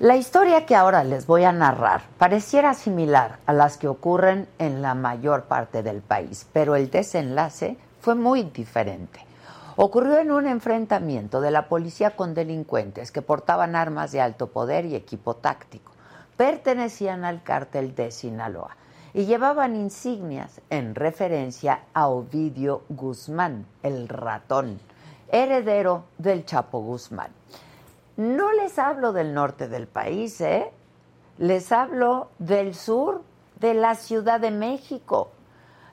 La historia que ahora les voy a narrar pareciera similar a las que ocurren en la mayor parte del país, pero el desenlace fue muy diferente. Ocurrió en un enfrentamiento de la policía con delincuentes que portaban armas de alto poder y equipo táctico. Pertenecían al cártel de Sinaloa y llevaban insignias en referencia a Ovidio Guzmán, el ratón, heredero del Chapo Guzmán. No les hablo del norte del país, ¿eh? Les hablo del sur de la Ciudad de México.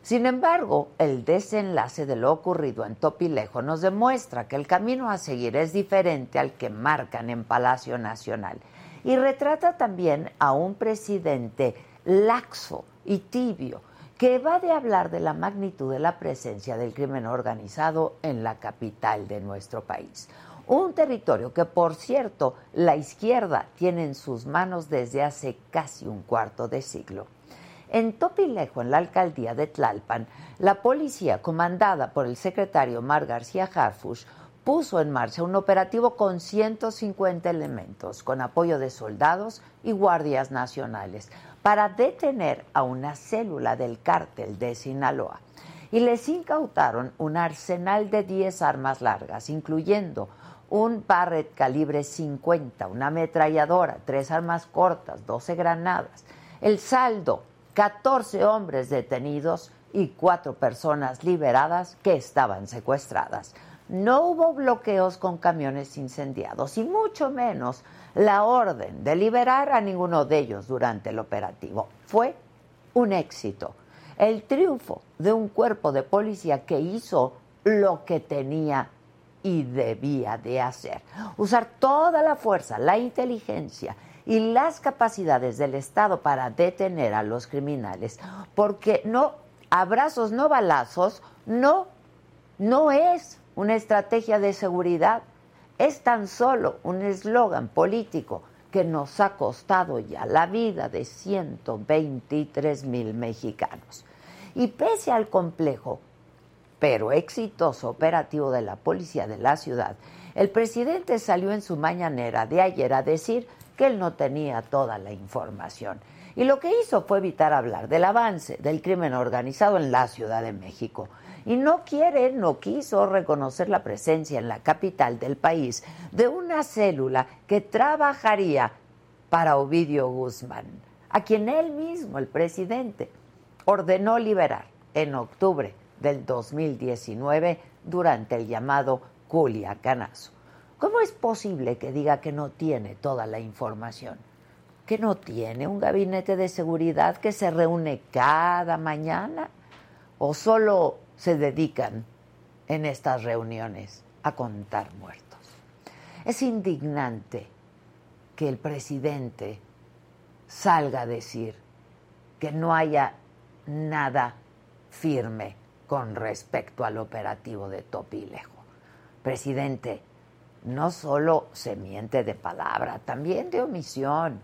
Sin embargo, el desenlace de lo ocurrido en Topilejo nos demuestra que el camino a seguir es diferente al que marcan en Palacio Nacional y retrata también a un presidente laxo y tibio que va de hablar de la magnitud de la presencia del crimen organizado en la capital de nuestro país. Un territorio que, por cierto, la izquierda tiene en sus manos desde hace casi un cuarto de siglo. En Topilejo, en la alcaldía de Tlalpan, la policía, comandada por el secretario Mar García Harfush, puso en marcha un operativo con 150 elementos, con apoyo de soldados y guardias nacionales, para detener a una célula del cártel de Sinaloa. Y les incautaron un arsenal de 10 armas largas, incluyendo un Barrett calibre 50, una ametralladora, tres armas cortas, 12 granadas. El saldo, 14 hombres detenidos y cuatro personas liberadas que estaban secuestradas. No hubo bloqueos con camiones incendiados y mucho menos la orden de liberar a ninguno de ellos durante el operativo. Fue un éxito. El triunfo de un cuerpo de policía que hizo lo que tenía y debía de hacer. Usar toda la fuerza, la inteligencia y las capacidades del Estado para detener a los criminales, porque no abrazos, no balazos, no no es una estrategia de seguridad, es tan solo un eslogan político que nos ha costado ya la vida de 123 mil mexicanos. Y pese al complejo pero exitoso operativo de la policía de la ciudad, el presidente salió en su mañanera de ayer a decir que él no tenía toda la información. Y lo que hizo fue evitar hablar del avance del crimen organizado en la Ciudad de México. Y no quiere, no quiso reconocer la presencia en la capital del país de una célula que trabajaría para Ovidio Guzmán, a quien él mismo, el presidente, ordenó liberar en octubre del 2019 durante el llamado Culiacanazo. ¿Cómo es posible que diga que no tiene toda la información? ¿Que no tiene un gabinete de seguridad que se reúne cada mañana? ¿O solo se dedican en estas reuniones a contar muertos? Es indignante que el presidente salga a decir que no haya nada firme con respecto al operativo de Topilejo. Presidente, no solo se miente de palabra, también de omisión.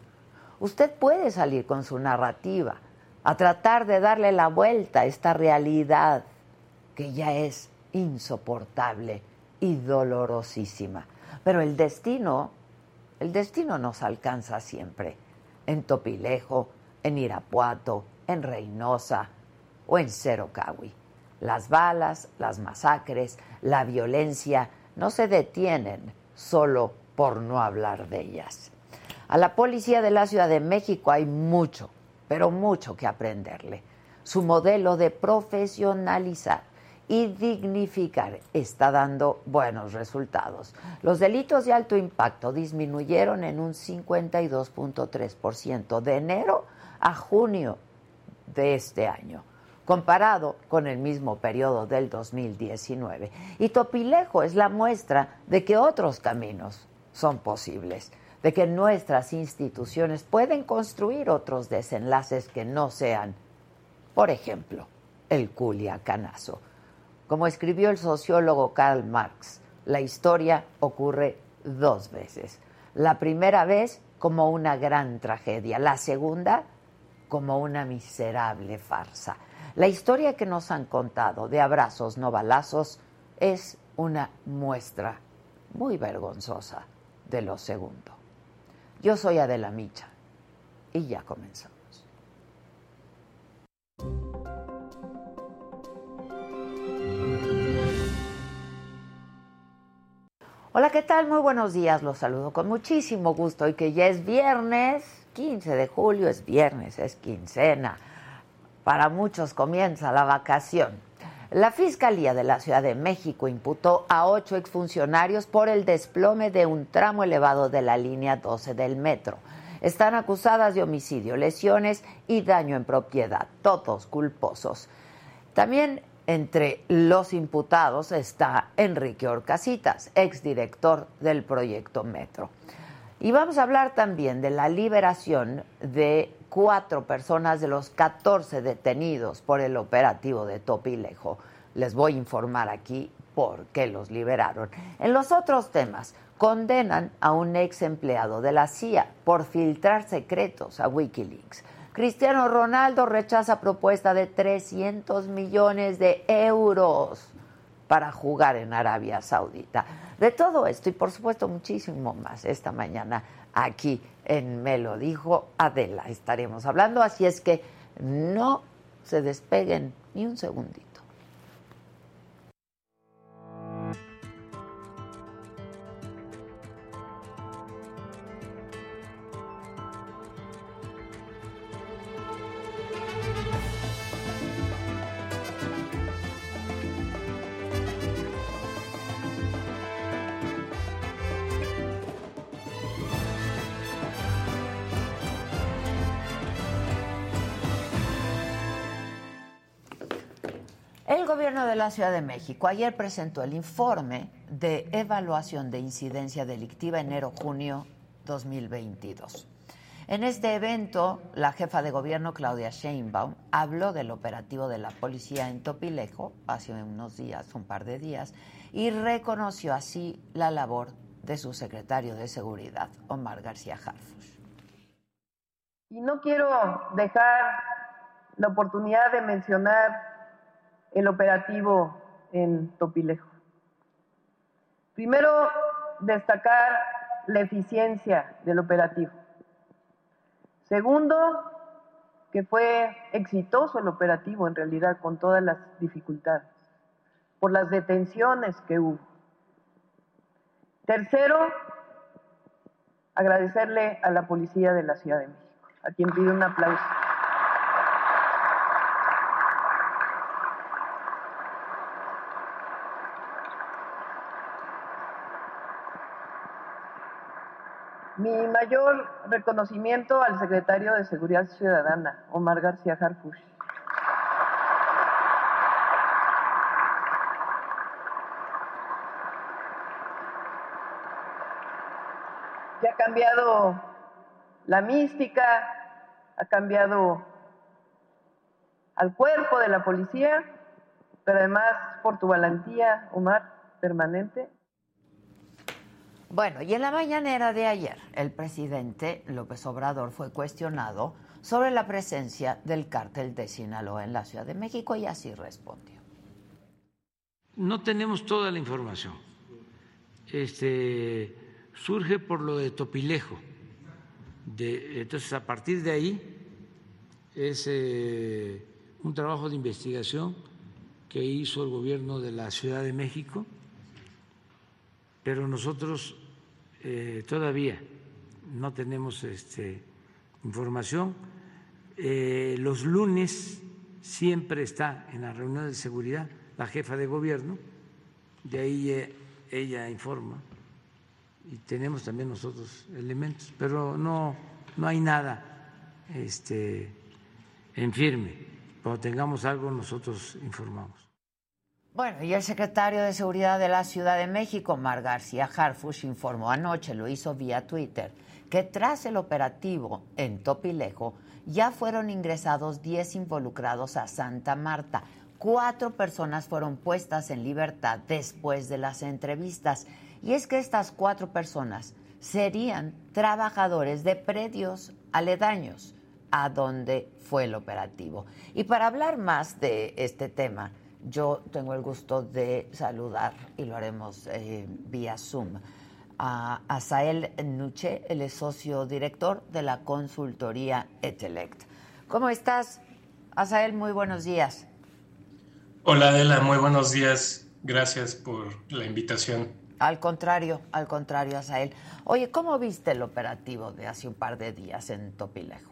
Usted puede salir con su narrativa a tratar de darle la vuelta a esta realidad que ya es insoportable y dolorosísima. Pero el destino, el destino nos alcanza siempre. En Topilejo, en Irapuato, en Reynosa o en Cerocahui las balas, las masacres, la violencia no se detienen solo por no hablar de ellas. A la policía de la Ciudad de México hay mucho, pero mucho que aprenderle. Su modelo de profesionalizar y dignificar está dando buenos resultados. Los delitos de alto impacto disminuyeron en un 52.3% de enero a junio de este año, comparado con el mismo periodo del 2019. Y Topilejo es la muestra de que otros caminos son posibles, de que nuestras instituciones pueden construir otros desenlaces que no sean, por ejemplo, el culiacanazo. Como escribió el sociólogo Karl Marx, la historia ocurre dos veces. La primera vez como una gran tragedia, la segunda como una miserable farsa. La historia que nos han contado de abrazos no balazos es una muestra muy vergonzosa de lo segundo. Yo soy Adela Micha y ya comenzamos. Hola, ¿qué tal? Muy buenos días. Los saludo con muchísimo gusto y que ya es viernes, 15 de julio, es viernes, es quincena. Para muchos comienza la vacación. La Fiscalía de la Ciudad de México imputó a ocho exfuncionarios por el desplome de un tramo elevado de la línea 12 del metro. Están acusadas de homicidio, lesiones y daño en propiedad, todos culposos. También entre los imputados está Enrique Orcasitas, exdirector del proyecto Metro. Y vamos a hablar también de la liberación de cuatro personas de los 14 detenidos por el operativo de Topilejo. Les voy a informar aquí por qué los liberaron. En los otros temas, condenan a un ex empleado de la CIA por filtrar secretos a Wikileaks. Cristiano Ronaldo rechaza propuesta de 300 millones de euros para jugar en Arabia Saudita. De todo esto y por supuesto muchísimo más esta mañana aquí en Me lo dijo Adela estaremos hablando, así es que no se despeguen ni un segundito. La Ciudad de México ayer presentó el informe de evaluación de incidencia delictiva enero-junio 2022. En este evento, la jefa de gobierno Claudia Sheinbaum habló del operativo de la policía en Topilejo hace unos días, un par de días, y reconoció así la labor de su secretario de Seguridad, Omar García Harfush. Y no quiero dejar la oportunidad de mencionar el operativo en Topilejo. Primero, destacar la eficiencia del operativo. Segundo, que fue exitoso el operativo en realidad con todas las dificultades, por las detenciones que hubo. Tercero, agradecerle a la Policía de la Ciudad de México, a quien pido un aplauso. Mi mayor reconocimiento al secretario de Seguridad Ciudadana, Omar García Harfush. Que ha cambiado la mística, ha cambiado al cuerpo de la policía, pero además por tu valentía, Omar, permanente. Bueno, y en la mañanera de ayer, el presidente López Obrador fue cuestionado sobre la presencia del cártel de Sinaloa en la Ciudad de México y así respondió. No tenemos toda la información. Este surge por lo de Topilejo. Entonces, a partir de ahí es eh, un trabajo de investigación que hizo el gobierno de la Ciudad de México pero nosotros eh, todavía no tenemos este, información. Eh, los lunes siempre está en la reunión de seguridad la jefa de gobierno, de ahí eh, ella informa y tenemos también nosotros elementos, pero no, no hay nada este, en firme. Cuando tengamos algo nosotros informamos. Bueno, y el secretario de Seguridad de la Ciudad de México, Mar García Harfush, informó anoche, lo hizo vía Twitter, que tras el operativo en Topilejo ya fueron ingresados 10 involucrados a Santa Marta. Cuatro personas fueron puestas en libertad después de las entrevistas. Y es que estas cuatro personas serían trabajadores de predios aledaños a donde fue el operativo. Y para hablar más de este tema, yo tengo el gusto de saludar, y lo haremos eh, vía Zoom, a Asael Nuche, el es socio director de la consultoría Etelect. ¿Cómo estás? Asael, muy buenos días. Hola Adela, muy buenos días. Gracias por la invitación. Al contrario, al contrario, Asael. Oye, ¿cómo viste el operativo de hace un par de días en Topilejo?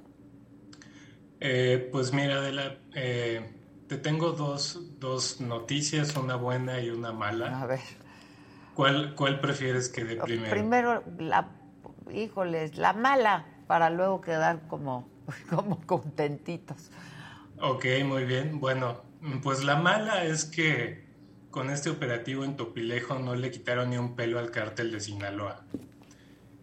Eh, pues mira, Adela, eh, te tengo dos, dos, noticias, una buena y una mala. A ver. ¿Cuál, cuál prefieres que dé primero? Primero, la, híjoles, la mala, para luego quedar como, como contentitos. Ok, muy bien. Bueno, pues la mala es que con este operativo en Topilejo no le quitaron ni un pelo al cártel de Sinaloa.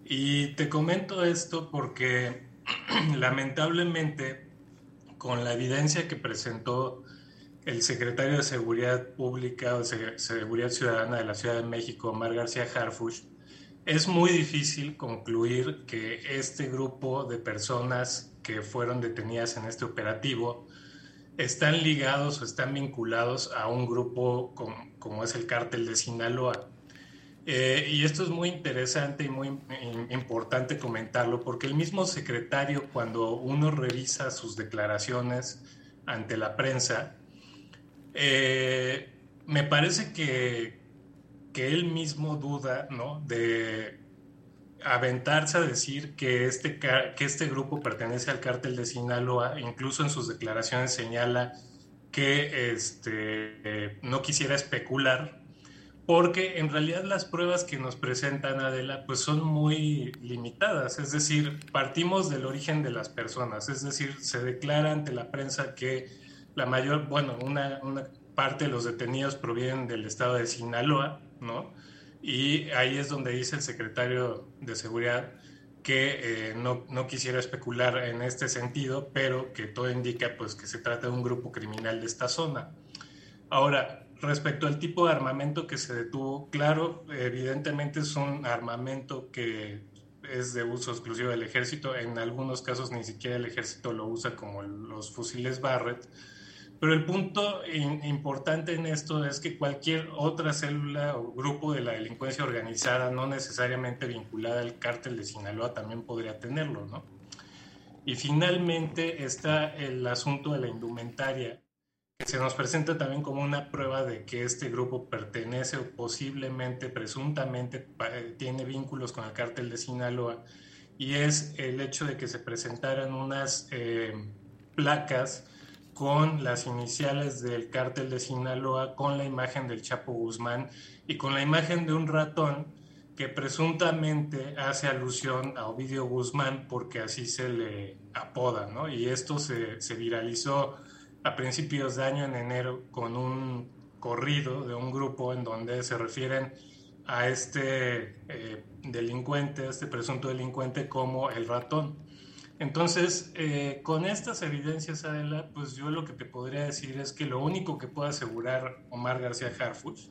Y te comento esto porque lamentablemente con la evidencia que presentó el secretario de Seguridad Pública o Seguridad Ciudadana de la Ciudad de México, Omar García Harfush, es muy difícil concluir que este grupo de personas que fueron detenidas en este operativo están ligados o están vinculados a un grupo como, es el cártel de Sinaloa. Eh, y esto es muy interesante y muy importante comentarlo porque el mismo secretario, cuando uno revisa sus declaraciones ante la prensa, eh, me parece que, que, él mismo duda ¿no? de aventarse a decir que este, que este grupo pertenece al cártel de Sinaloa, incluso en sus declaraciones señala que este, no quisiera especular, porque en realidad las pruebas que nos presentan Adela pues son muy limitadas, es decir, partimos del origen de las personas, es decir, se declara ante la prensa que la mayor, bueno, una, parte de los detenidos provienen del estado de Sinaloa, ¿no? Y ahí es donde dice el secretario de Seguridad que eh, no, no, quisiera especular en este sentido, pero que todo indica pues, que se trata de un grupo criminal de esta zona. Ahora, respecto al tipo de armamento que se detuvo, claro, evidentemente es un armamento que es de uso exclusivo del ejército, en algunos casos ni siquiera el ejército lo usa como los fusiles Barrett, pero el punto importante en esto es que cualquier otra célula o grupo de la delincuencia organizada, no necesariamente vinculada al cártel de Sinaloa, también podría tenerlo, ¿no? Y finalmente está el asunto de la indumentaria, que se nos presenta también como una prueba de que este grupo pertenece o posiblemente, presuntamente, tiene vínculos con el cártel de Sinaloa, y es el hecho de que se presentaran unas eh, placas con las iniciales del cártel de Sinaloa, con la imagen del Chapo Guzmán y con la imagen de un ratón que presuntamente hace alusión a Ovidio Guzmán porque así se le apoda, ¿no? Y esto se, viralizó a principios de año, en enero, con un corrido de un grupo en donde se refieren a este eh, delincuente, a este presunto delincuente como el ratón. Entonces, eh, con estas evidencias, Adela, pues yo lo que te podría decir es que lo único que puede asegurar Omar García Harfuch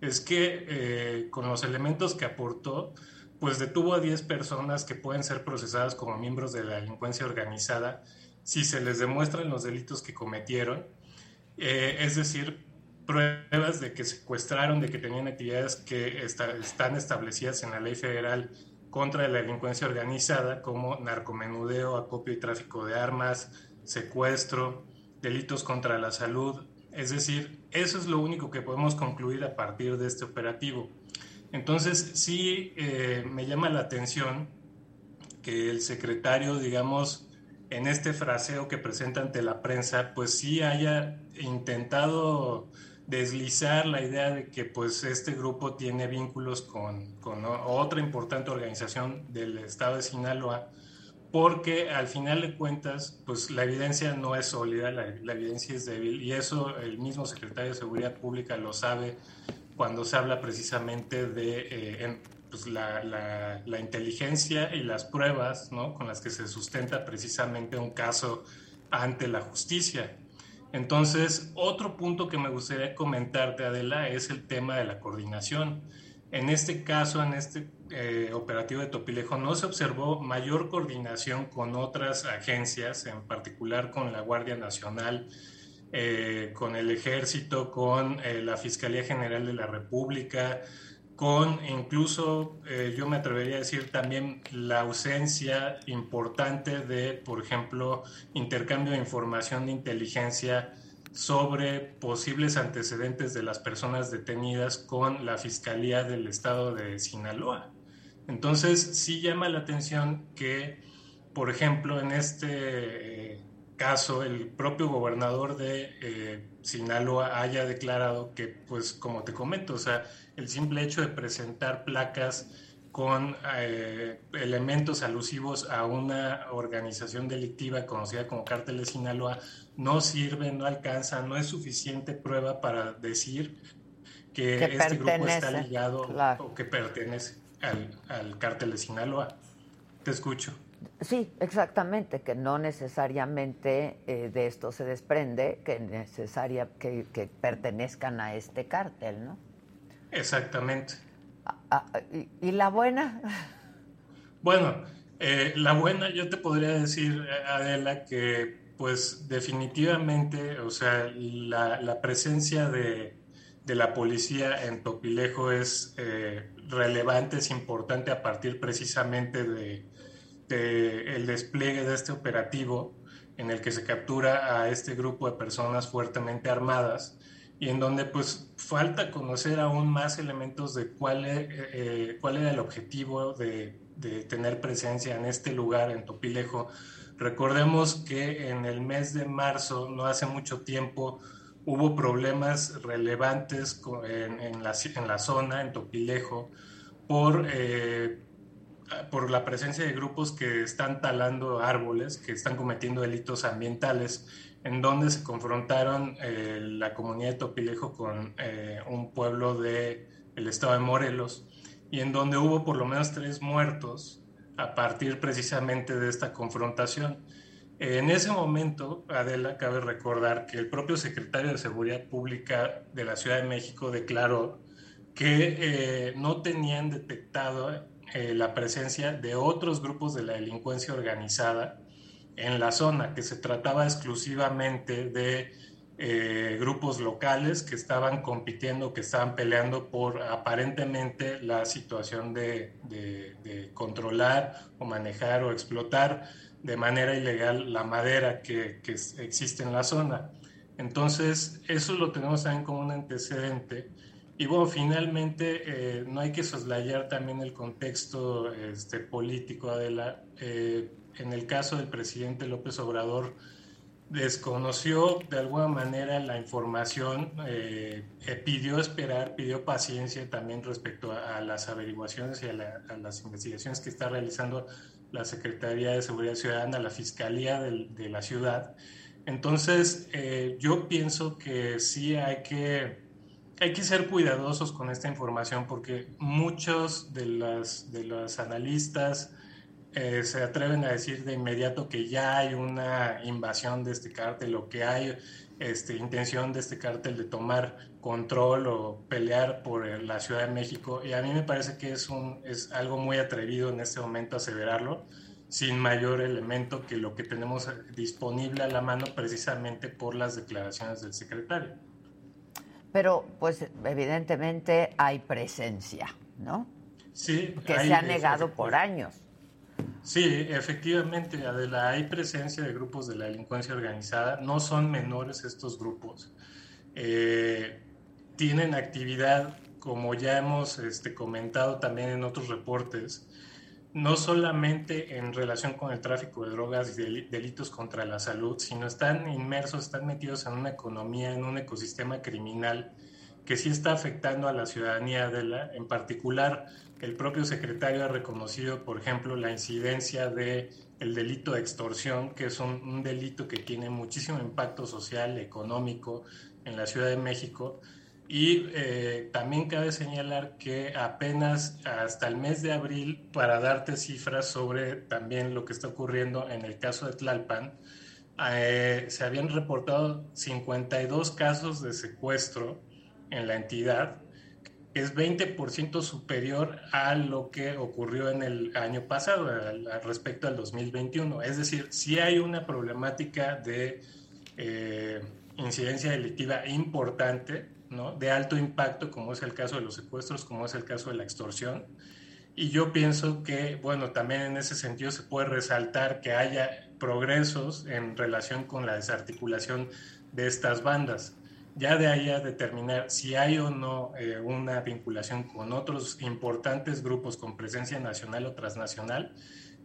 es que eh, con los elementos que aportó, pues detuvo a 10 personas que pueden ser procesadas como miembros de la delincuencia organizada si se les demuestran los delitos que cometieron, eh, es decir, pruebas de que secuestraron, de que tenían actividades que están establecidas en la ley federal contra la delincuencia organizada como narcomenudeo, acopio y tráfico de armas, secuestro, delitos contra la salud. Es decir, eso es lo único que podemos concluir a partir de este operativo. Entonces, sí eh, me llama la atención que el secretario, digamos, en este fraseo que presenta ante la prensa, pues sí haya intentado deslizar la idea de que pues este grupo tiene vínculos con, con otra importante organización del estado de Sinaloa, porque al final de cuentas, pues la evidencia no es sólida, la, evidencia es débil, y eso el mismo secretario de Seguridad Pública lo sabe cuando se habla precisamente de eh, pues, la, la, inteligencia y las pruebas ¿no? con las que se sustenta precisamente un caso ante la justicia. Entonces, otro punto que me gustaría comentarte, Adela, es el tema de la coordinación. En este caso, en este eh, operativo de Topilejo, no se observó mayor coordinación con otras agencias, en particular con la Guardia Nacional, eh, con el Ejército, con eh, la Fiscalía General de la República, con incluso, yo me atrevería a decir también la ausencia importante de, por ejemplo, intercambio de información de inteligencia sobre posibles antecedentes de las personas detenidas con la Fiscalía del Estado de Sinaloa. Entonces, sí llama la atención que, por ejemplo, en este eh, caso, el propio gobernador de eh, Sinaloa haya declarado que, pues, como te comento, o sea, el simple hecho de presentar placas con eh, elementos alusivos a una organización delictiva conocida como Cártel de Sinaloa no sirve, no alcanza, no es suficiente prueba para decir que, este grupo está ligado o que pertenece al, al cártel de Sinaloa. Te escucho. Sí, exactamente, que no necesariamente eh, de esto se desprende que necesaria que, pertenezcan a este cártel, ¿no? Exactamente. Ah, ah, ¿y, la buena? Bueno, eh, la buena yo te podría decir, Adela, que pues definitivamente, o sea, la, presencia de, la policía en Topilejo es eh, relevante, es importante a partir precisamente de, el despliegue de este operativo en el que se captura a este grupo de personas fuertemente armadas y en donde pues falta conocer aún más elementos de cuál, e, eh, cuál era el objetivo de, de tener presencia en este lugar, en Topilejo, Recordemos que en el mes de marzo, no hace mucho tiempo, hubo problemas relevantes en, la, en la, zona, en Topilejo, por, eh, por la presencia de grupos que están talando árboles, que están cometiendo delitos ambientales, en donde se confrontaron eh, la comunidad de Topilejo con eh, un pueblo del el estado de Morelos, y en donde hubo por lo menos tres muertos a partir precisamente de esta confrontación. En ese momento, Adela, cabe recordar que el propio secretario de Seguridad Pública de la Ciudad de México declaró que eh, no tenían detectado la presencia de otros grupos de la delincuencia organizada en la zona, que se trataba exclusivamente de eh, grupos locales que estaban compitiendo, que estaban peleando por aparentemente la situación de, controlar o manejar o explotar de manera ilegal la madera que, existe en la zona. Entonces, eso lo tenemos también como un antecedente. Y bueno, finalmente, eh, no hay que soslayar también el contexto este, político, de la eh, en el caso del presidente López Obrador, desconoció de alguna manera la información, eh, eh, pidió esperar, pidió paciencia también respecto a, las averiguaciones y a, las investigaciones que está realizando la Secretaría de Seguridad Ciudadana, la Fiscalía de, la ciudad. Entonces, eh, yo pienso que sí hay que, hay que ser cuidadosos con esta información porque muchos de, las, de los analistas, eh, se atreven a decir de inmediato que ya hay una invasión de este cártel o que hay este, intención de este cártel de tomar control o pelear por la Ciudad de México. Y a mí me parece que es, un, es algo muy atrevido en este momento aseverarlo sin mayor elemento que lo que tenemos disponible a la mano precisamente por las declaraciones del secretario. Pero pues evidentemente hay presencia, ¿no? Sí. Que se ha negado por años. Sí, efectivamente, Adela, hay presencia de grupos de la delincuencia organizada, no son menores estos grupos, eh, tienen actividad como ya hemos este, comentado también en otros reportes, no solamente en relación con el tráfico de drogas y delitos contra la salud, sino están inmersos, están metidos en una economía, en un ecosistema criminal que sí está afectando a la ciudadanía de la, en particular el propio secretario ha reconocido, por ejemplo, la incidencia de el delito de extorsión, que es un, delito que tiene muchísimo impacto social, económico en la Ciudad de México. Y eh, también cabe señalar que apenas hasta el mes de abril, para darte cifras sobre también lo que está ocurriendo en el caso de Tlalpan, eh, se habían reportado 52 casos de secuestro en la entidad, es 20% superior a lo que ocurrió en el año pasado, respecto al 2021. Es decir, sí hay una problemática de eh, incidencia delictiva importante, ¿no? de alto impacto, como es el caso de los secuestros, como es el caso de la extorsión. Y yo pienso que, bueno, también en ese sentido se puede resaltar que haya progresos en relación con la desarticulación de estas bandas ya de ahí a determinar si hay o no eh, una vinculación con otros importantes grupos con presencia nacional o transnacional,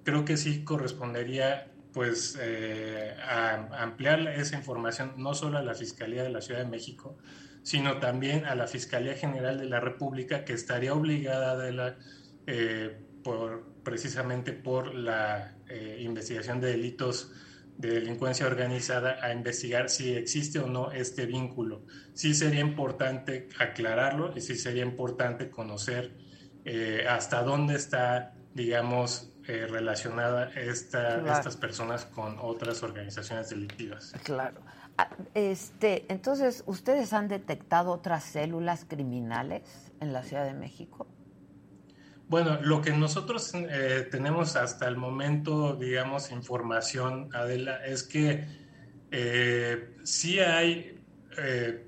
creo que sí correspondería pues eh, ampliar esa información no solo a la Fiscalía de la Ciudad de México, sino también a la Fiscalía General de la República, que estaría obligada eh, por, precisamente por la investigación de delitos de delincuencia organizada a investigar si existe o no este vínculo. Sí sería importante aclararlo y sí sería importante conocer eh, hasta dónde está, digamos, eh, relacionada esta, estas personas con otras organizaciones delictivas. Claro. Ah, este, entonces, ¿ustedes han detectado otras células criminales en la Ciudad de México? Bueno, lo que nosotros eh, tenemos hasta el momento, digamos, información, Adela, es que eh, sí hay eh,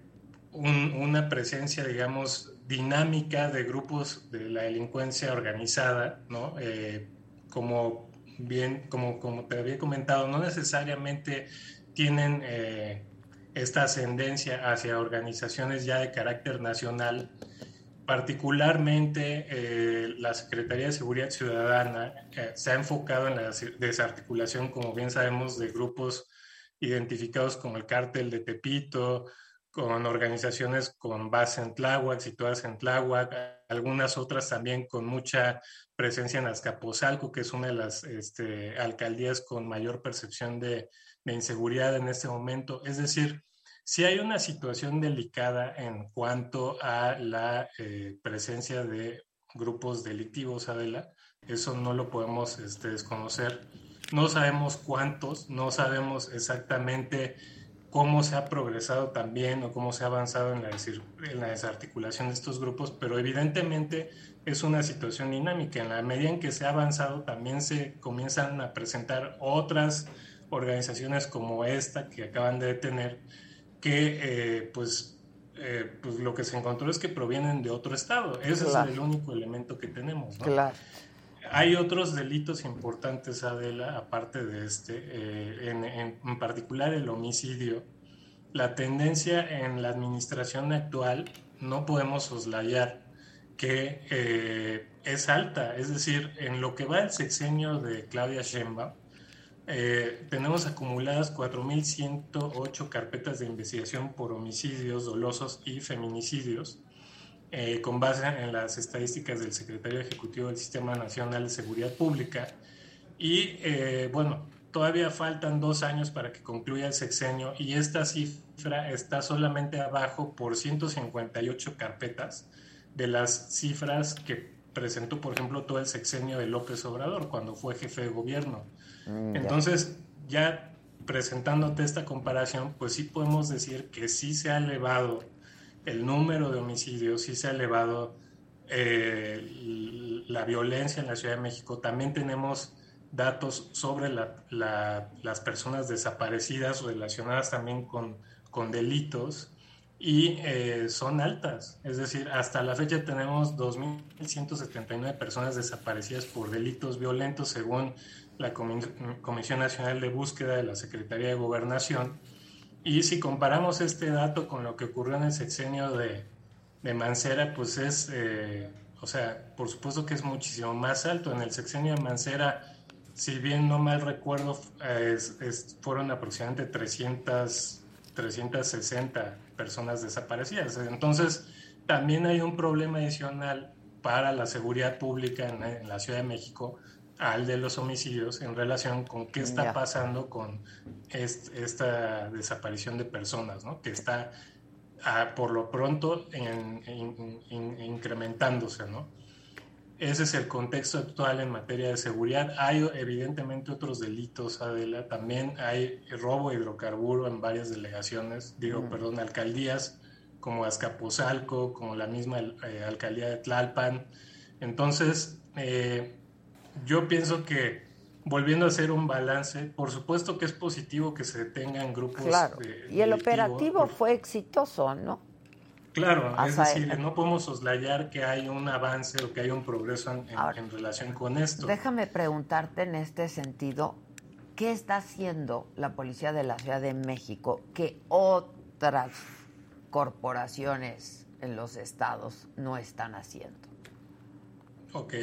una presencia, digamos, dinámica de grupos de la delincuencia organizada, ¿no? como bien, como, como te había comentado, no necesariamente tienen esta ascendencia hacia organizaciones ya de carácter nacional, Particularmente, eh, la Secretaría de Seguridad Ciudadana eh, se ha enfocado en la desarticulación, como bien sabemos, de grupos identificados como el cártel de Tepito, con organizaciones con base en Tláhuac, situadas en Tláhuac, algunas otras también con mucha presencia en Azcapotzalco, que es una de las este, alcaldías con mayor percepción de, de inseguridad en este momento. Es decir, si hay una situación delicada en cuanto a la eh, presencia de grupos delictivos, Adela. Eso no lo podemos este, desconocer. No sabemos cuántos, no sabemos exactamente cómo se ha progresado también o cómo se ha avanzado en la, en la desarticulación de estos grupos, pero evidentemente es una situación dinámica. En la medida en que se ha avanzado, también se comienzan a presentar otras organizaciones como esta que acaban de detener, que eh, pues, eh, pues lo que se encontró es que provienen de otro estado. Ese es el único elemento que tenemos. Claro. Hay otros delitos importantes, Adela, aparte de este, eh, en, en, particular el homicidio. La tendencia en la administración actual no podemos soslayar que es alta, es decir, en lo que va el sexenio de Claudia Sheinbaum, eh, tenemos acumuladas 4.108 carpetas de investigación por homicidios dolosos y feminicidios, eh, con base en las estadísticas del Secretario Ejecutivo del Sistema Nacional de Seguridad Pública. Y eh, bueno, todavía faltan dos años para que concluya el sexenio y esta cifra está solamente abajo por 158 carpetas de las cifras que presentó, por ejemplo, todo el sexenio de López Obrador cuando fue jefe de gobierno. Mm, Entonces, ya presentándote esta comparación, pues sí podemos decir que sí se ha elevado el número de homicidios, sí se ha elevado eh, la violencia en la Ciudad de México. También tenemos datos sobre las personas desaparecidas relacionadas también con, con delitos y eh, son altas. Es decir, hasta la fecha tenemos 2.179 personas desaparecidas por delitos violentos según la Comisión Nacional de Búsqueda de la Secretaría de Gobernación. Y si comparamos este dato con lo que ocurrió en el sexenio de, de Mancera, pues es, eh, o sea, por supuesto que es muchísimo más alto. En el sexenio de Mancera, si bien no mal recuerdo, fueron aproximadamente 300, 360 personas desaparecidas. Entonces, también hay un problema adicional para la seguridad pública en, la Ciudad de México al de los homicidios en relación con qué está pasando con esta desaparición de personas, ¿no? que está ah, por lo pronto incrementándose. ¿no? Ese es el contexto actual en materia de seguridad. Hay evidentemente otros delitos, Adela. También hay robo de hidrocarburo en varias delegaciones, digo, perdón, alcaldías como Azcapotzalco, como la misma eh, alcaldía de Tlalpan. Entonces, eh, yo pienso que volviendo a hacer un balance, por supuesto que es positivo que se tengan grupos. Claro. y el operativo fue exitoso, ¿no? Claro, es decir, no podemos soslayar que hay un avance o que hay un progreso en, en relación con esto. Déjame preguntarte en este sentido, ¿qué está haciendo la policía de la Ciudad de México que otras corporaciones en los estados no están haciendo? Ok,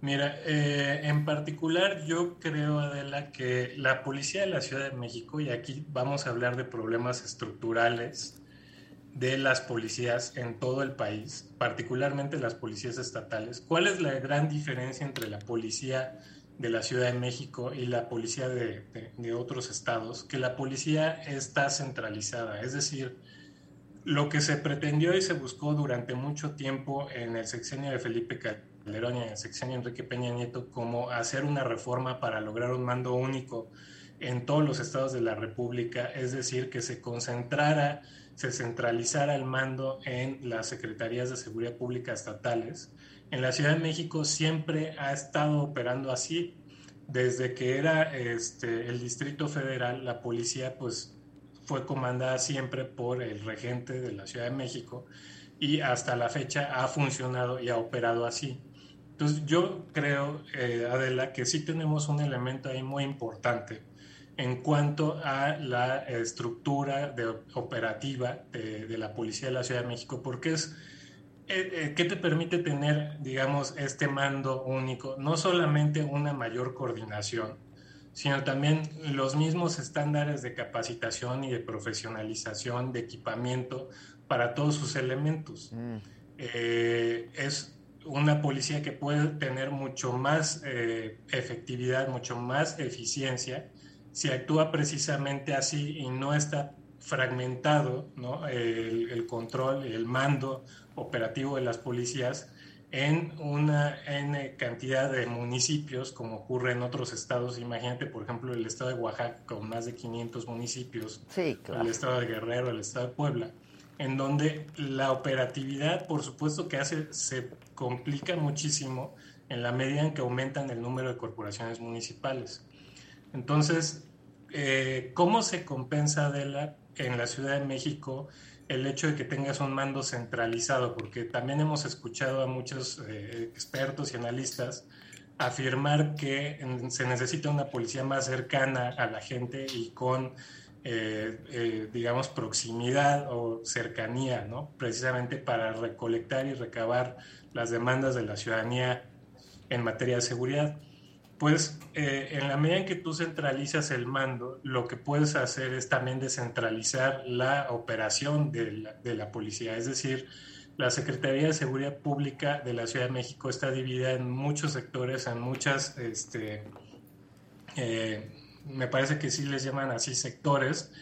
mira, eh, en particular yo creo, Adela, que la policía de la Ciudad de México, y aquí vamos a hablar de problemas estructurales de las policías en todo el país, particularmente las policías estatales, ¿cuál es la gran diferencia entre la policía de la Ciudad de México y la policía de, de otros estados? Que la policía está centralizada, es decir, lo que se pretendió y se buscó durante mucho tiempo en el sexenio de Felipe Calderón y en el sexenio de Enrique Peña Nieto como hacer una reforma para lograr un mando único en todos los estados de la República, es decir, que se concentrara, se centralizara el mando en las secretarías de seguridad pública estatales. En la Ciudad de México siempre ha estado operando así. Desde que era este, el Distrito Federal, la policía pues fue comandada siempre por el regente de la Ciudad de México y hasta la fecha ha funcionado y ha operado así. Entonces yo creo, eh, Adela, que sí tenemos un elemento ahí muy importante en cuanto a la estructura de, operativa de, la Policía de la Ciudad de México, porque es, eh, eh, ¿qué te permite tener, digamos, este mando único? No solamente una mayor coordinación, sino también los mismos estándares de capacitación y de profesionalización de equipamiento para todos sus elementos. Mm. Eh, es una policía que puede tener mucho más eh, efectividad, mucho más eficiencia, si actúa precisamente así y no está fragmentado ¿no? El, el control, el mando operativo de las policías en una N cantidad de municipios, como ocurre en otros estados. Imagínate, por ejemplo, el estado de Oaxaca con más de 500 municipios, el estado de Guerrero, el estado de Puebla, en donde la operatividad, por supuesto que hace, se complica muchísimo en la medida en que aumentan el número de corporaciones municipales. Entonces, eh, ¿cómo se compensa en la Ciudad de México el hecho de que tengas un mando centralizado, porque también hemos escuchado a muchos eh, expertos y analistas afirmar que se necesita una policía más cercana a la gente y con, eh, digamos, proximidad o cercanía, ¿no? Precisamente para recolectar y recabar las demandas de la ciudadanía en materia de seguridad pues eh, en la medida en que tú centralizas el mando, lo que puedes hacer es también descentralizar la operación de la, policía. Es decir, la Secretaría de Seguridad Pública de la Ciudad de México está dividida en muchos sectores, en muchas, este, eh, me parece que sí les llaman así sectores,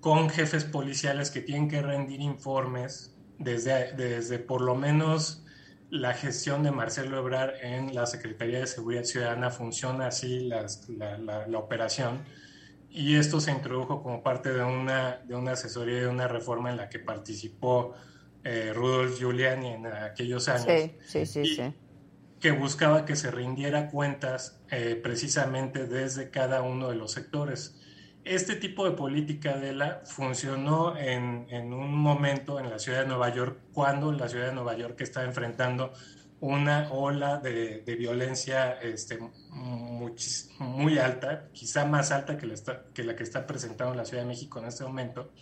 con jefes policiales que tienen que rendir informes desde, desde por lo menos la gestión de Marcelo Ebrar en la Secretaría de Seguridad Ciudadana funciona así la, la, operación y esto se introdujo como parte de una, de una asesoría de una reforma en la que participó eh, Rudolf Giuliani en aquellos años. Sí, sí, sí, Que buscaba que se rindiera cuentas eh, precisamente desde cada uno de los sectores este tipo de política de la funcionó en, un momento en la ciudad de Nueva York cuando la ciudad de Nueva York estaba enfrentando una ola de, violencia este, muy, alta, quizá más alta que la, que la que está presentando la Ciudad de México en este momento,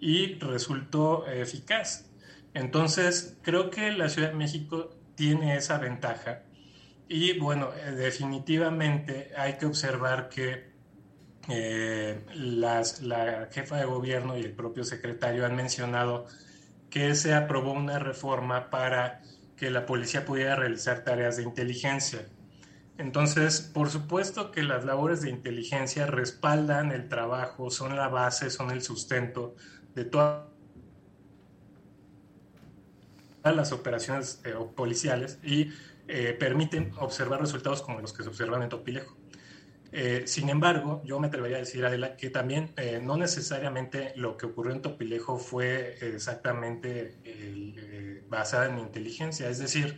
y resultó eficaz. Entonces, creo que la Ciudad de México tiene esa ventaja y bueno, definitivamente hay que observar que eh, la jefa de gobierno y el propio secretario han mencionado que se aprobó una reforma para que la policía pudiera realizar tareas de inteligencia. Entonces, por supuesto que las labores de inteligencia respaldan el trabajo, son la base, son el sustento de todas las operaciones eh, policiales y eh, permiten observar resultados como los que se observan en Topilejo. Eh, sin embargo, yo me atrevería a decir, Adela, que también no necesariamente lo que ocurrió en Topilejo fue exactamente basada en inteligencia. Es decir,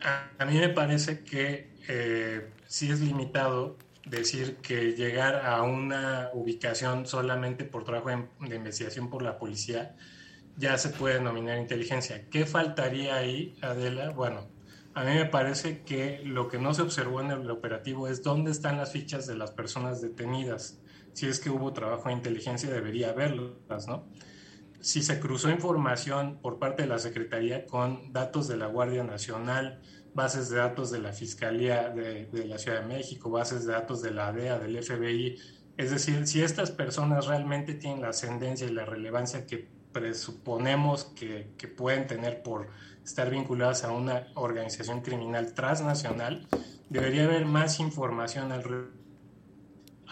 a, a, mí me parece que sí es limitado decir que llegar a una ubicación solamente por trabajo de investigación por la policía ya se puede denominar inteligencia. ¿Qué faltaría ahí, Adela? Bueno, a mí me parece que lo que no se observó en el operativo es dónde están las fichas de las personas detenidas. Si es que hubo trabajo de inteligencia, debería haberlas, ¿no? Si se cruzó información por parte de la Secretaría con datos de la Guardia Nacional, bases de datos de la Fiscalía de, la Ciudad de México, bases de datos de la DEA, del FBI, es decir, si estas personas realmente tienen la ascendencia y la relevancia que presuponemos que, pueden tener por estar vinculadas a una organización criminal transnacional, debería haber más información al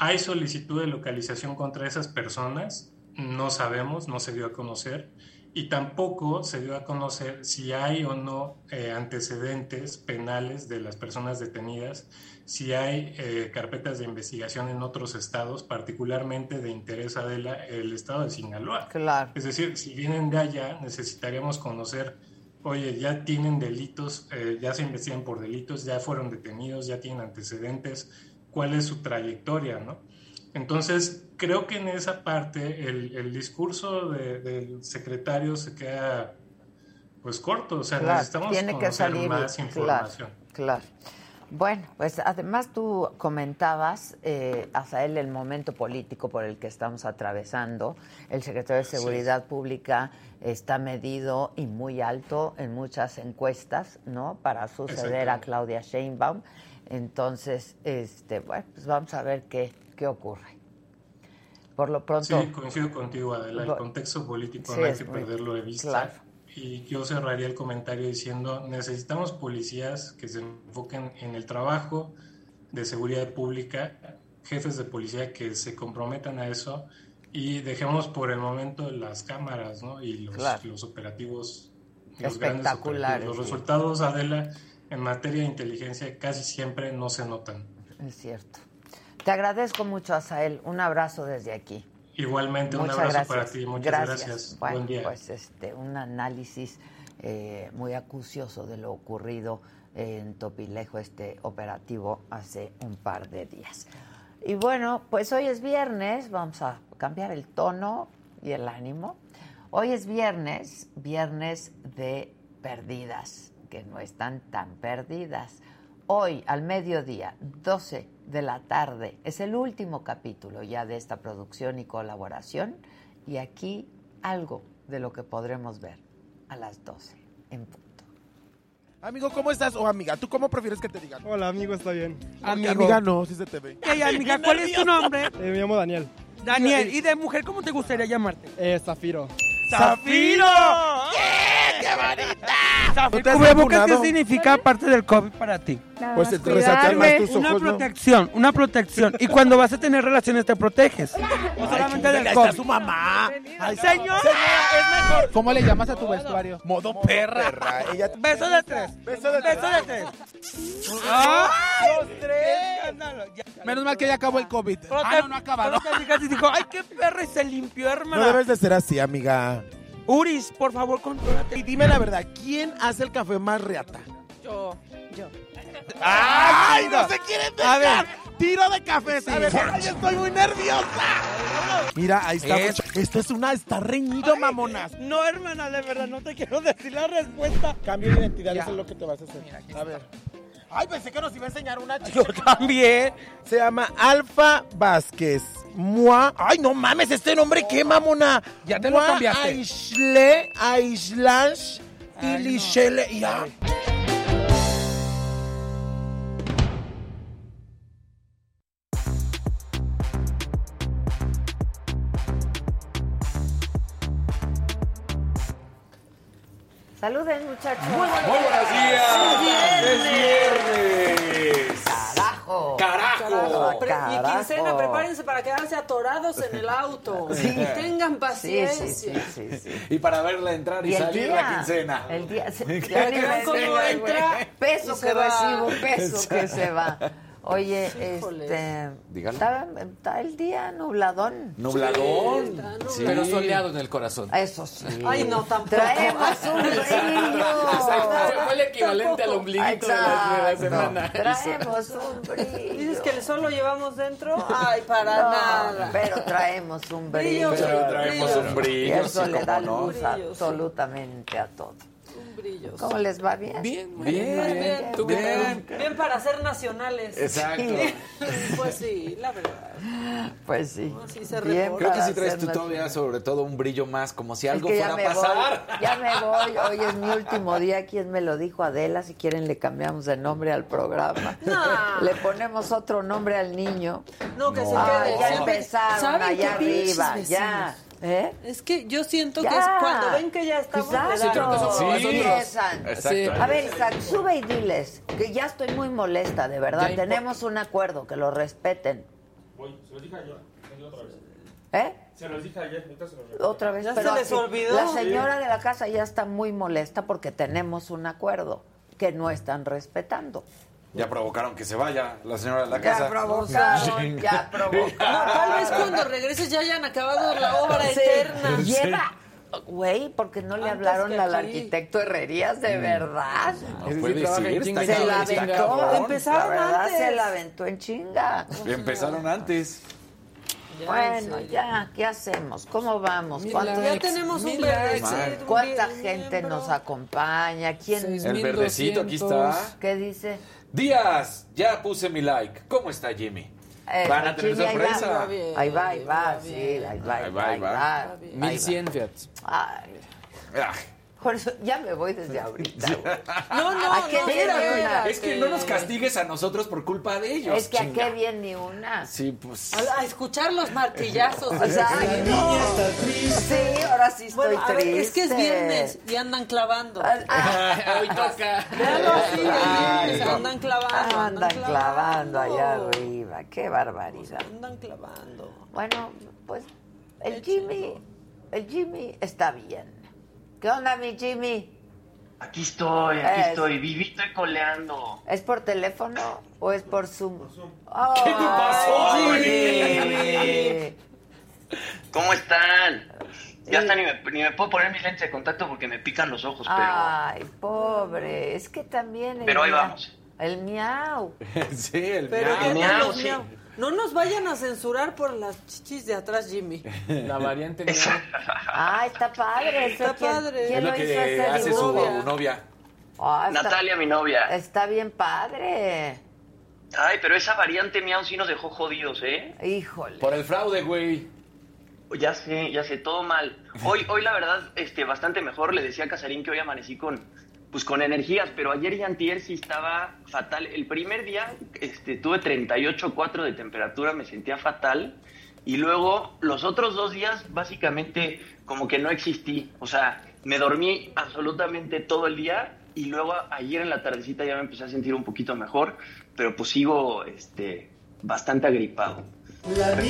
¿Hay solicitud de localización contra esas personas? No sabemos, no se dio a conocer y tampoco se dio a conocer si hay o no eh, antecedentes penales de las personas detenidas, si hay eh, carpetas de investigación en otros estados, particularmente de interés a el estado de Sinaloa. Claro. Es decir, si vienen de allá, necesitaríamos conocer, oye, ya tienen delitos, eh, ya se investigan por delitos, ya fueron detenidos, ya tienen antecedentes, cuál es su trayectoria, ¿no? Entonces, creo que en esa parte el, discurso del secretario se queda pues corto, o sea, necesitamos tiene que salir, más información. Claro, Bueno, pues además tú comentabas, eh, él el momento político por el que estamos atravesando. El secretario de Seguridad Pública está medido y muy alto en muchas encuestas, ¿no? Para suceder a Claudia Sheinbaum. Entonces, este, bueno, pues vamos a ver qué, qué ocurre. Por lo pronto. Sí, coincido contigo, Adela. El contexto político no hay que perderlo de vista. Y yo cerraría el comentario diciendo: necesitamos policías que se enfoquen en el trabajo de seguridad pública, jefes de policía que se comprometan a eso y dejemos por el momento las cámaras ¿no? y los, los operativos los espectaculares. Los resultados, Adela, en materia de inteligencia casi siempre no se notan. Es cierto. Te agradezco mucho, Asael. Un abrazo desde aquí. Igualmente, un abrazo para ti. Muchas gracias. Bueno, pues este, un análisis eh, muy acucioso de lo ocurrido en Topilejo, este operativo hace un par de días. Y bueno, pues hoy es viernes, vamos a cambiar el tono y el ánimo. Hoy es viernes, viernes de perdidas, que no están tan perdidas. Hoy, al mediodía, 12 de la tarde, es el último capítulo ya de esta producción y colaboración. Y aquí algo de lo que podremos ver a las 12 en punto. Amigo, ¿cómo estás? O amiga, ¿tú cómo prefieres que te digan? Hola, amigo, está bien. Amigo. Amiga no, si se te ve. Hey, amiga, ¿cuál es tu nombre? Eh, me llamo Daniel. Daniel, ¿y de mujer cómo te gustaría llamarte? Eh, Zafiro. ¡Zafiro! ¡Qué, qué bonita! ¿Cubrebocas qué significa aparte del COVID para ti? Pues te resaltan más tus ojos, Una protección, una protección. Y cuando vas a tener relaciones te proteges. O solamente del COVID. está su mamá. Ay, señor, es mejor. ¿Cómo le llamas a tu vestuario? Modo perra. Ella... Beso de tres. Beso de tres. Beso de tres. ¡Ay! Los tres. Menos mal que ya acabó el COVID. ah, no, no ha acabado. Y dijo, ay, qué perra, y se limpió, hermana. No debes de ser así, amiga. Uris, por favor, contrólate. Y dime la verdad, ¿quién hace el café más reata? Yo, yo. ¡Ay, no, se quieren dejar! A ver, tiro de café, ¿sabes? ¡Ay, estoy muy nerviosa! Mira, ahí está. Esto es una, está reñido, mamonas. No, hermana, de verdad, no te quiero decir la respuesta. Cambio de identidad, eso es lo que te vas a hacer. a ver. Ay, pensé que nos iba a enseñar una chica. Yo también. Se llama Alfa Vázquez. Mua. Ay, no mames, este nombre qué, mamona. Ya te lo Mua cambiaste. Aishle, Aislash, Ay, no. Ilishele. Ya. Saluden, muchachos. Muy buenos días. Es viernes. Carajo. Carajo. Pre- Y Carajo. quincena, prepárense para quedarse atorados en el auto. Tengan Sí, paciencia. sí, sí, sí, sí. Y para verla entrar y, Y salir día, la quincena. El día, se- ya ni me entra peso y que va. recibo, peso que se va. Oye, este, Dígalo. está, está el día nubladón. Nubladón. Sí. Sí. Pero soleado en el corazón. Eso sí. Ay, no, tampoco. Traemos un brillo. Fue, fue el equivalente al ombliguito de la, de la Exacto. semana. Traemos un brillo. Dices que el sol lo llevamos dentro. Ay, para No, nada. Pero traemos un brillo. Pero traemos un Y brillo, eso sí, le da no. luz Brillo, sí. absolutamente a todo. ¿Cómo les va bien? Bien, muy Bien, bien. bien, ¿Tú qué tal? bien. Bien para ser nacionales. Exacto. Pues sí, la verdad. Pues sí. No, sí se Bien reporta. Creo que sí traes tú todavía sobre todo un brillo más, como si Es algo que ya fuera a pasar. voy, ya me voy. Hoy es mi último día. ¿Quién me lo dijo? Adela. Si quieren le cambiamos de nombre al programa. No. Le ponemos otro nombre al niño. No, que se Ah, quede. Ay, ya Siempre- empezaron ¿Saben allá arriba. vecinos? Ya. ¿Eh? Es que yo siento Ya. que es cuando ven que ya estamos Exacto. Sí. A ver, Isaac, sube y diles que ya estoy muy molesta, de verdad. Ya Tenemos un acuerdo, que lo respeten. se los dije ayer, otra vez. ¿Eh? Se los dije ayer, se los. Otra vez. ¿Ya pero se les olvidó? La señora de la casa ya está muy molesta porque tenemos un acuerdo que no están respetando. Ya provocaron que se vaya la señora de la Ya casa. provocaron, ya No, provocaron. tal vez cuando regreses ya hayan acabado la obra Sí, eterna. Lleva, güey, porque no le Antes hablaron al aquí. arquitecto Herrerías, de verdad. No puede decir, Se la aventó. Empezaron la verdad antes. se la aventó en chinga. Empezaron antes. Ya, Bueno, ya, ¿qué hacemos? ¿Cómo vamos? Mil ¿Cuánto- Ya tenemos un likes. ¿Cuánta gente nos acompaña? ¿Quién? El verdecito aquí está. ¿Qué dice? Díaz, ya puse mi like. ¿Cómo está Jimmy? Eh, Van a tener Jimmy, ahí va. sorpresa. Ahí va, ahí va, sí, ahí va, ahí va, va, ahí va. ahí va. 1100, fíjate. Ay, Ah, por eso ya me voy desde ahorita. No, no, ¿A qué no, viene espérate. una? Es que no nos castigues a nosotros por culpa de ellos. Es que a qué bien ni una. Sí, pues. A, a escuchar los martillazos. O sea, Sí, ahora sí estoy Bueno, a ver, triste. es que es viernes y andan clavando. Ah, Hoy toca. Ay, andan clavando. Andan clavando allá arriba. Qué barbaridad. Andan clavando. Bueno, pues el Jimmy, el Jimmy está bien. ¿Qué onda, mi Jimmy? Aquí estoy, aquí Es- estoy, vivito y coleando. ¿Es por teléfono o es por Zoom? ¿Qué te pasó, Jimmy? ¿Cómo están? Ya hasta ni me, ni me puedo poner mis lentes de contacto porque me pican los ojos, pero... Ay, pobre. Es que también. el Pero ahí miau- vamos. El miau. sí, el Pero miau. ¿qué tal miau, los sí. No nos vayan a censurar por las chichis de atrás, Jimmy. La variante miau. Ah, está padre. eso. Está ¿Quién- padre. ¿Quién Es lo lo hizo que hace su novia. Ah, está- Natalia, mi novia. Está bien padre. Ay, pero esa variante miau sí nos dejó jodidos, ¿eh? Híjole. Por el fraude, güey. Ya sé, ya sé, todo mal. Hoy, hoy la verdad, este, bastante mejor. Le decía a Casarín que hoy amanecí con, pues, con energías, pero ayer y antier sí estaba fatal. El primer día este, tuve 38.4 de temperatura, me sentía fatal. Y luego los otros dos días básicamente como que no existí. O sea, me dormí absolutamente todo el día y luego ayer en la tardecita ya me empecé a sentir un poquito mejor, pero pues sigo este, bastante agripado.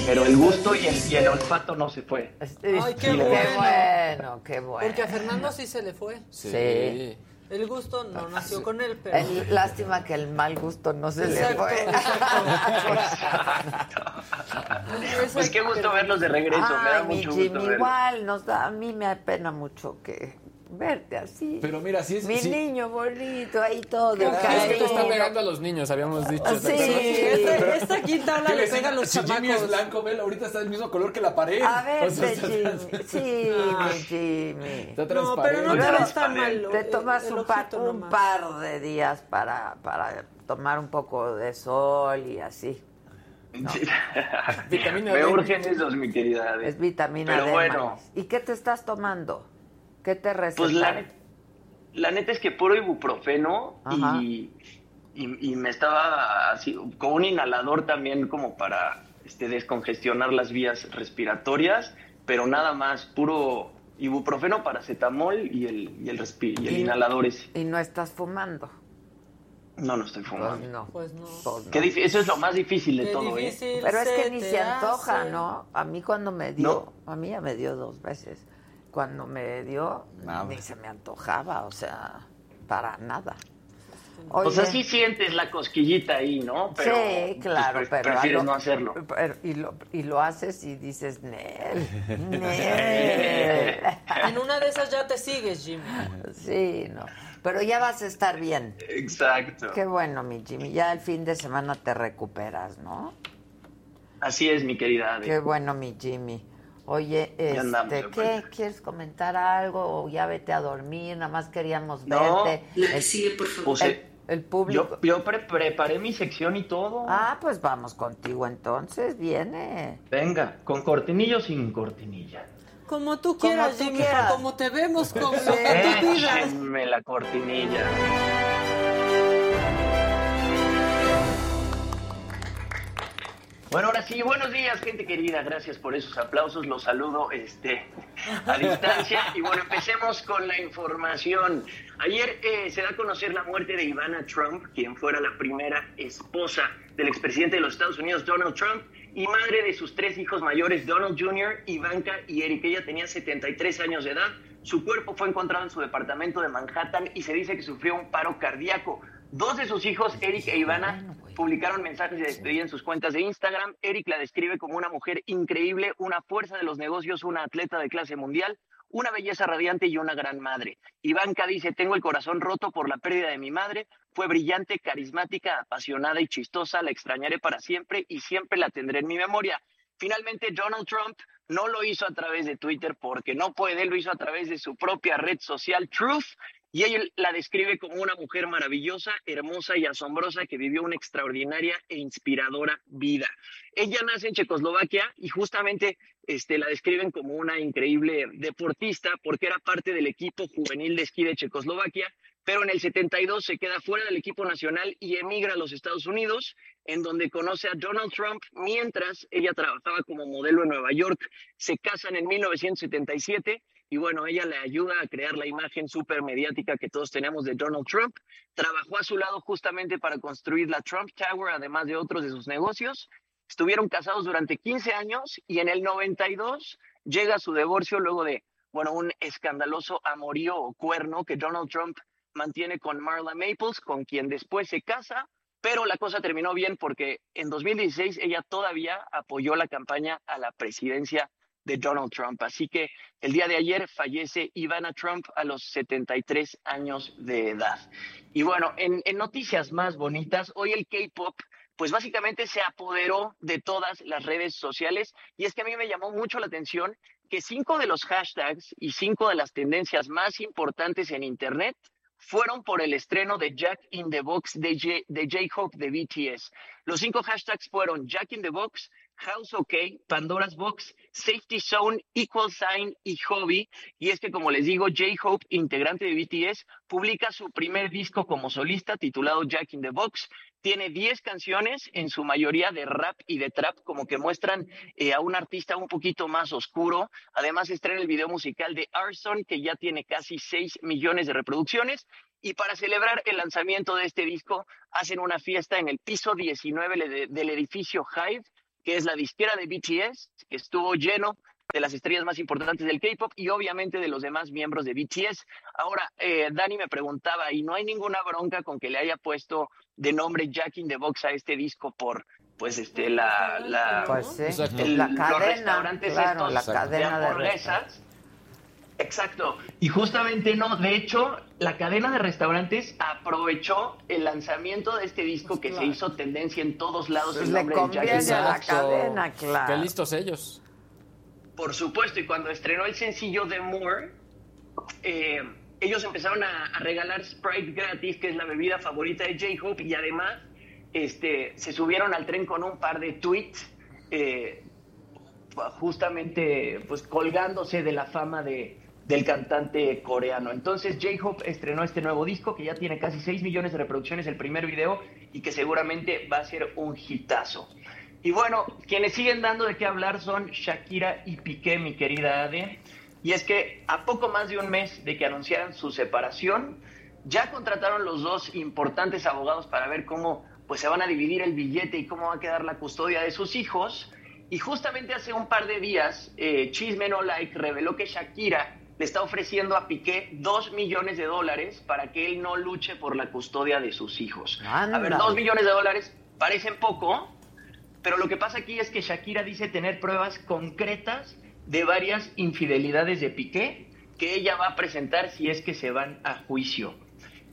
Pero el gusto y el, y el olfato no se fue. Ay, qué qué bueno. bueno, qué bueno. Porque a Fernando sí se le fue. Sí. El gusto no nació con él, pero... El- lástima que el mal gusto no se Exacto, le fue. Eso Pues qué gusto verlos de regreso, me da Ay, mi mucho Jimmy, gusto verlos. igual, nos da, a mí me da pena mucho que verte así. Pero mira, si es... Mi sí- niño bonito, ahí todo Es que te está pegando a los niños, habíamos dicho. Sí. Esta, esta quinta ola ¿Qué le pega a los si Jimmy es blanco, Mel, ahorita está del mismo color que la pared. A ver, O sea, Jimmy. Sí, Jimmy. Está No, pero no te ves tan mal. Te el- tomas el un, par, un par de días para, para tomar un poco de sol y así. Vitamina Me D. urgen esos, mi querida. Es vitamina Pero D. bueno. ¿Y qué te estás tomando? ¿Qué te pues recetaron? la, net- la neta es que puro ibuprofeno Ajá. y, y, y me estaba así, con un inhalador también como para este, descongestionar las vías respiratorias, pero nada más, puro ibuprofeno, paracetamol y el, y el, respi- y el Y- inhalador ese. Y no estás fumando. No, no estoy Pues fumando. no. Pues no. Pues no. Qué difí- eso es lo más difícil de Qué todo, ¿eh? Pero es que ni se antoja, hace. ¿no? A mí cuando me dio, a mí ya me dio dos veces. Cuando me dio, Nada. ni se me antojaba, o sea, para nada. O sea, Oye, sí sientes la cosquillita ahí, ¿no? Pero, sí, pues, claro, pre- pero... Prefieres lo- no hacerlo. pero- y, lo, y lo haces y dices, Nel, Nel. En una de esas ya te sigues, Jimmy. Sí, no. Pero ya vas a estar bien. Exacto. Qué bueno, mi Jimmy. Ya el fin de semana te recuperas, ¿no? Así es, mi querida Ade. Qué bueno, mi Jimmy. Oye, andamos este, ¿qué? vuelta. ¿Quieres comentar algo o ya vete a dormir? Nada más queríamos No, verte. La que el, sigue, por favor. Pues, el- eh, el público. Yo, yo pre- preparé mi sección y todo. Ah, pues vamos contigo entonces, viene. Venga, con cortinilla o sin cortinilla. Como tú Como quieras, tú quieras. como te vemos, como tú digas. La cortinilla. Bueno, ahora sí, buenos días, gente querida. Gracias por esos aplausos. Los saludo este, a distancia. Y bueno, empecemos con la información. Ayer eh, se da a conocer la muerte de Ivana Trump, quien fuera la primera esposa del expresidente de los Estados Unidos, Donald Trump, y madre de sus tres hijos mayores, Donald Jr., Ivanka y Eric. Ella tenía 73 años de edad. Su cuerpo fue encontrado en su departamento de Manhattan y se dice que sufrió un paro cardíaco. Dos de sus hijos, Eric e Ivana, publicaron mensajes de despedida en sus cuentas de Instagram. Eric la describe como una mujer increíble, una fuerza de los negocios, una atleta de clase mundial, una belleza radiante y una gran madre. Ivanka dice, tengo el corazón roto por la pérdida de mi madre, fue brillante, carismática, apasionada y chistosa, la extrañaré para siempre y siempre la tendré en mi memoria. Finalmente, Donald Trump no lo hizo a través de Twitter porque no puede, lo hizo a través de su propia red social Truth y ella la describe como una mujer maravillosa, hermosa y asombrosa que vivió una extraordinaria e inspiradora vida. Ella nace en Checoslovaquia y justamente este, la describen como una increíble deportista porque era parte del equipo juvenil de esquí de Checoslovaquia, pero en el 72 se queda fuera del equipo nacional y emigra a los Estados Unidos, en donde conoce a Donald Trump mientras ella trabajaba como modelo en Nueva York. Se casan en 1977 y bueno, ella le ayuda a crear la imagen súper mediática que todos tenemos de Donald Trump. Trabajó a su lado justamente para construir la Trump Tower, además de otros de sus negocios. Estuvieron casados durante 15 años y en el 92 llega su divorcio luego de, bueno, un escandaloso amorío o cuerno que Donald Trump mantiene con Marla Maples, con quien después se casa, pero la cosa terminó bien porque en 2016 ella todavía apoyó la campaña a la presidencia de Donald Trump. Así que el día de ayer fallece Ivana Trump a los 73 años de edad. Y bueno, en, noticias más bonitas, hoy el K-Pop pues básicamente se apoderó de todas las redes sociales y es que a mí me llamó mucho la atención que cinco de los hashtags y cinco de las tendencias más importantes en Internet fueron por el estreno de Jack in the Box de, J- de J-Hope de BTS. Los cinco hashtags fueron Jack in the Box, House OK, Pandora's Box, Safety Zone, Equal Sign y Hobby. Y es que, como les digo, J-Hope, integrante de BTS, publica su primer disco como solista titulado Jack in the Box. Tiene 10 canciones, en su mayoría de rap y de trap, como que muestran eh, a un artista un poquito más oscuro. Además, estrena el video musical de Arson, que ya tiene casi 6 millones de reproducciones. Y para celebrar el lanzamiento de este disco, hacen una fiesta en el piso 19 de- del edificio Hive, que es la disquera de BTS, que estuvo lleno de las estrellas más importantes del K-pop y obviamente de los demás miembros de BTS. Ahora, eh, Dani me preguntaba, ¿y no hay ninguna bronca con que le haya puesto de nombre Jack in the Box a este disco por, pues, este, la... la Pues sí, el- la los cadena, restaurantes claro, estos la cadena de hamburguesas? Exacto. Y justamente no, de hecho, la cadena de restaurantes aprovechó el lanzamiento de este disco que se hizo tendencia en todos lados. Pues el le nombre de conviene Jackie a la cadena, claro. Qué listos ellos. Por supuesto, y cuando estrenó el sencillo de Moore, eh, ellos empezaron a, a regalar Sprite gratis, que es la bebida favorita de J-Hope, y además este, se subieron al tren con un par de tweets, eh, justamente pues colgándose de la fama de, del cantante coreano. Entonces J-Hope estrenó este nuevo disco que ya tiene casi 6 millones de reproducciones el primer video y que seguramente va a ser un hitazo. Y bueno, quienes siguen dando de qué hablar son Shakira y Piqué, mi querida Ade. Y es que a poco más de un mes de que anunciaran su separación, ya contrataron los dos importantes abogados para ver cómo pues, se van a dividir el billete y cómo va a quedar la custodia de sus hijos. Y justamente hace un par de días, eh, Chisme No Like reveló que Shakira le está ofreciendo a Piqué dos millones de dólares para que él no luche por la custodia de sus hijos. A ver, dos millones de dólares parecen poco, pero lo que pasa aquí es que Shakira dice tener pruebas concretas de varias infidelidades de Piqué que ella va a presentar si es que se van a juicio.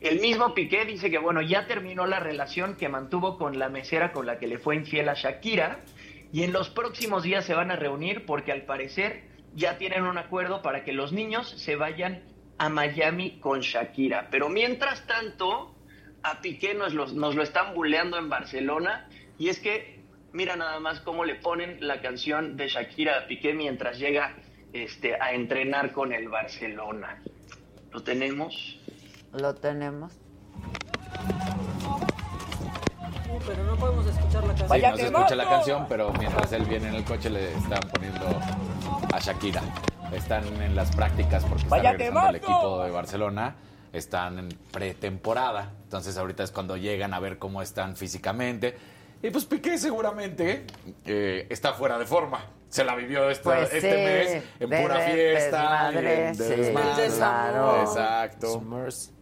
El mismo Piqué dice que bueno, ya terminó la relación que mantuvo con la mesera con la que le fue infiel a Shakira y en los próximos días se van a reunir porque al parecer ya tienen un acuerdo para que los niños se vayan a Miami con Shakira. Pero mientras tanto, a Piqué nos, lo están buleando en Barcelona y es que mira nada más cómo le ponen la canción de Shakira a Piqué mientras llega este, a entrenar con el Barcelona. ¿Lo tenemos? Lo tenemos. Pero no podemos escuchar la canción. Sí, no se escucha la canción, pero mientras él viene en el coche le están poniendo a Shakira. Están en las prácticas porque está ¡Vaya regresando el quemazo! equipo de Barcelona. Están en pretemporada. Entonces ahorita es cuando llegan a ver cómo están físicamente. Y pues Piqué seguramente eh, está fuera de forma. Se la vivió esta- Pues este sí, mes en de pura de- fiesta. y desmadre, en- de sí, desmadre. claro. Exacto.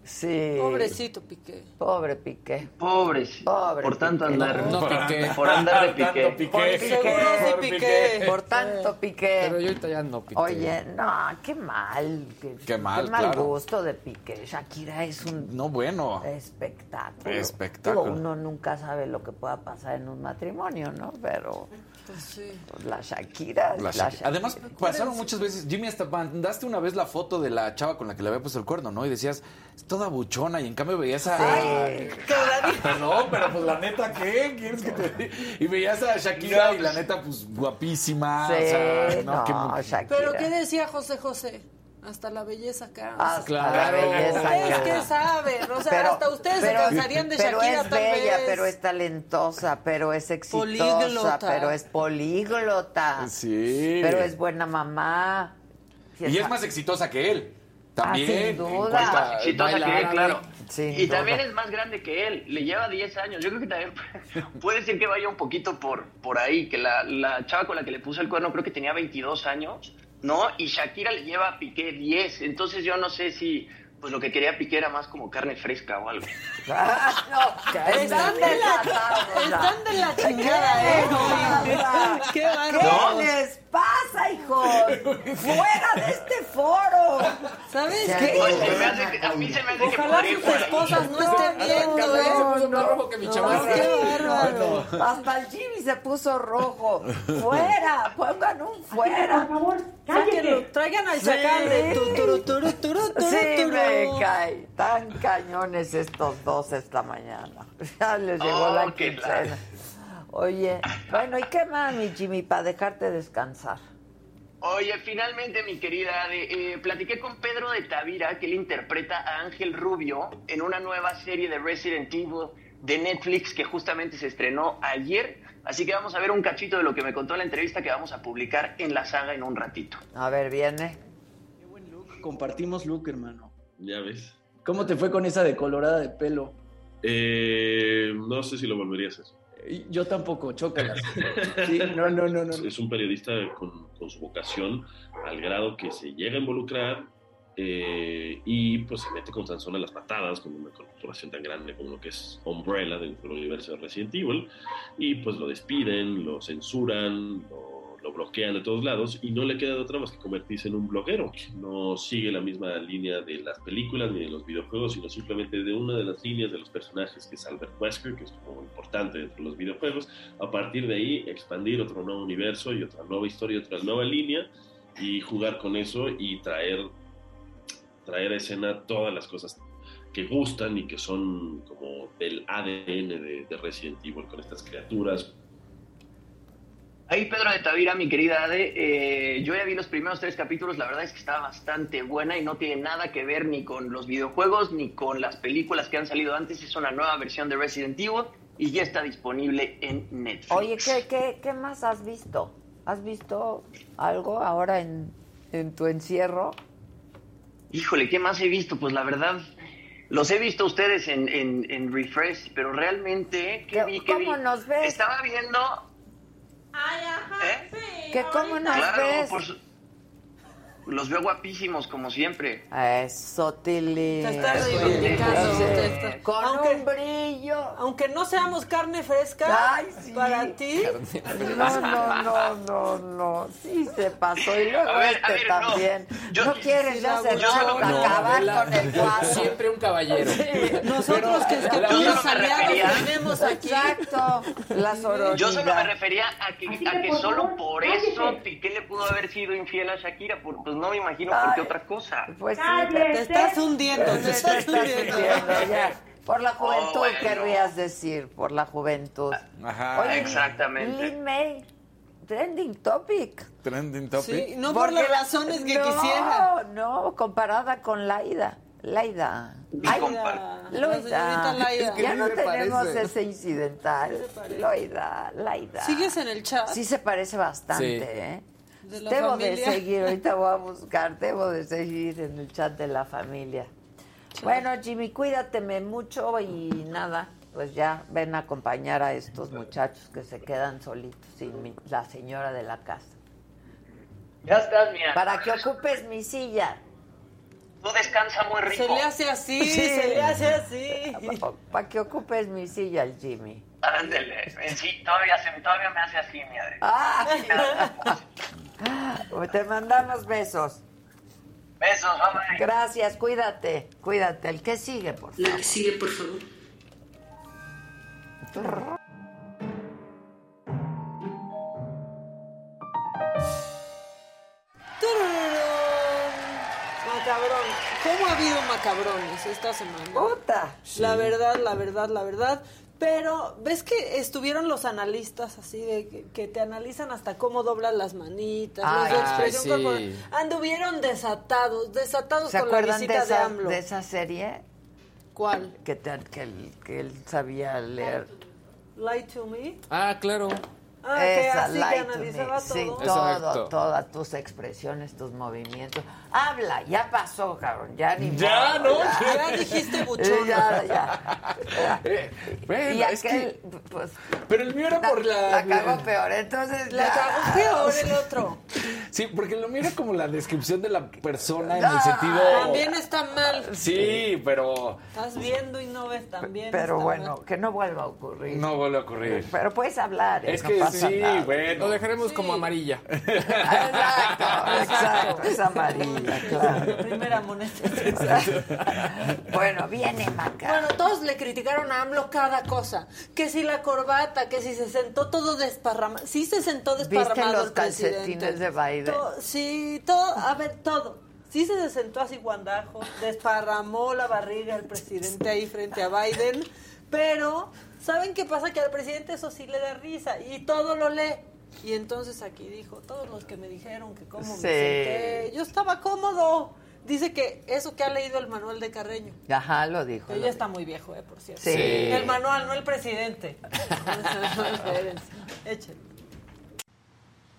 Sí. Pobrecito Piqué. Pobre Piqué. Pobres. Pobre por tanto Piqué. andar. No, Piqué. Por andar de Tanto Piqué. Piqué. Por Piqué. Seguro sí, Por Piqué. Por tanto Piqué. Pero yo ahorita ya no piqué. Oye, no, qué mal. Qué, Qué mal, Qué mal claro. gusto de Piqué. Shakira es un No, bueno. espectáculo. Espectáculo. Digo, uno nunca sabe lo que pueda pasar en un matrimonio, ¿no? Pero Pues sí. la Shakira. La la Shakira. Shakira. Además, pasaron muchas veces. Jimmy, hasta mandaste una vez la foto de la chava con la que le había puesto el cuerno, ¿no? Y decías, toda buchona. Y en cambio veías a. Sí. Perdón, pero pues la neta, ¿qué? ¿Quieres que te diga? Y veías a Shakira y la neta, pues guapísima. Sí, o sea, no, no, qué mu- Shakira. Pero ¿qué decía José José? Hasta la belleza acá. Hasta Claro. la belleza. Ustedes acá. qué saben, o sea, Pero- hasta ustedes pero- se cansarían de pero Shakira es tal bella, vez. pero es talentosa, pero es exitosa, Políglota. pero es políglota. Sí. Pero es buena mamá. Y es más exitosa que él. También. sin en duda. cuanto a Más exitosa baila que él, árabe. claro. Sin y duda. también es más grande que él, le lleva 10 años. Yo creo que también puede ser que vaya un poquito por, por ahí, que la, la chava con la que le puso el cuerno creo que tenía 22 años, ¿no? Y Shakira le lleva a Piqué 10. Entonces yo no sé si pues lo que quería Piqué era más como carne fresca o algo. Ah, no, Están de la, están de la chingada, ¿eh? Qué ¿Qué bárbaro. les pasa, hijos? ¡Fuera de este foro! ¿Sabes Ya, qué? Pues, se me hace que- a mí se me hace que Ojalá sus por ahí. esposas no estén viendo, ¿eh? más rojo que mi No, chamarra. qué bárbaro. Hasta el Jimmy se puso rojo. ¡Fuera! ¡Pongan un fuera! Por favor, Sáquenlo, traigan al Sí. chacal de tu, turu, turu, turu, turu, Sí, turu. Me cae. Tan cañones estos dos esta mañana. Ya les llegó Oh, la qué quincena. Oye, bueno, ¿y qué más, mi Jimmy, para dejarte descansar? Oye, finalmente, mi querida, eh, platiqué con Pedro de Tavira, que él interpreta a Ángel Rubio en una nueva serie de Resident Evil de Netflix que justamente se estrenó ayer. Así que vamos a ver un cachito de lo que me contó la entrevista que vamos a publicar en la saga en un ratito. A ver, viene. Compartimos look, hermano. Ya ves. ¿Cómo te fue con esa decolorada de pelo? Eh, no sé si lo volvería a hacer. Yo tampoco, chócalas. Sí, no, no, no, no. Es un periodista con, con su vocación al grado que se llega a involucrar eh, y pues se mete con Sansón a las patadas con una corporación tan grande como lo que es Umbrella dentro del universo de Resident Evil y pues lo despiden, lo censuran, lo lo bloquean de todos lados y no le queda de otra más que convertirse en un bloguero. No sigue la misma línea de las películas ni de los videojuegos, sino simplemente de una de las líneas de los personajes que es Albert Wesker, que es como importante dentro de los videojuegos. A partir de ahí, expandir otro nuevo universo y otra nueva historia, otra nueva línea y jugar con eso y traer, traer a escena todas las cosas que gustan y que son como del ADN de, de Resident Evil con estas criaturas, Ahí Pedro de Tavira, mi querida Ade, eh, yo ya vi los primeros tres capítulos, la verdad es que está bastante buena y no tiene nada que ver ni con los videojuegos ni con las películas que han salido antes, es una nueva versión de Resident Evil y ya está disponible en Netflix. Oye, ¿qué, qué, qué más has visto? ¿Has visto algo ahora en, en tu encierro? Híjole, ¿qué más he visto? Pues la verdad, los he visto ustedes en, en, en Refresh, pero realmente, ¿qué, vi? ¿Qué ¿Cómo vi? nos ves? Estaba viendo Ay, ajá, ¿Eh? sí. ¿Que cómo nos Claro, ves? por su- los veo guapísimos como siempre. Eso, Tili. Te estás reivindicando. Sí. Con aunque, un brillo. Aunque no seamos carne fresca Ay, sí. para ti. No, no, no, no, no. Sí se pasó. Y luego A ver, este a ver, no. también. Yo- no quieres ya Sí, cerrar, yo- no, acabar la- con el cuadro. Siempre un caballero. Nosotros que, que no me aliados tenemos aquí. Exacto. La sororidad. Yo solo me refería a que, a que solo por eso Piqué le pudo haber sido infiel a Shakira, por- pues no me imagino por qué otra cosa. Pues sí, Te estás hundiendo, te te estás estás hundiendo. ya. Por la juventud, Oh, bueno. querrías decir, por la juventud. Ajá. Oye, Exactamente. Lin May, trending topic. Trending topic. Sí, no por las razones que no, quisiera. No, comparada con Laida. Laida. Loida. Laida. Que ya no tenemos parece. ese incidental. Loida, Laida. ¿Sigues en el chat? Sí se parece bastante, Sí. ¿eh? De la Debo familia. de seguir, ahorita voy a buscar, debo de seguir en el chat de la familia. Bueno, Jimmy, cuídateme mucho y nada, pues ya ven a acompañar a estos muchachos que se quedan solitos sin mi- la señora de la casa. Ya estás, mira. Para que ocupes mi silla. Tú descansa muy rico. Se le hace así, Sí. se le hace así. Para que ocupes mi silla, el Jimmy. Ándele. Sí, todavía, se, todavía me hace así, mi Ade. Ah, te mandamos besos. Besos, bye. Gracias, cuídate, cuídate. El que sigue, por favor. La que sigue, por favor. Macabrón. ¿Cómo ha habido macabrones esta semana? Puta. La verdad, la verdad, la verdad. Pero, ¿ves que estuvieron los analistas así de que, que te analizan hasta cómo doblan las manitas, Ay, los de expresión sí. corporal? Anduvieron desatados, desatados ¿Se con la acuerdan de visita de, esa, AMLO. de esa serie? ¿Cuál? Que, te- que, él, que él sabía leer. Lie to me. Ah, claro. Ah, que Esa, así que to me. analizaba Sí, todo. todo, Exacto. todas tus expresiones, tus movimientos. Habla, ya pasó, cabrón, ya ni Ya, modo, ¿no? Ya dijiste buchón. Ya, ya. Eh, bueno, y es aquel, que... pues, Pero el mío era por la... la cagó peor, entonces La ya. cagó peor el otro. Sí, porque lo mío era como la descripción de la persona en Ah, el sentido... También está mal. Sí, pero Estás viendo y no ves también. Pero está bueno, mal. que no vuelva a ocurrir. no vuelve a ocurrir. Pero puedes hablar, ¿eh? Es no que pasa sí, nada. bueno. Lo dejaremos Sí. como amarilla. Exacto, exacto, es amarilla, claro. Primera moneda. Bueno, viene Maca. Bueno, todos le criticaron a AMLO cada cosa. Que si la corbata, que si se sentó todo desparramado. Sí se sentó desparramado ¿Viste los el calcetines de Biden? To- sí, todo, a ver, todo. Sí se sentó así guandajo, desparramó la barriga el presidente ahí frente a Biden, pero ¿saben qué pasa? Que al presidente eso sí le da risa y todo lo lee. Y entonces aquí dijo, todos los que me dijeron que cómo me Sí. senté, yo estaba cómodo. Dice que eso que ha leído el manual de Carreño. Ajá, lo dijo. Ella lo está muy viejo, eh, por cierto. Sí. El manual, no el presidente.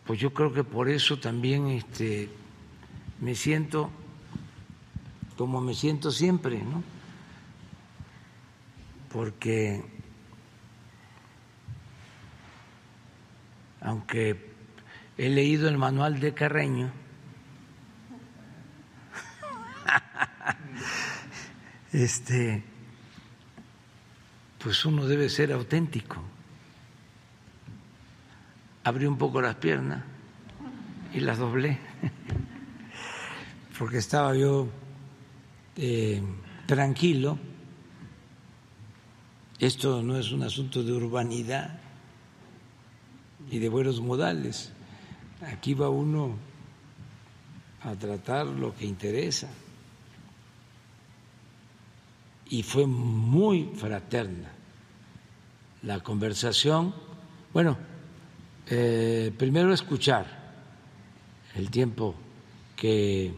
Pues yo creo que por eso también este, me siento como me siento siempre, ¿no? Porque aunque he leído el manual de Carreño, este, pues uno debe ser auténtico. Abrí un poco las piernas y las doblé, porque estaba yo eh, tranquilo. Esto no es un asunto de urbanidad y de buenos modales. Aquí va uno a tratar lo que interesa. Y fue muy fraterna la conversación. Bueno, eh, primero escuchar el tiempo que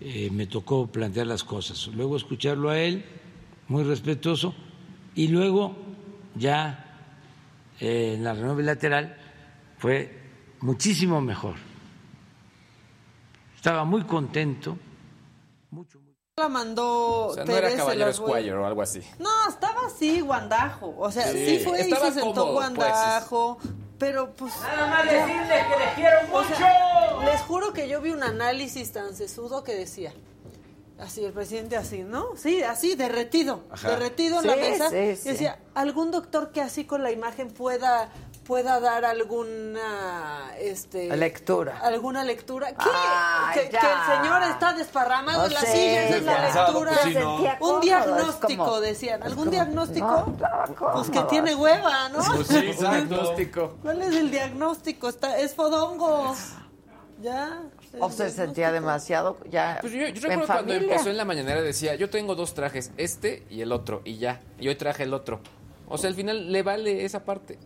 eh, me tocó plantear las cosas, luego escucharlo a él, muy respetuoso, y luego ya en la reunión bilateral fue muchísimo mejor. Estaba muy contento. La mandó. O sea, no era Pérez, Caballero Squire o algo así. No, estaba así, guandajo. O sea, sí, Sí, fue y estaba se sentó cómodo, guandajo. Pero pues. Nada más ya. decirle que les quiero O mucho. sea, les juro que yo vi un análisis tan sesudo que decía. Así, el presidente así, ¿no? Sí, así, derretido. Ajá. Derretido en la mesa. sí, Y decía, algún doctor que así con la imagen pueda pueda dar alguna este Lectura. alguna lectura ¿Qué? Ay, que, el señor está desparramado Oh, en la sí, silla esa es la lectura un diagnóstico como- decían algún como- diagnóstico no, pues que tiene hueva ¿no? Pues sí, diagnóstico. ¿Cuál es el diagnóstico? Está, es fodongo. Ya. O se sentía demasiado ya Pues yo, yo en recuerdo cuando familia. empezó en la mañanera decía, yo tengo dos trajes, este y el otro, y ya. Y hoy traje el otro. O sea, al final le vale esa parte.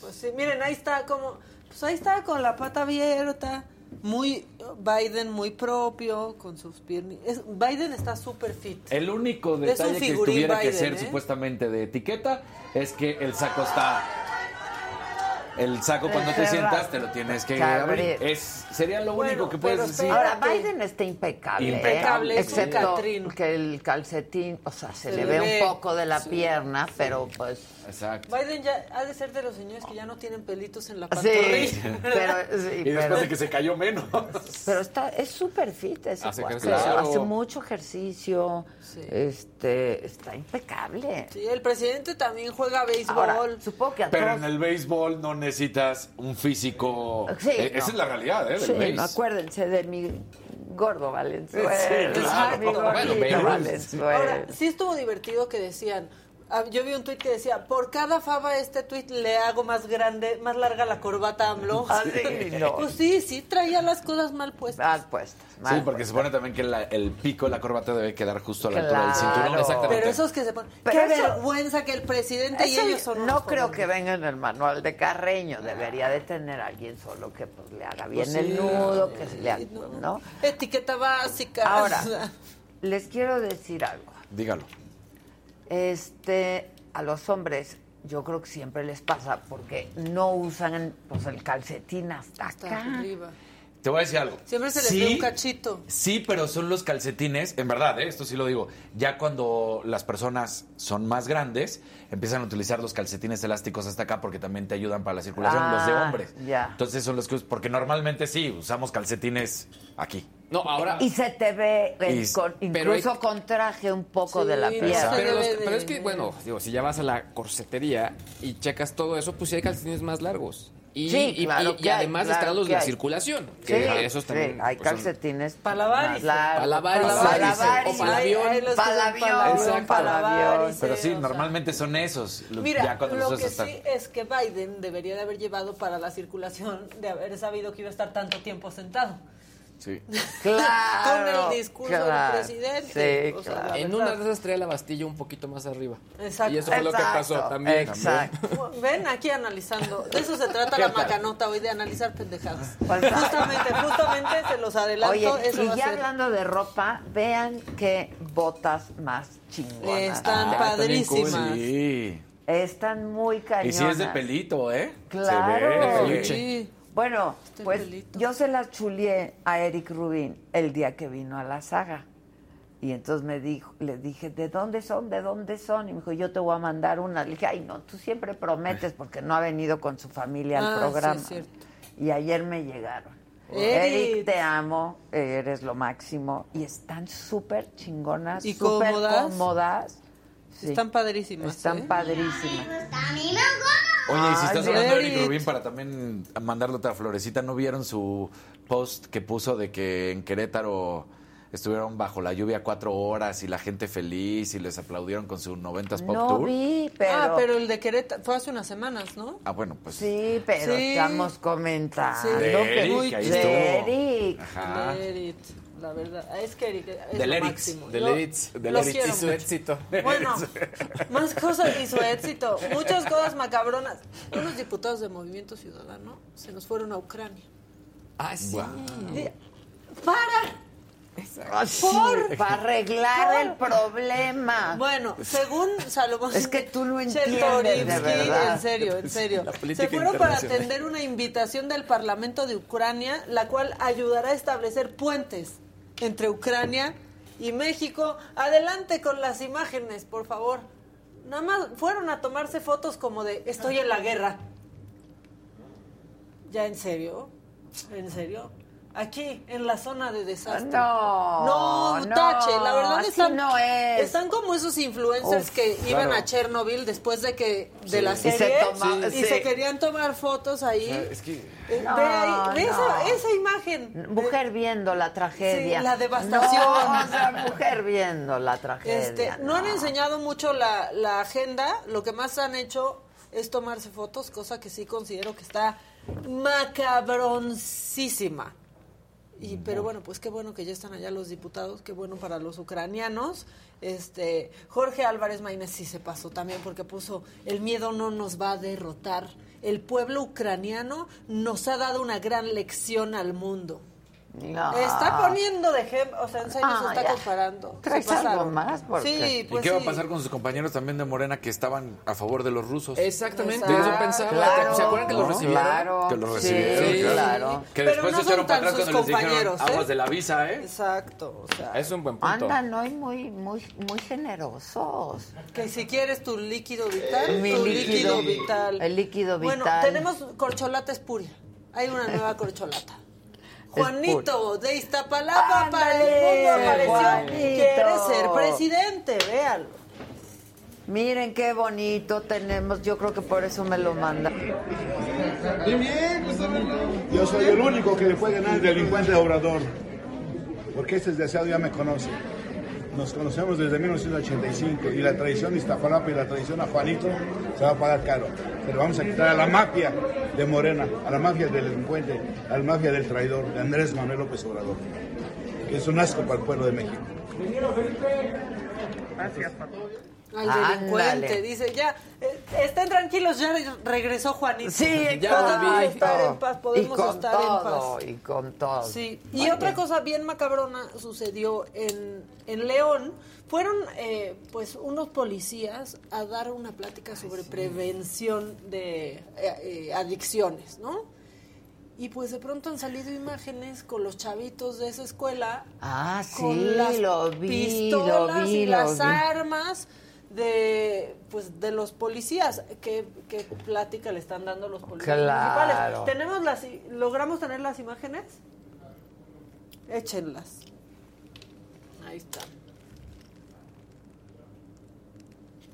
Pues sí, miren, ahí está como, pues ahí está con la pata abierta, muy Biden muy propio con sus piernas. Biden está súper fit. El único detalle que tuviera que ser ¿eh? supuestamente de etiqueta es que el saco está. El saco cuando te sientas te lo tienes que abrir. Es, sería lo Bueno, único que puedes pero decir. Ahora, Biden está impecable. ¿eh? Impecable, es Excepto que el calcetín, o sea, se, Se le le ve, un poco de la Sí. pierna, pero pues... Exacto. Biden ya ha de ser de los señores que ya no tienen pelitos en la Sí, pantorrilla. pero, sí, y después pero, de que se cayó menos. pero está, es súper fit ese Hace. Hace mucho ejercicio, Sí. este, está impecable. Sí, el presidente también juega béisbol. Ahora, supongo que a Pero todos... en el béisbol no necesitas un físico. Sí, Eh, no. Esa es la realidad, ¿eh? Sí, acuérdense de mi gordo Valenzuela. Sí, claro. Mi Bueno, gordito Ruth. Valenzuela. Ahora, sí estuvo divertido que decían, yo vi un tuit que decía, por cada fava este tuit le hago más grande, más larga la corbata a AMLO. Ah, sí, no. Pues sí, sí, traía las cosas mal puestas. Mal puestas. Sí, mal porque se supone también que la- el pico de la corbata debe quedar justo a la altura del cinturón. Exactamente. Pero esos que se ponen, Pero qué eso- vergüenza que el presidente y ellos son no creo jóvenes". que venga en el manual de Carreño. Debería de tener alguien solo que pues, le haga bien Pues el sí. nudo, que se le haga, ¿no? Etiqueta básica. Ahora, les quiero decir algo. Dígalo. Este, a los hombres yo creo que siempre les pasa porque no usan pues, el calcetín hasta hasta acá. arriba. Te voy a decir algo. Siempre se les Sí, ve un cachito. Sí, pero son los calcetines, en verdad, ¿eh? esto sí lo digo, ya cuando las personas son más grandes, empiezan a utilizar los calcetines elásticos hasta acá porque también te ayudan para la circulación, los de Ah, hombres. ya. Entonces son los que, porque normalmente sí, usamos calcetines aquí. No, ahora... Y se te ve el- Y- con- pero incluso hay- con traje un poco Sí, de la piel. Pero, los- pero es que, bueno, digo, si ya vas a la corsetería y checas todo eso, pues sí hay calcetines más largos. Y, Sí, y- claro y- y además claro están los de la circulación. Sí, Que esos sí, también. hay pues, calcetines Para lavar más y- largos. Para lavar y para lavar y lavar se- y o para el avión. Ahí los que Para el son avión, para el Exacto. para lavar y Pero sí, sea, normalmente son esos. lo- Mira, ya cuando los lo que hasta- sí es que Biden debería de haber llevado para la circulación de haber sabido que iba a estar tanto tiempo sentado. Sí. Claro, Con el discurso claro, del presidente. sí, O sea, claro. la En una de esas traía la Bastilla un poquito más arriba. Exacto. Y eso fue lo que pasó también. Exacto. Ven aquí analizando. De eso se trata ¿Qué la macanota hoy, de analizar pendejadas. Justamente, justamente se los adelanto. Oye, eso y ya ser. hablando de ropa, vean qué botas más chingonas. Están Ah, padrísimas. Sí. Están muy Y cañonas. si es de pelito, ¿eh? Claro. Se ve. peluche. Sí. Bueno, Está en pues pelito. yo se las chulié a Eric Rubin el día que vino a la saga. Y entonces me dijo, le dije, ¿de dónde son? ¿De dónde son? Y me dijo, yo te voy a mandar una. Le dije, ay, no, tú siempre prometes porque no ha venido con su familia al Ah, sí, programa. es cierto. Y ayer me llegaron. Eric. Eric, te amo, eres lo máximo. Y están súper chingonas, ¿Y súper cómodas? cómodas. Sí. Están padrísimas. Están ¿eh? padrísimas. Oye, y si estás hablando de Eric. Rubín, para también mandarle otra florecita, ¿no vieron su post que puso de que en Querétaro estuvieron bajo la lluvia cuatro horas y la gente feliz y les aplaudieron con su 90s Pop No Tour? vi, pero... Ah, pero el de Querétaro fue hace unas semanas, ¿no? Ah, bueno, pues... Sí, pero Sí. estamos comentando Sí. De que... Eric, ahí. Eric. Ajá. De Eric, la verdad. Es que Eric es Del lo Eric, máximo. del Yo Eric, del lo Eric quiero y su mucho. éxito. Bueno, más cosas y su éxito. Muchas cosas macabronas. Unos diputados de Movimiento Ciudadano se nos fueron a Ucrania. Ah, sí. Para. Por- para arreglar por- el problema. Bueno, según Salomón. Es que tú no entiendes, de verdad. En serio, en serio. Se fueron para atender una invitación del Parlamento de Ucrania, la cual ayudará a establecer puentes entre Ucrania y México. Adelante con las imágenes, por favor. Nada más fueron a tomarse fotos como de estoy en la guerra. ¿Ya en serio? ¿En serio? Aquí, en la zona de desastre. No, no, no, tache. La verdad así están, no es. están como esos influencers Uf, que iban claro. a Chernobyl después de que de la Y se serie toma- y sí. se querían tomar fotos ahí. Es que... Eh, No, ve ahí, ve no. esa, esa imagen. Mujer viendo la tragedia. Sí, la devastación. No, o sea, mujer viendo la tragedia. Este, no han enseñado mucho la, la agenda, lo que más han hecho es tomarse fotos, cosa que sí considero que está macabroncísima. Y, pero bueno, pues qué bueno que ya están allá los diputados, qué bueno para los ucranianos. Este Jorge Álvarez Maínez sí se pasó también porque puso el miedo no nos va a derrotar. El pueblo ucraniano nos ha dado una gran lección al mundo. No. Está poniendo de ejemplo, o sea, en serio Ah, se está ya. comparando. Se ¿Traes algo más? ¿Por Sí, qué? ¿Y pues qué va a sí. pasar con sus compañeros también de Morena que estaban a favor de los rusos? Exactamente, Exacto. eso pensaba. Claro, ¿Se acuerdan que los recibieron? Claro. Que los Sí, recibieron, Sí. claro. Que Pero después no se echaron para atrás cuando les dijeron ¿eh? aguas de la visa, ¿eh? Exacto, o sea, Es un buen punto. Andan hoy muy, muy, muy generosos. que si quieres tu líquido vital, Mi tu líquido- líquido, vital. el líquido Bueno, vital. tenemos corcholata espuria. Hay una nueva corcholata. Juanito de Iztapalapa para el mundo apareció. Juanito. Quiere ser presidente, véalo. Miren qué bonito tenemos. Yo creo que por eso me lo manda. Yo soy el único que le puede ganar al delincuente de Obrador. Porque este desgraciado ya me conoce. Nos conocemos desde 1985 y la traición de Iztapalapa y la traición a Juanito se va a pagar caro. Pero vamos a quitar a la mafia de Morena, a la mafia del delincuente, a la mafia del traidor, de Andrés Manuel López Obrador. Que es un asco para el pueblo de México. Al delincuente, dice, ya, eh, estén tranquilos, ya re- regresó Juanito. Sí, ya podemos estar en paz, podemos y con estar en todo, paz. y con todo. Sí, y otra cosa bien macabrona sucedió en, en León. Fueron eh, pues unos policías a dar una plática sobre prevención de eh, eh, adicciones, ¿no? Y pues de pronto han salido imágenes con los chavitos de esa escuela Ah, sí, con las lo vi, pistolas lo vi, y lo las vi. armas de pues de los policías qué, qué plática le están dando los policías Claro. municipales tenemos las logramos tener las imágenes échenlas ahí está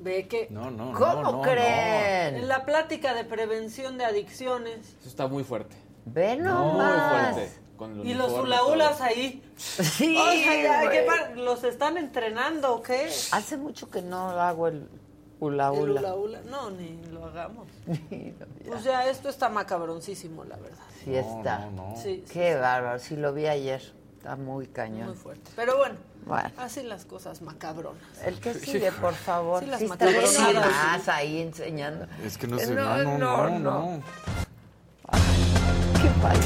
ve que No, no, ¿Cómo no, no, creen? en la plática de prevención de adicciones Eso está muy fuerte. Ve Muy nomás. fuerte. Con el y los todo. ahí Sí, O sea, ya, güey. ¿qué par- los están entrenando o qué Hace mucho que no hago el hula El hula. hula hula. No, ni lo hagamos. Pues ya, esto está macabroncísimo, la verdad. Sí está. Sí, sí, Qué bárbaro. Sí lo vi ayer. Está muy cañón. Muy fuerte. Pero bueno, Bueno. así las cosas macabronas. El que sigue, por favor. Sí, las Sí, más ahí enseñando. Es que no sé, No, no, no, no, no, no. Qué país.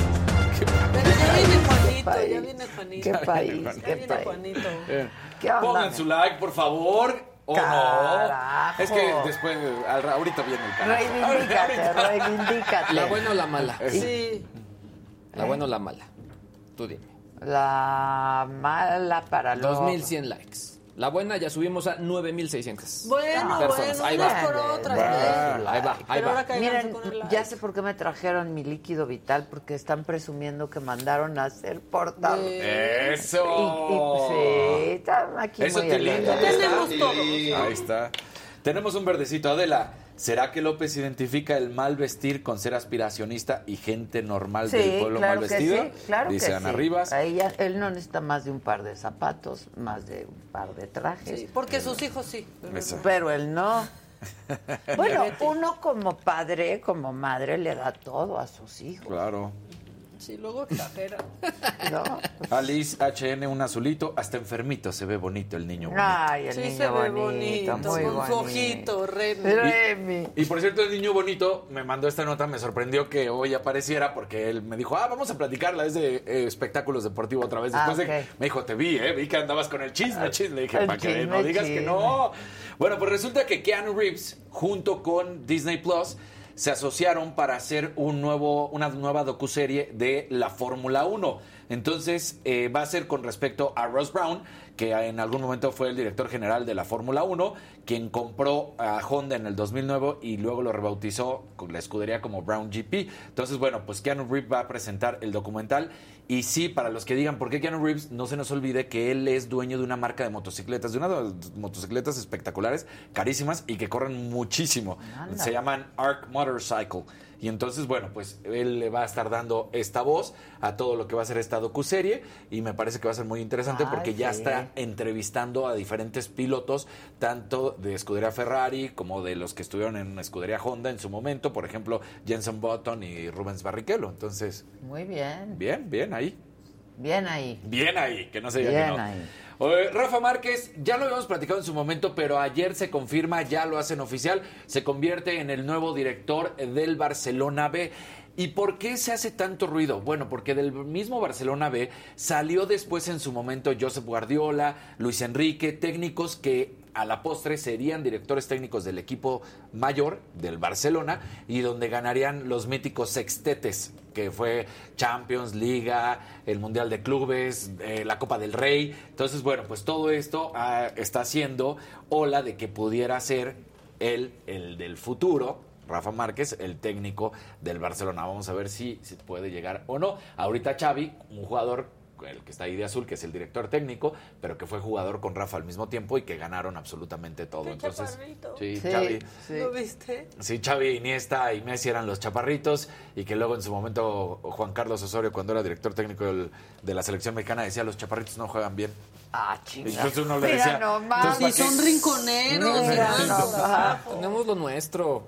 Pero ya viene Juanito, ya viene Juanito. Qué país, Ya qué viene país. Juanito. Eh, ¿Qué onda? Pongan su like, por favor. O Carajo. no. Es que después, al- ahorita viene el canal. Reivindícate, reivindícate. ¿La buena o la mala? Sí. ¿La buena o la mala? Tú dime. La mala para los 2100 likes. La buena ya subimos a 9600. Bueno, personas. bueno, ahí va. por otras. Bueno, ¿eh? ahí va, ahí Pero va. Miren, con el like. ya sé por qué me trajeron mi líquido vital, porque están presumiendo que mandaron a hacer portal. ¡Eso! Y, y- sí, están aquí Eso muy te lindo. Tenemos todo. Ahí está. Tenemos un verdecito, Adela. ¿Será que López identifica el mal vestir con ser aspiracionista y gente normal Sí, del pueblo claro mal que vestido? sí, claro Dice que Ana sí. Rivas. Ahí ya- él no necesita más de un par de zapatos, más de un par de trajes. Sí, porque sus hijos sí. pero- Eso. Pero él no. Bueno, uno como padre, como madre, le da todo a sus hijos. Claro. Sí, luego exagera. ¿no? Alice HN, un azulito. Hasta enfermito se ve bonito el niño. bonito. Ay, el Sí, niño se ve bonito, bonito, muy con bonito. ojito, Remy. Remy. Y por cierto, el niño bonito me mandó esta nota, me sorprendió que hoy apareciera porque él me dijo, ah, vamos a platicarla, es de eh, espectáculos deportivos otra vez. Ah, Después de, ok. me dijo, te vi, ¿eh? Vi que andabas con el chisme, chisme. Le dije, para que no digas que no. Bueno, pues resulta que Keanu Reeves, junto con Disney Plus, se asociaron para hacer un nuevo, una nueva docuserie de la Fórmula 1. Entonces, eh, va a ser con respecto a Ross Brown, que en algún momento fue el director general de la Fórmula 1, quien compró a Honda en el 2009 y luego lo rebautizó con la escudería como Brown GP. Entonces, bueno, pues Keanu Reeves va a presentar el documental. Y sí, para los que digan por qué Keanu Reeves, no se nos olvide que él es dueño de una marca de motocicletas, de unas motocicletas espectaculares, carísimas y que corren muchísimo. Anda. Se llaman Arc Motorcycle. Y entonces, bueno, pues él le va a estar dando esta voz a todo lo que va a ser esta docuserie y me parece que va a ser muy interesante Ay, porque ya está entrevistando a diferentes pilotos, tanto de escudería Ferrari como de los que estuvieron en escudería Honda en su momento, por ejemplo, Jenson Button y Rubens Barrichello. Entonces, Muy bien, bien, bien ahí. bien ahí. Bien ahí, que no se diga Bien que no. ahí. Rafa Márquez, ya lo habíamos platicado en su momento, pero ayer se confirma, ya lo hacen oficial, se convierte en el nuevo director del Barcelona B. ¿Y por qué se hace tanto ruido? Bueno, porque del mismo Barcelona B salió después en su momento Josep Guardiola, Luis Enrique, técnicos que a la postre serían directores técnicos del equipo mayor del Barcelona y donde ganarían los míticos sextetes, que fue Champions, Liga, el Mundial de Clubes, eh, la Copa del Rey. Entonces, bueno, pues todo esto ah, está haciendo ola de que pudiera ser él el del futuro. Rafa Márquez, el técnico del Barcelona. Vamos a ver si, si puede llegar o no. Ahorita Xavi, un jugador el que está ahí de azul, que es el director técnico, pero que fue jugador con Rafa al mismo tiempo y que ganaron absolutamente todo. Qué Entonces, chaparrito. sí, Sí, Xavi, sí. ¿Lo viste? Sí, Xavi, Iniesta y Messi eran los chaparritos y que luego en su momento Juan Carlos Osorio, cuando era director técnico del- de la selección mexicana, decía los chaparritos no juegan bien. Ah, chinga. Entonces uno le Mira decía, nomás. entonces, Si ¿para qué? son rinconeros. Mira ¿verdad? nomás. Tenemos lo nuestro.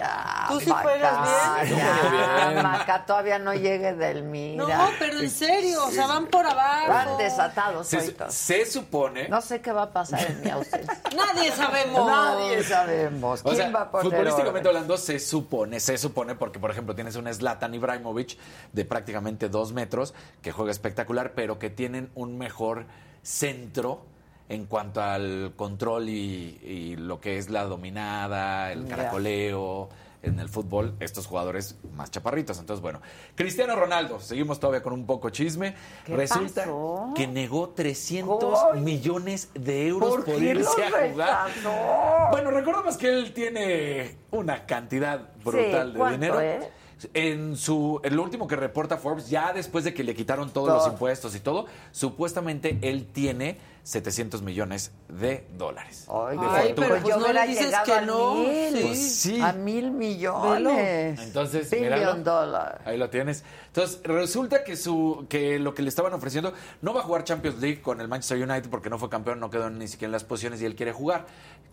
Ya, ¿Tú sí Maca, juegas bien? Ya, bien. Maca, todavía no llegue del mira. No, pero en serio, o sea, van por abajo. Van desatados Se, se supone... No sé qué va a pasar en mi ausencia. Nadie sabemos. Nadie sabemos. O ¿Quién sea, va a poner futbolísticamente orden? hablando, se supone, se supone, porque por ejemplo tienes un Zlatan Ibrahimovic de prácticamente dos metros, que juega espectacular, pero que tienen un mejor centro en cuanto al control y, y lo que es la dominada, el caracoleo en el fútbol, estos jugadores más chaparritos. Entonces, bueno, Cristiano Ronaldo, seguimos todavía con un poco chisme. ¿Qué Resulta pasó? que negó 300 ¡Ay! millones de euros ¿Por irse a jugar. rechazó? Bueno, recordemos que él tiene una cantidad brutal Sí, de ¿cuánto, dinero. En su, en lo último que reporta Forbes, ya después de que le quitaron todos los impuestos y todo, supuestamente él tiene 700 millones de dólares. Ay, de Ay, fortuna. pero pues pues yo no le dices que a no. mil. Sí. Pues sí. A mil millones. Entonces, míralo. dólares. Ahí lo tienes. Entonces, resulta que su que lo que le estaban ofreciendo no va a jugar Champions League con el Manchester United porque no fue campeón, no quedó ni siquiera en las posiciones y él quiere jugar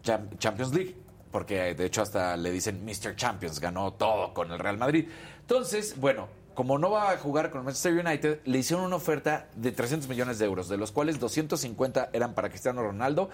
Cham- Champions League porque de hecho hasta le dicen Mr. Champions, ganó todo con el Real Madrid. Entonces, bueno, como no va a jugar con Manchester United, le hicieron una oferta de 300 millones de euros, de los cuales 250 eran para Cristiano Ronaldo,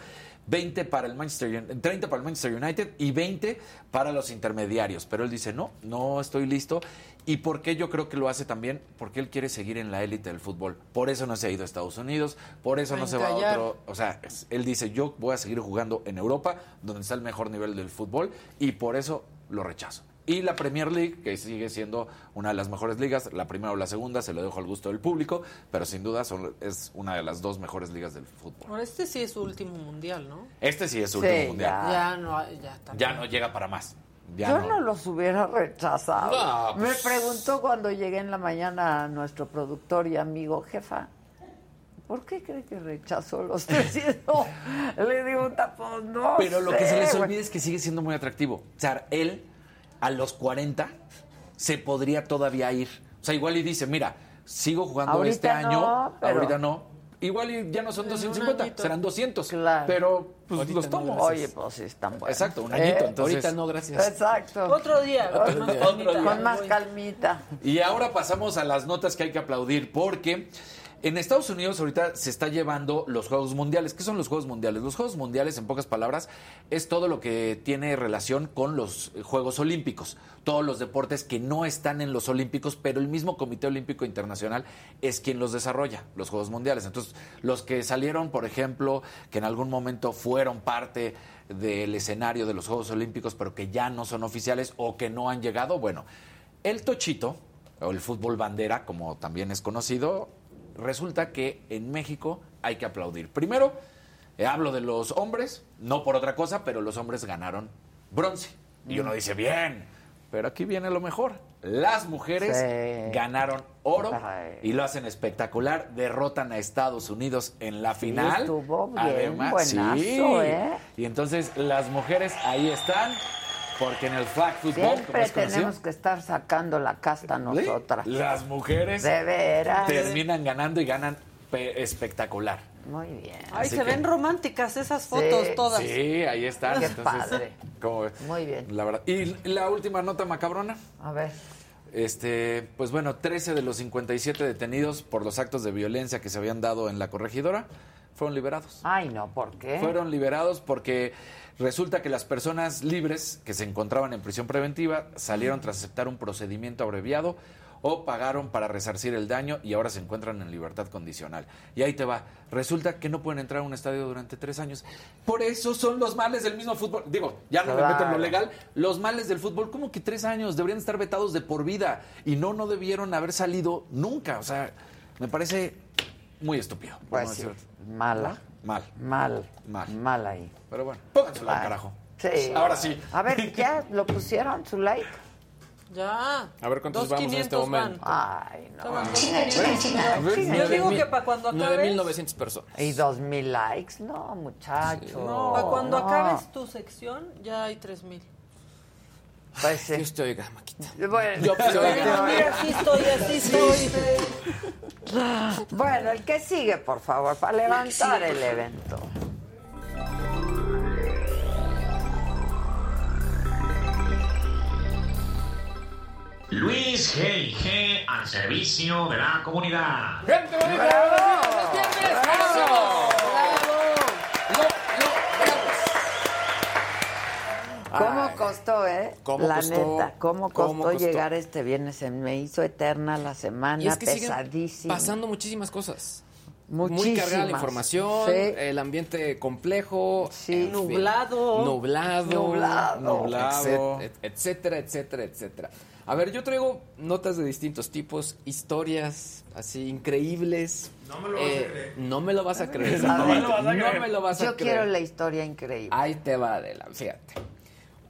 20 para el Manchester Un- 30 para el Manchester United y 20 para los intermediarios. Pero él dice, no, no estoy listo. ¿Y por qué yo creo que lo hace también? Porque él quiere seguir en la élite del fútbol. Por eso no se ha ido a Estados Unidos, por eso A no se va a otro... O sea, es- él dice, yo voy a seguir jugando en Europa, donde está el mejor nivel del fútbol, y por eso lo rechazo. Y la Premier League, que sigue siendo una de las mejores ligas, la primera o la segunda, se lo dejo al gusto del público, pero sin duda son- es una de las dos mejores ligas del fútbol. Ahora, este sí es su último mundial, ¿no? Este sí es su Sí, último mundial. ya. Ya no, ya está. Ya no llega para más. Ya Yo no. no los hubiera rechazado. No, pues- Me preguntó cuando llegué en la mañana a nuestro productor y amigo, jefa, ¿Por qué cree que rechazó los 300? Le digo, pues no Pero lo que se les olvida es que sigue siendo muy atractivo. O sea, él a los 40 se podría todavía ir. O sea, igual y dice, mira, sigo jugando Ahorita este no, año, pero- ahorita no. Igual y ya no son 250, añito. serán 200. Pero pues Ahorita los tomo. Oye, pues sí, están buenos. Exacto, un añito. Eh, entonces, Ahorita no, gracias. Exacto. Otro día. Con más día. calmita. Con más calmita. Y ahora pasamos a las notas que hay que aplaudir, porque en Estados Unidos ahorita se está llevando los Juegos Mundiales. ¿Qué son los Juegos Mundiales? Los Juegos Mundiales, en pocas palabras, es todo lo que tiene relación con los Juegos Olímpicos. Todos los deportes que no están en los Olímpicos, pero el mismo Comité Olímpico Internacional es quien los desarrolla, los Juegos Mundiales. Entonces, los que salieron, por ejemplo, que en algún momento fueron parte del escenario de los Juegos Olímpicos, pero que ya no son oficiales o que no han llegado, bueno, el Tochito, o el fútbol bandera, como también es conocido, resulta que en México hay que aplaudir. Primero, eh, hablo de los hombres, no por otra cosa, pero los hombres ganaron bronce. Y uno dice, bien, pero aquí viene lo mejor. Las mujeres Sí. ganaron oro Ay. y lo hacen espectacular. Derrotan a Estados Unidos en la final. estuvo bien buenazo, sí. ¿eh? Y entonces las mujeres ahí están, porque en el flag football, como Siempre es conocido, tenemos que estar sacando la casta nosotras. las mujeres De veras. terminan ganando y ganan pe- espectacular. Muy bien. Ay, Así se que- ven románticas esas fotos todas. Sí, ahí están. Qué entonces, padre. Muy bien. La verdad. Y la última nota macabrona. A ver. Este, pues bueno, 13 de los 57 detenidos por los actos de violencia que se habían dado en la corregidora fueron liberados. Ay, no, ¿por qué? Fueron liberados porque resulta que las personas libres que se encontraban en prisión preventiva salieron tras aceptar un procedimiento abreviado o pagaron para resarcir el daño y ahora se encuentran en libertad condicional. Y ahí te va. Resulta que no pueden entrar a un estadio durante tres años. Por eso son los males del mismo fútbol. Digo, ya no me meto en lo Claro. legal. Los males del fútbol, como que tres años? Deberían estar vetados de por vida. Y no, no debieron haber salido nunca. O sea, me parece muy estúpido. por Pues no sí, mala. Mal. Mal. Mal. Mal ahí. Pero bueno, pónganselo al Ay. carajo. Sí. Ahora sí. A ver, ¿ya lo pusieron su like? Ya. A ver cuántos vamos en este 500 van. momento. Ay, no. Estaban dos A 500. ver, Yo digo que para cuando acabes. 9.900 personas. ¿Y dos mil likes? No, muchacho. No, para cuando no. acabes tu sección ya hay 3000. Maquita. Bueno, Yo, oiga. Mira, así estoy, así estoy. bueno, el que sigue, por favor, para levantar el evento. Luis G&G al servicio de la comunidad. ¡Gente bonita! ¿Cómo Ay. costó, eh? ¿Cómo la costó? neta, ¿cómo costó, ¿Cómo costó? llegar este viernes? Se me hizo eterna la semana, Y es que pesadísima. pasando muchísimas cosas. Muy Muchísimas. cargada la información, Sí. el ambiente complejo, Sí. Nublado. nublado, Nublado. Nublado. etc- etcétera, etcétera, etcétera. A ver, yo traigo notas de distintos tipos, historias así increíbles. No me lo vas a creer. No me lo vas a creer. A No ver, me lo vas a creer. No me lo vas a Yo creer. quiero la historia increíble. Ahí te va, Adela, fíjate.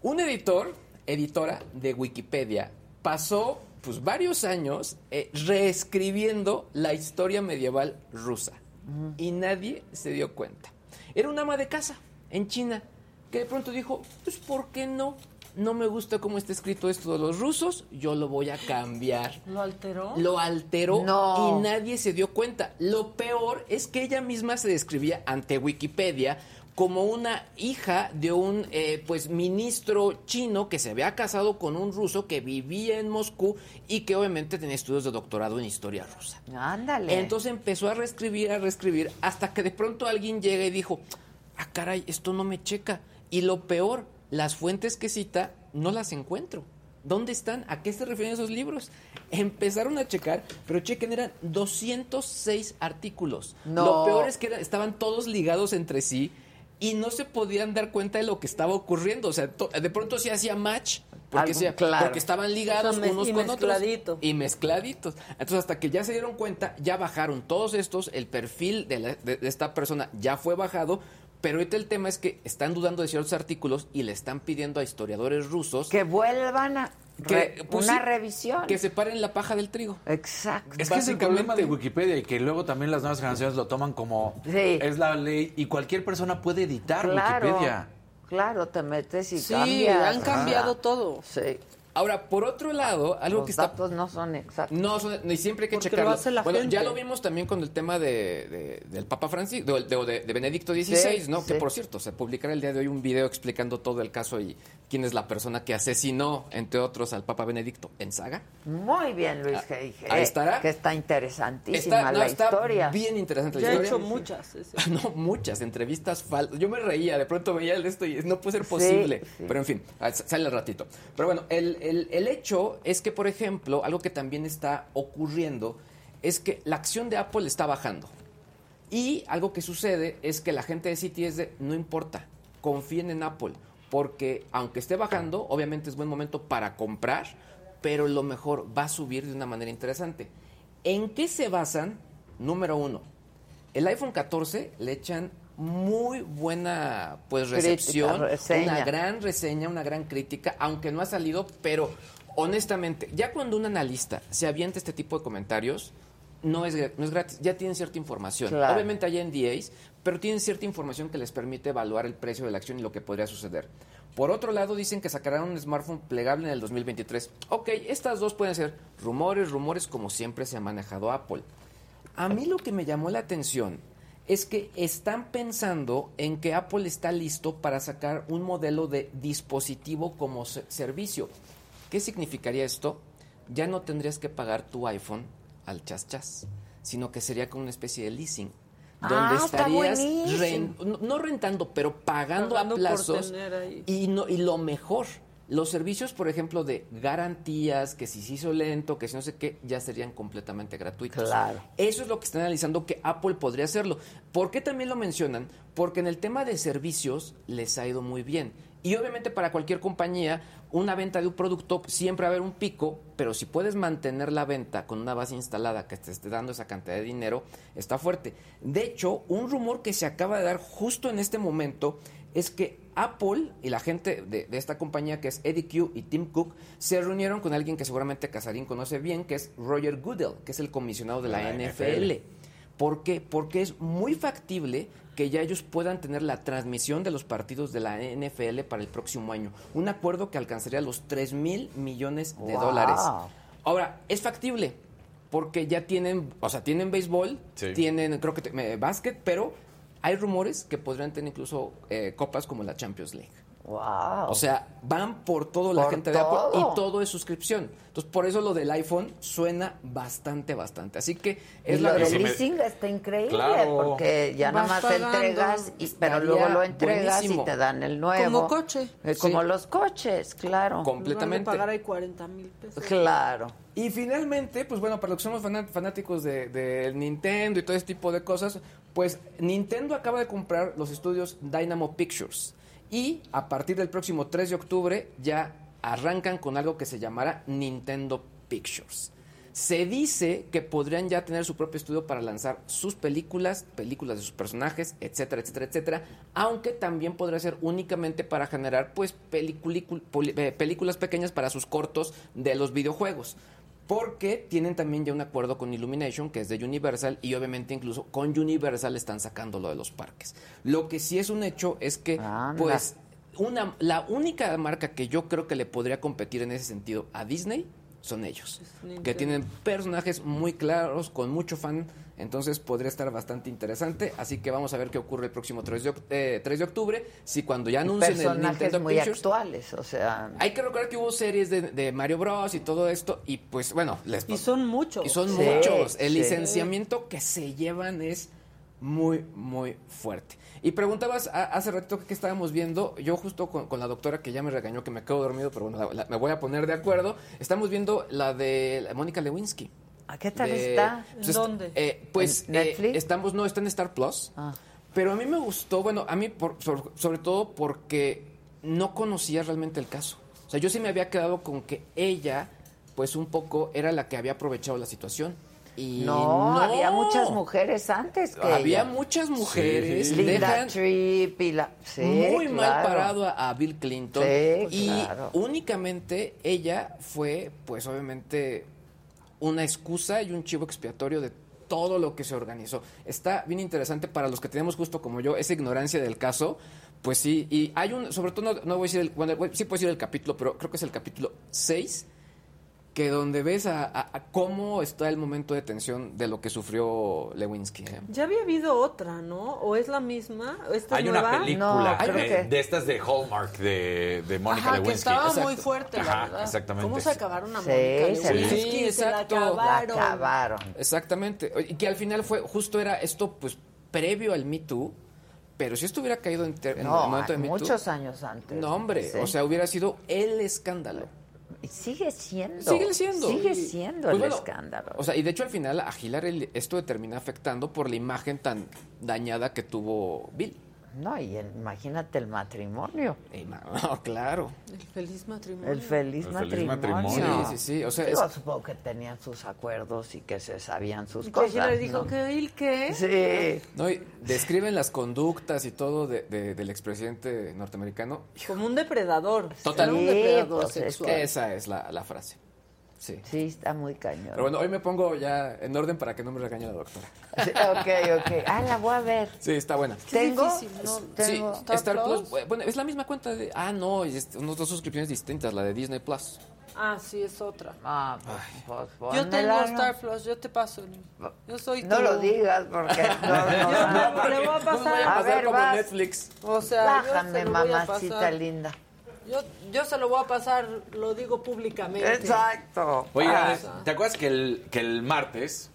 Un editor, editora de Wikipedia, pasó pues varios años eh, reescribiendo la historia medieval rusa y nadie se dio cuenta. Era una ama de casa en China que de pronto dijo, pues ¿por qué no? No me gusta cómo está escrito esto de los rusos, yo lo voy a cambiar. ¿Lo alteró? Lo alteró No. y nadie se dio cuenta. Lo peor es que ella misma se describía ante Wikipedia como una hija de un eh, pues ministro chino que se había casado con un ruso que vivía en Moscú y que obviamente tenía estudios de doctorado en historia rusa. Ándale. Entonces empezó a reescribir, a reescribir, hasta que de pronto alguien llega y dijo, ah, caray, esto no me checa. Y lo peor, las fuentes que cita no las encuentro. ¿Dónde están? ¿A qué se refieren esos libros? Empezaron a checar, pero chequen, eran 206 artículos. No. Lo peor es que estaban todos ligados entre sí y no se podían dar cuenta de lo que estaba ocurriendo. O sea, de pronto se hacía match porque, Algo- se- claro. porque estaban ligados O sea, unos y con otros. Y mezcladitos. Entonces, hasta que ya se dieron cuenta, ya bajaron todos estos, el perfil de, la- de- de esta persona ya fue bajado, pero ahorita el tema es que están dudando de ciertos artículos y le están pidiendo a historiadores rusos Que vuelvan a... Re- pues una sí, revisión. Que separen la paja del trigo. Exacto. Es que es el problema de Wikipedia y que luego también las nuevas generaciones lo toman como es la ley y cualquier persona puede editar Claro, Wikipedia. claro, te metes y Sí, cambias. han cambiado todo. Sí. Ahora, por otro lado, algo Los que está datos no son exactos. No, son- ni siempre hay que checarlo. lo hace la bueno, gente. ya lo vimos también con el tema de, de- del Papa Francisco, de, de- de Benedicto XVI, Sí, ¿no? sí. Que por cierto, se publicará el día de hoy un video explicando todo el caso y quién es la persona que asesinó, entre otros, al Papa Benedicto en saga. Muy bien, Luis Ah, G. ahí estará. Que está interesantísima Está, no, la está historia. bien interesante Ya la he historia. hecho muchas. ese. No, muchas entrevistas falsas. Yo me reía, de pronto veía esto y no puede ser posible. sí. Pero en fin, ah, sale al ratito. Pero bueno, el, el- hecho es que, por ejemplo, algo que también está ocurriendo es que la acción de Apple está bajando. Y algo que sucede es que la gente de de, no importa, confíen en Apple, porque aunque esté bajando, obviamente es buen momento para comprar, pero lo mejor va a subir de una manera interesante. ¿En qué se basan? Número uno, el iPhone 14 le echan muy buena pues recepción, una gran reseña, una gran crítica, aunque no ha salido, pero honestamente, ya cuando un analista se avienta este tipo de comentarios, no es, no es gratis, ya tienen cierta información. Claro. Obviamente hay NDAs, pero tienen cierta información que les permite evaluar el precio de la acción y lo que podría suceder. Por otro lado, dicen que sacarán un smartphone plegable en el 2023. Ok, estas dos pueden ser rumores, rumores como siempre se ha manejado Apple. A mí lo que me llamó la atención es que están pensando en que Apple está listo para sacar un modelo de dispositivo como se- servicio. ¿Qué significaría esto? Ya no tendrías que pagar tu iPhone al chas chas, sino que sería como una especie de leasing. Donde Ah, está estarías no- rentando, pero pagando, Pagando a plazos. Y, no, y lo mejor, los servicios, por ejemplo, de garantías, que si se hizo lento, que si no sé qué, ya serían completamente gratuitos. Claro. Eso es lo que están analizando que Apple podría hacerlo. ¿Por qué también lo mencionan? Porque en el tema de servicios les ha ido muy bien. Y obviamente para cualquier compañía, una venta de un producto siempre va a haber un pico, pero si puedes mantener la venta con una base instalada que te esté dando esa cantidad de dinero, está fuerte. De hecho, un rumor que se acaba de dar justo en este momento es que Apple y la gente de, de esta compañía que es Eddie Q y Tim Cook se reunieron con alguien que seguramente Casarín conoce bien, que es Roger Goodell, que es el comisionado de la, La NFL. NFL. ¿Por qué? Porque es muy factible que ya ellos puedan tener la transmisión de los partidos de la NFL para el próximo año. Un acuerdo que alcanzaría los 3 mil millones de Wow. dólares. Ahora, es factible porque ya tienen, o sea, tienen béisbol, Sí. tienen, creo que eh, básquet, pero hay rumores que podrían tener incluso eh, copas como la Champions League. Wow. O sea, van por todo la gente de Apple y todo es suscripción. Entonces, por eso lo del iPhone suena bastante, bastante. Así que Y es lo la del si me- leasing está increíble Claro. porque ya nada más entregas, y, pero luego lo entregas buenísimo. y te dan el nuevo. Como coche. Eh, como Sí. los coches, claro. completamente. pagar ahí 40 mil pesos. Claro. Y finalmente, pues bueno, para los que somos fanáticos de, de Nintendo y todo ese tipo de cosas, pues Nintendo acaba de comprar los estudios Dynamo Pictures. Y a partir del próximo 3 de octubre ya arrancan con algo que se llamará Nintendo Pictures. Se dice que podrían ya tener su propio estudio para lanzar sus películas, películas de sus personajes, etcétera, etcétera, etcétera, aunque también podrá ser únicamente para generar pues eh, películas pequeñas para sus cortos de los videojuegos. Porque tienen también ya un acuerdo con Illumination, que es de Universal, y obviamente incluso con Universal están sacando lo de los parques. Lo que sí es un hecho es que, Anda. pues, una, la única marca que yo creo que le podría competir en ese sentido a Disney son ellos. Que tienen personajes muy claros, con mucho fan, entonces podría estar bastante interesante. Así que vamos a ver qué ocurre el próximo 3 de, eh, 3 de octubre, si cuando ya anuncien el Personajes Nintendo muy Pictures... actuales, o sea, Hay que recordar que hubo series de, de Mario Bros y todo esto, y pues bueno, les Y son muchos. y son Sí, muchos. El sí. licenciamiento que se llevan es muy, muy fuerte. Y preguntabas a- hace ratito que qué estábamos viendo. Yo justo con, con la doctora que ya me regañó que me quedo dormido, pero bueno, la- la- me voy a poner de acuerdo. Estamos viendo la de Mónica Lewinsky. ¿a qué tal De- está? pues, ¿Dónde? eh, pues ¿En eh, Netflix? estamos, no, está en Star Plus. Ah. Pero a mí me gustó, bueno, a mí por- sobre, sobre todo porque no conocía realmente el caso. O sea, yo sí me había quedado con que ella, pues un poco, era la que había aprovechado la situación. Y no, no, había muchas mujeres antes que Había ella. muchas mujeres. Linda dejan Tripp y la... Sí, muy mal parado a, a Bill Clinton. Sí, y claro. únicamente ella fue, pues obviamente, una excusa y un chivo expiatorio de todo lo que se organizó. Está bien interesante para los que tenemos justo como yo esa ignorancia del caso. Pues sí, y hay un, sobre todo no, no voy a decir, el, bueno, sí puedo decir el capítulo, pero creo que es el capítulo 6, que donde ves a, a- a cómo está el momento de tensión de lo que sufrió Lewinsky. ¿eh? Ya había habido otra, ¿no? ¿O es la misma? ¿Esta es Hay una nueva? película creo de, que- de estas de Hallmark de, de Mónica Ajá, que Lewinsky. estaba Exacto. muy fuerte, la Ajá, verdad. exactamente. ¿Cómo se acabaron a Sí, Mónica se- Lewinsky? Sí, Se la exacto. acabaron. La acabaron. Exactamente. Y que al final fue, justo era esto, pues, previo al Me Too, pero si esto hubiera caído en, No, el momento de Me Too. muchos años antes. No, hombre, Sí. o sea, hubiera sido el escándalo. Sigue siendo. Sigue siendo. Sigue siendo pues el bueno, escándalo. O sea, y de hecho al final a Hillary esto termina afectando por la imagen tan dañada que tuvo Bill. No, y el- imagínate el matrimonio. No, claro. El feliz matrimonio. El feliz, El feliz matrimonio. matrimonio. Sí, sí, sí, o sea, Digo, es- supongo que tenían sus acuerdos y que se sabían sus Y que cosas. Hillary dijo ¿no? que él qué. Sí. No, y describen las conductas y todo de- de- del expresidente norteamericano. Como un depredador. Total. Era un Sí, depredador pues, es sexual. que esa es la, la frase. Sí. Sí, está muy cañón. Pero bueno, hoy me pongo ya en orden para que no me regañe la doctora. Sí, ok, ok. Ah, la voy a ver. Sí, está buena. ¿Tengo? difícil, ¿no? Tengo. Sí, Star Plus. Bueno, es la misma cuenta de. Ah, no, es unas dos suscripciones distintas, la de Disney Plus. Ah, sí, es otra. Ah, pues, pues, Yo tengo pónmela. Star Plus, yo te paso. Yo soy No lo digas porque no, no, Yo no. le voy a pasar. A ver, vas. Netflix. O sea, yo Bájame, se lo voy a mamacita pasar. linda. Yo, yo se lo voy a pasar, lo digo públicamente. Exacto. Oye, Ah. ¿te acuerdas que el, que el martes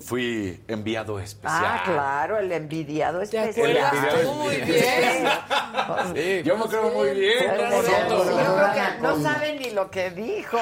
fui enviado especial? Ah, claro, el envidiado ¿Te especial. acuerdas? Muy bien. Sí, yo me creo muy bien. Yo Nosotros. creo que no saben ni lo que dijo,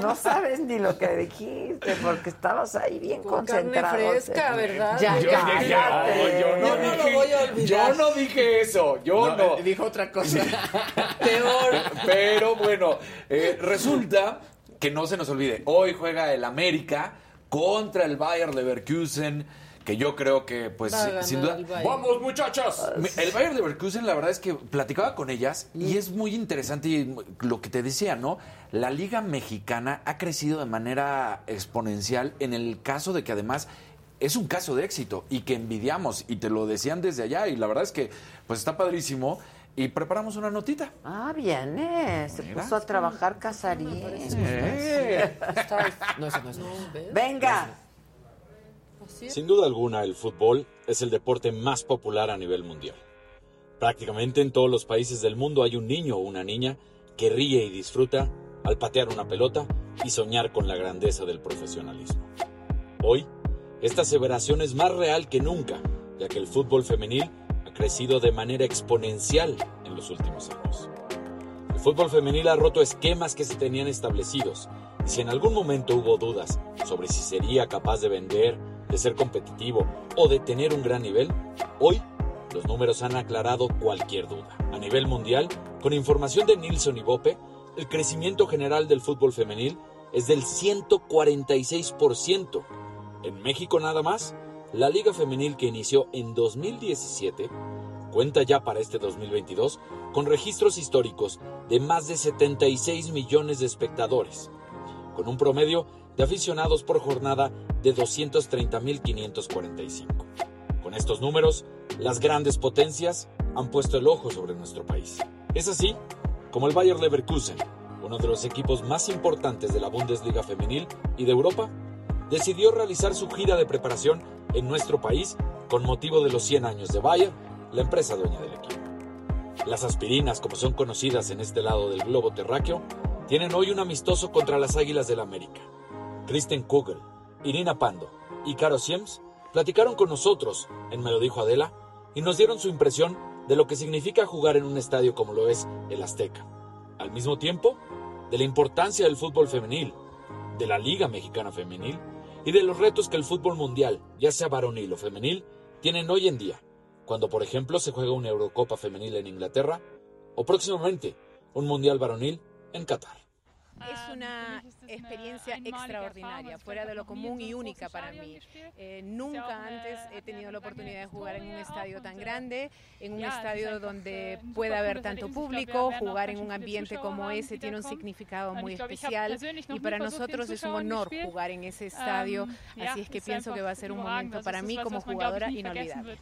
no sabes ni lo que dijiste, porque estabas ahí bien Con carne concentrado. fresca, ¿verdad? Ya, Yo, ya, ya, cállate. yo no Yo no lo voy a olvidar. Yo no dije eso, yo no. Dijo otra cosa. Peor. Pero bueno, eh, resulta que no se nos olvide, hoy juega el América contra el Bayer Leverkusen, que yo creo que pues sin duda el Bayern. vamos muchachos. El Bayer Leverkusen la verdad es que platicaba con ellas y es muy interesante lo que te decía, ¿no? La liga mexicana ha crecido de manera exponencial en el caso de que además es un caso de éxito y que envidiamos y te lo decían desde allá y la verdad es que pues está padrísimo y preparamos una notita. Ah, viene, se Mira. puso a trabajar Casarín. Eh. No, eso no es. Venga. Sin duda alguna, el fútbol es el deporte más popular a nivel mundial. Prácticamente en todos los países del mundo hay un niño o una niña que ríe y disfruta al patear una pelota y soñar con la grandeza del profesionalismo. Hoy, esta aseveración es más real que nunca, ya que el fútbol femenil de manera exponencial en los últimos años. El fútbol femenil ha roto esquemas que se tenían establecidos, y si en algún momento hubo dudas sobre si sería capaz de vender, de ser competitivo o de tener un gran nivel, hoy los números han aclarado cualquier duda. A nivel mundial, con información de Nielsen y Bope, el crecimiento general del fútbol femenil es del 146%. En México nada más, la liga femenil que inició en 2017 cuenta ya para este 2022 con registros históricos de más de 76 millones de espectadores, con un promedio de aficionados por jornada de 230.545. Con estos números, las grandes potencias han puesto el ojo sobre nuestro país. Es así como el Bayer Leverkusen, uno de los equipos más importantes de la Bundesliga femenil y de Europa, decidió realizar su gira de preparación en nuestro país con motivo de los 100 años de Bayer, la empresa dueña del equipo. Las aspirinas, como son conocidas en este lado del globo terráqueo, tienen hoy un amistoso contra las Águilas del América. Kristen Kugel, Irina Pando y Caro Siems platicaron con nosotros en Me lo dijo Adela y nos dieron su impresión de lo que significa jugar en un estadio como lo es el Azteca. Al mismo tiempo, de la importancia del fútbol femenil, de la Liga Mexicana Femenil y de los retos que el fútbol mundial, ya sea varonil o femenil, tienen hoy en día, cuando por ejemplo se juega una Eurocopa femenil en Inglaterra o próximamente un Mundial varonil en Qatar. Es una experiencia extraordinaria, fuera de lo común y única para mí. Eh, nunca antes he tenido la oportunidad de jugar en un estadio tan grande, en un estadio donde puede haber tanto público, jugar en un ambiente como ese tiene un significado muy especial y para nosotros es un honor jugar en ese estadio, así es que pienso que va a ser un momento para mí como jugadora inolvidable.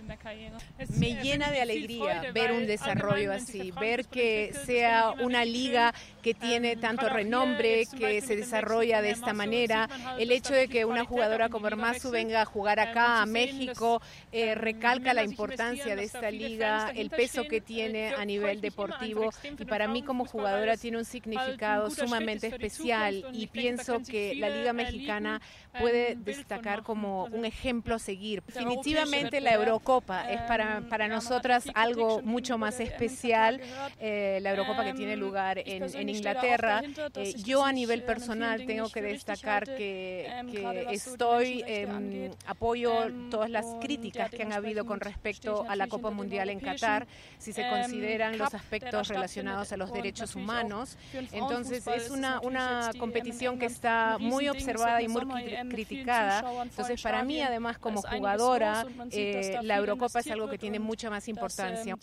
Me llena de alegría ver un desarrollo así, ver que sea una liga que tiene tanto renombre, que se desarrolla de esta manera, el hecho de que una jugadora como Hermazu venga a jugar acá a México eh, recalca la importancia de esta liga, el peso que tiene a nivel deportivo y para mí como jugadora tiene un significado sumamente especial y pienso que la Liga Mexicana puede destacar como un ejemplo a seguir. Definitivamente la Eurocopa es para, para nosotras algo mucho más especial, eh, la Eurocopa que tiene lugar en, en Inglaterra. Eh, yo a nivel personal tengo que destacar que, que estoy, eh, apoyo todas las críticas que han habido con respecto a la Copa Mundial en Qatar, si se consideran los aspectos relacionados a los derechos humanos. Entonces es una, una competición que está muy observada y muy criticada. Entonces para mí además como jugadora eh, la Eurocopa es algo que tiene mucha más importancia.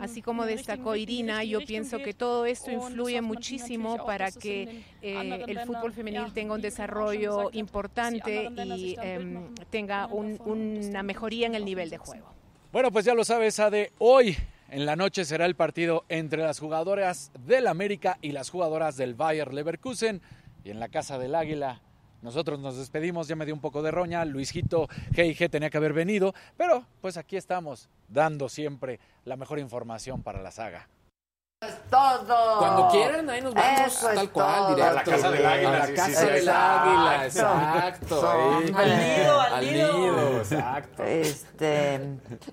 Así como destacó Irina, yo pienso que todo esto influye muchísimo para que eh, el fútbol femenil tenga un desarrollo importante y em, tenga una mejoría en el nivel de juego. Bueno, pues ya lo sabes, Ade, hoy en la noche será el partido entre las jugadoras del América y las jugadoras del Bayer Leverkusen y en la Casa del Águila. Nosotros nos despedimos, ya me dio un poco de roña, Luisito G&G tenía que haber venido, pero pues aquí estamos dando siempre la mejor información para la saga. Es todo. Cuando quieran, ahí nos vamos Eso es tal cual, todo. directo. A la casa del águila, A la sí, casa sí, sí, del exacto. águila, exacto. ahí. Al nido, al nido. exacto. Este,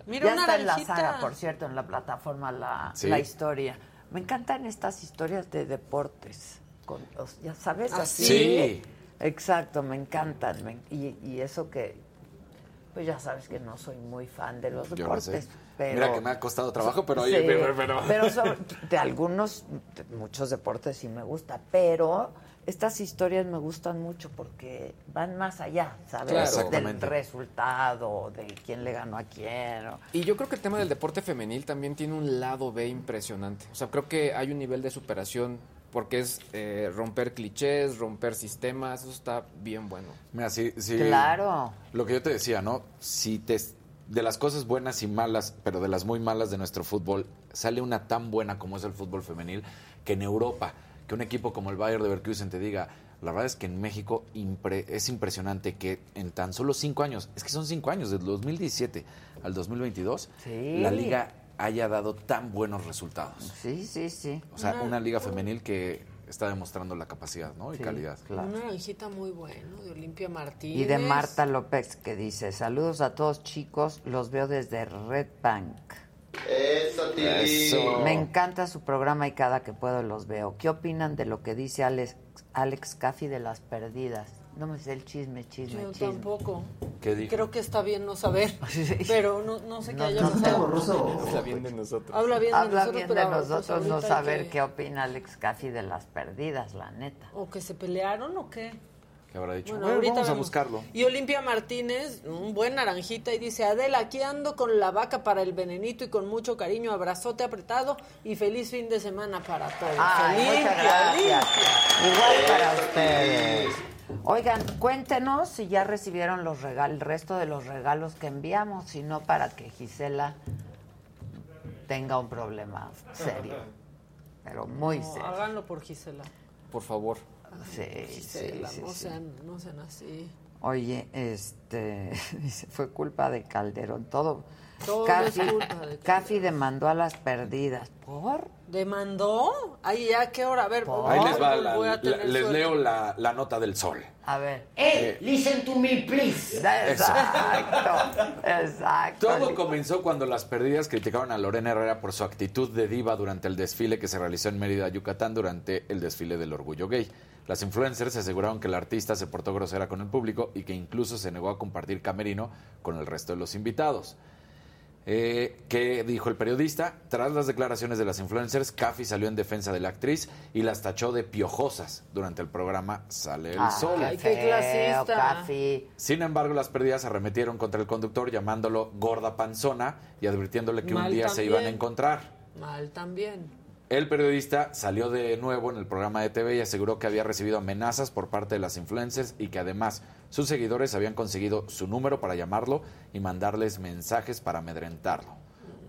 Mira ya una está en la naranjita. saga, por cierto, en la plataforma la, Sí. la historia. Me encantan estas historias de deportes. Con, ya sabes, Ah, así. sí. Exacto, me encantan. me- y, y eso que, pues ya sabes que no soy muy fan de los deportes. sé. Pero, Mira que me ha costado trabajo, pero oye, Sí, pero, pero- pero sobre- de algunos, de muchos deportes sí me gusta, pero estas historias me gustan mucho porque van más allá, ¿sabes? Claro. Del resultado, de quién le ganó a quién. o- Y yo creo que el tema del deporte femenil también tiene un lado B impresionante. O sea, creo que hay un nivel de superación porque es eh, romper clichés, romper sistemas, eso está bien bueno. Mira, sí, sí. Claro. Lo que yo te decía, ¿no? Si te de las cosas buenas y malas, pero de las muy malas de nuestro fútbol, sale una tan buena como es el fútbol femenil, que en Europa, que un equipo como el Bayern de Leverkusen te diga, la verdad es que en México impre- es impresionante que en tan solo cinco años, es que son cinco años, del 2017 al 2022, Sí. la liga haya dado tan buenos resultados. Sí, sí, sí. O sea, una liga femenil que está demostrando la capacidad, ¿no? Y Sí, calidad. claro. Una naranjita muy bueno de Olimpia Martínez. Y de Marta López que dice, saludos a todos chicos, los veo desde Red Bank. Eso. Me encanta su programa y cada que puedo los veo. ¿Qué opinan de lo que dice Alex, Alex Caffi de las perdidas? No me sé el chisme, chisme, Yo chisme. tampoco. ¿Qué dijo? Creo que está bien no saber, pero no, no sé qué No, haya no, pasado. Habla bien de nosotros. Habla bien de Habla nosotros, bien de pues, nosotros no ahorita hay saber que- qué opina Alex Caffi de las perdidas, la neta. ¿O que se pelearon o qué? ¿Qué habrá dicho? Bueno, Bueno, ahorita vamos a buscarlo. Y Olimpia Martínez, un buen naranjita, y dice, Adela, aquí ando con la vaca para el venenito y con mucho cariño, abrazote apretado y feliz fin de semana para todos. Ay, muchas Olimpia, gracias. Olimpia. Igual para ustedes. Oigan, cuéntenos si ya recibieron los el resto de los regalos que enviamos, si no para que Gisela tenga un problema serio, pero muy No, serio. háganlo por Gisela. Por favor. Sí, Gisela, sí, sí, no, sí. Sean, no sean así. Oye, este, dice, fue culpa de Calderón, todo. Todo Cafi, es culpa de Calderón. Cafi demandó a las perdidas. ¿Por? ¿Demandó? Ahí ya, ¿qué hora? A ver, Ahí les va, la- voy a la- tener les suerte. leo la, la nota del sol. A ver. Eh, listen to me, please. Exacto, exacto. Todo comenzó cuando las perdidas criticaron a Lorena Herrera por su actitud de diva durante el desfile que se realizó en Mérida, Yucatán, durante el desfile del orgullo gay. Las influencers aseguraron que la artista se portó grosera con el público y que incluso se negó a compartir camerino con el resto de los invitados. Eh, ¿Qué dijo el periodista? Tras las declaraciones de las influencers, Caffi salió en defensa de la actriz y las tachó de piojosas durante el programa Sale el Ay, Sol. qué Qué clasista. Caffi. Sin embargo, las pérdidas se arremetieron contra el conductor llamándolo gorda panzona y advirtiéndole que un día se iban a encontrar. Mal también. El periodista salió de nuevo en el programa de TV y aseguró que había recibido amenazas por parte de las influencers y que además sus seguidores habían conseguido su número para llamarlo y mandarles mensajes para amedrentarlo.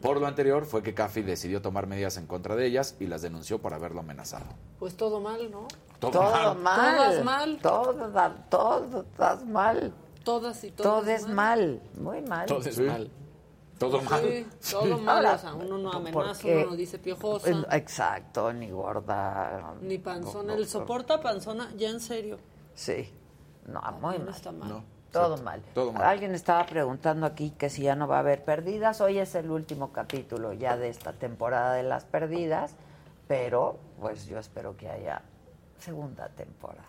Por lo anterior fue que Caffi decidió tomar medidas en contra de ellas y las denunció por haberlo amenazado. Pues todo mal, ¿no? Todo Todo mal. mal. Todas mal. Todo estás mal. Todas y todas. Todo es mal. Muy mal. Todo es mal. Todo mal. Sí, todo mal. Ahora, o sea, uno no amenaza, porque- uno no dice piojosa, Exacto, ni gorda. ni panzona. no, El soporta panzona, ya en serio. Sí. No, muy no mal. está mal. Todo mal. todo mal. Alguien estaba preguntando aquí que si ya no va a haber perdidas. Hoy es el último capítulo ya de esta temporada de las perdidas, pero pues yo espero que haya segunda temporada.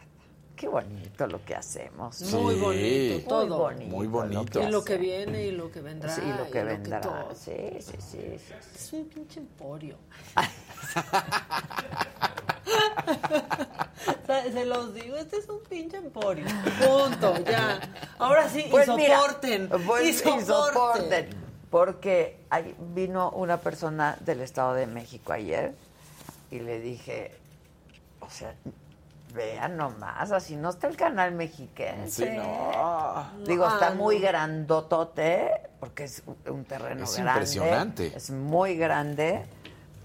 Qué bonito lo que hacemos. Muy bonito, todo. Muy bonito. Muy bonito. Y lo que viene y lo que vendrá. Sí, lo y que vendrá. sí, sí, sí, sí, sí. Es un pinche emporio. Se los digo, este es un pinche emporio. Punto, ya. Ahora sí, Pues y mira, soporten. pues, y y soporten. soporten. Porque ahí vino una persona del Estado de México ayer y le dije, o sea, vean nomás, así no está el canal mexiquense. Sí, no. Digo, Ah, está no. muy grandotote, porque es un terreno Es grande. impresionante. Es muy grande,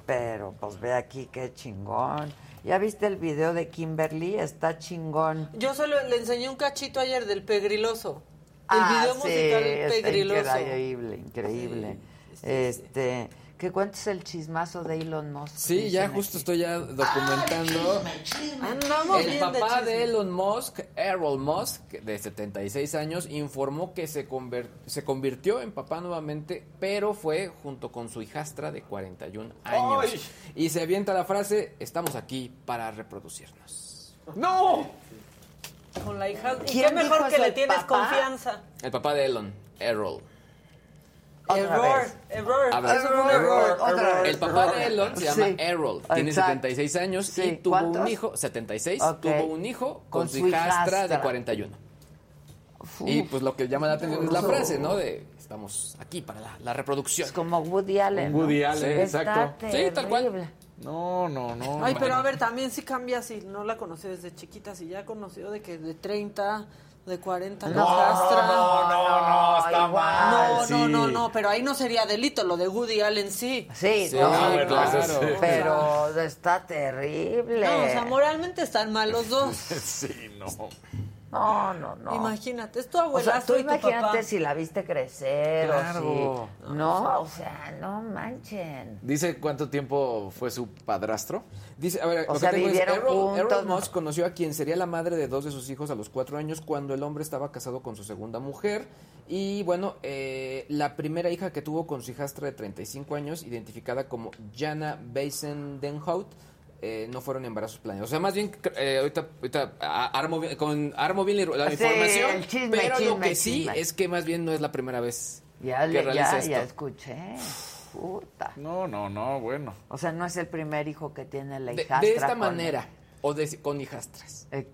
pero pues ve aquí qué chingón. ¿Ya viste el video de Kimberly? Está chingón. Yo solo le enseñé un cachito ayer del pegriloso. El Ah, video sí, musical está pegriloso. increíble, increíble. este, ¿qué cuentas el chismazo de Elon Musk? Sí, ya justo aquí. estoy ya documentando. Andamos El bien papá de. Elon Musk, Errol Musk, de 76 años, informó que se, se convirtió en papá nuevamente, pero fue junto con su hijastra de 41 años. ¡Ay! Y se avienta la frase, estamos aquí para reproducirnos. ¡No! Con la hija. ¿Y ¿Quién qué mejor que le tienes papá? confianza? El papá de Elon, Errol. Error, error, A ver, error, error, otra vez. El papá de Elon se llama Sí. Errol, tiene Exacto. 76 años Sí, y tuvo ¿cuántos? un hijo, 76, Ok. tuvo un hijo con, Con su hijastra, de hijastra. 41. Uf. Y pues lo que llama la atención es la frase, ¿no? De estamos aquí para la, la reproducción. Es como Woody Allen. ¿no? Woody Allen, exacto. Sí, tal cual. No, no, no. Ay, no. pero a ver, también si cambia si no la conoció desde chiquita, si ya conoció de que de 30, de 40, No, no, no, no, no, está mal. No, sí. no, no, no, pero ahí no sería delito, lo de Woody Allen sí. Sí, Sí, no, claro. sí. pero está terrible. No, o sea, moralmente están mal los dos. Sí, no. No, no, no. Imagínate, es tu O sea, abuelazo tú y tu imagínate papá. si la viste crecer Claro. o si... No, o sea, no manchen. Dice cuánto tiempo fue su padrastro. Dice, a ver, O lo sea, que tengo es, vivieron Errol, juntos, Errol conoció a quien sería la madre de dos de sus hijos a los cuatro años cuando el hombre estaba casado con su segunda mujer. Y bueno, eh, la primera hija que tuvo con su hijastra de 35 años, identificada como Jana Beisendenhout, eh, no fueron embarazos planeados. O sea, más bien, eh, ahorita, ahorita armo, bien- con, armo bien la Sí, información, el chisme, pero lo chisme, que sí chisme. es que más bien no es la primera vez Ya, que le, realiza ya, esto. ya escuché. Puta. No, no, no, bueno. O sea, no es el primer hijo que tiene la hijastra. de esta con- manera, o de- con hijastras. Eh,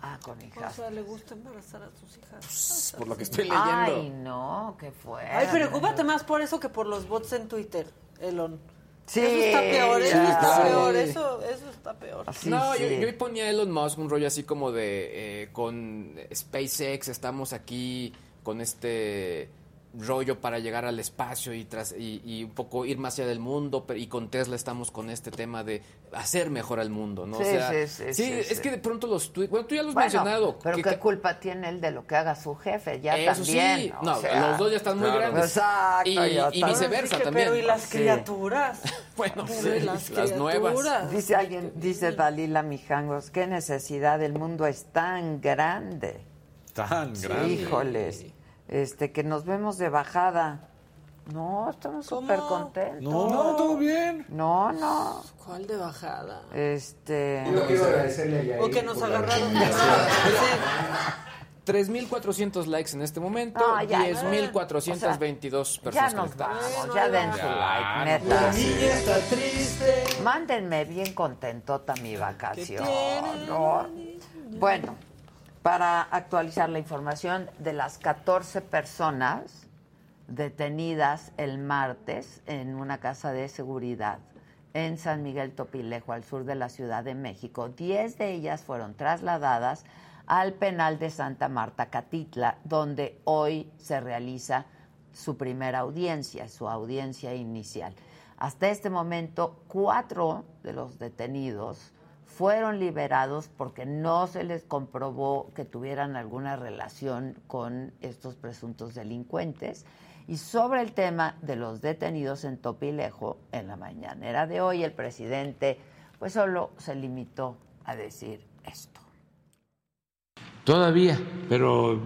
ah, con O hijastra. sea, le gusta embarazar a sus hijas. Por lo que estoy leyendo. Ay, no, qué fue. Ay, preocúpate más por eso que por los bots en Twitter, Elon. Sí, eso está peor, eso ya. está Sí. peor, eso, eso está peor. Sí, no, sí. Yo, yo ponía a Elon Musk un rollo así como de eh, con SpaceX estamos aquí con este rollo para llegar al espacio y tras y, y un poco ir más allá del mundo pero- y con Tesla estamos con este tema de hacer mejor al mundo, ¿no? Sí, o sea, sí, sí, sí, es sí. que de pronto los tweets, bueno, tú ya lo has Bueno, mencionado. pero que qué culpa tiene él de lo que haga su jefe, ya Eso también. sí, o no, sea, los dos ya están muy grandes. Exacto, y, y viceversa que, también. Pero y las Sí. criaturas. Bueno, Pero y sí, las, las nuevas. criaturas. Dice alguien, dice Dalila Mijangos, qué necesidad, el mundo es tan grande. Tan grande. Híjoles, este, que nos vemos de bajada. No, estamos súper contentos. No, todo bien. No, no. ¿Cuál de bajada? Este. Yo quiero agradecerle a O que nos agarraron. recomendación. 3.400 likes en este momento, No, ya, 10.422 Ya personas nos conectadas. vamos, ya den su Ya, like, no. neta. La niña está triste. Mándenme bien contentota mi vacación. ¿no? Bueno, para actualizar la información de las 14 personas detenidas el martes en una casa de seguridad en San Miguel Topilejo, al sur de la Ciudad de México, 10 de ellas fueron trasladadas al penal de Santa Marta Catitla, donde hoy se realiza su primera audiencia, su audiencia inicial. Hasta este momento, cuatro de los detenidos fueron liberados porque no se les comprobó que tuvieran alguna relación con estos presuntos delincuentes. Y sobre el tema de los detenidos en Topilejo, en la mañanera de hoy, el presidente pues solo se limitó a decir esto. Todavía, pero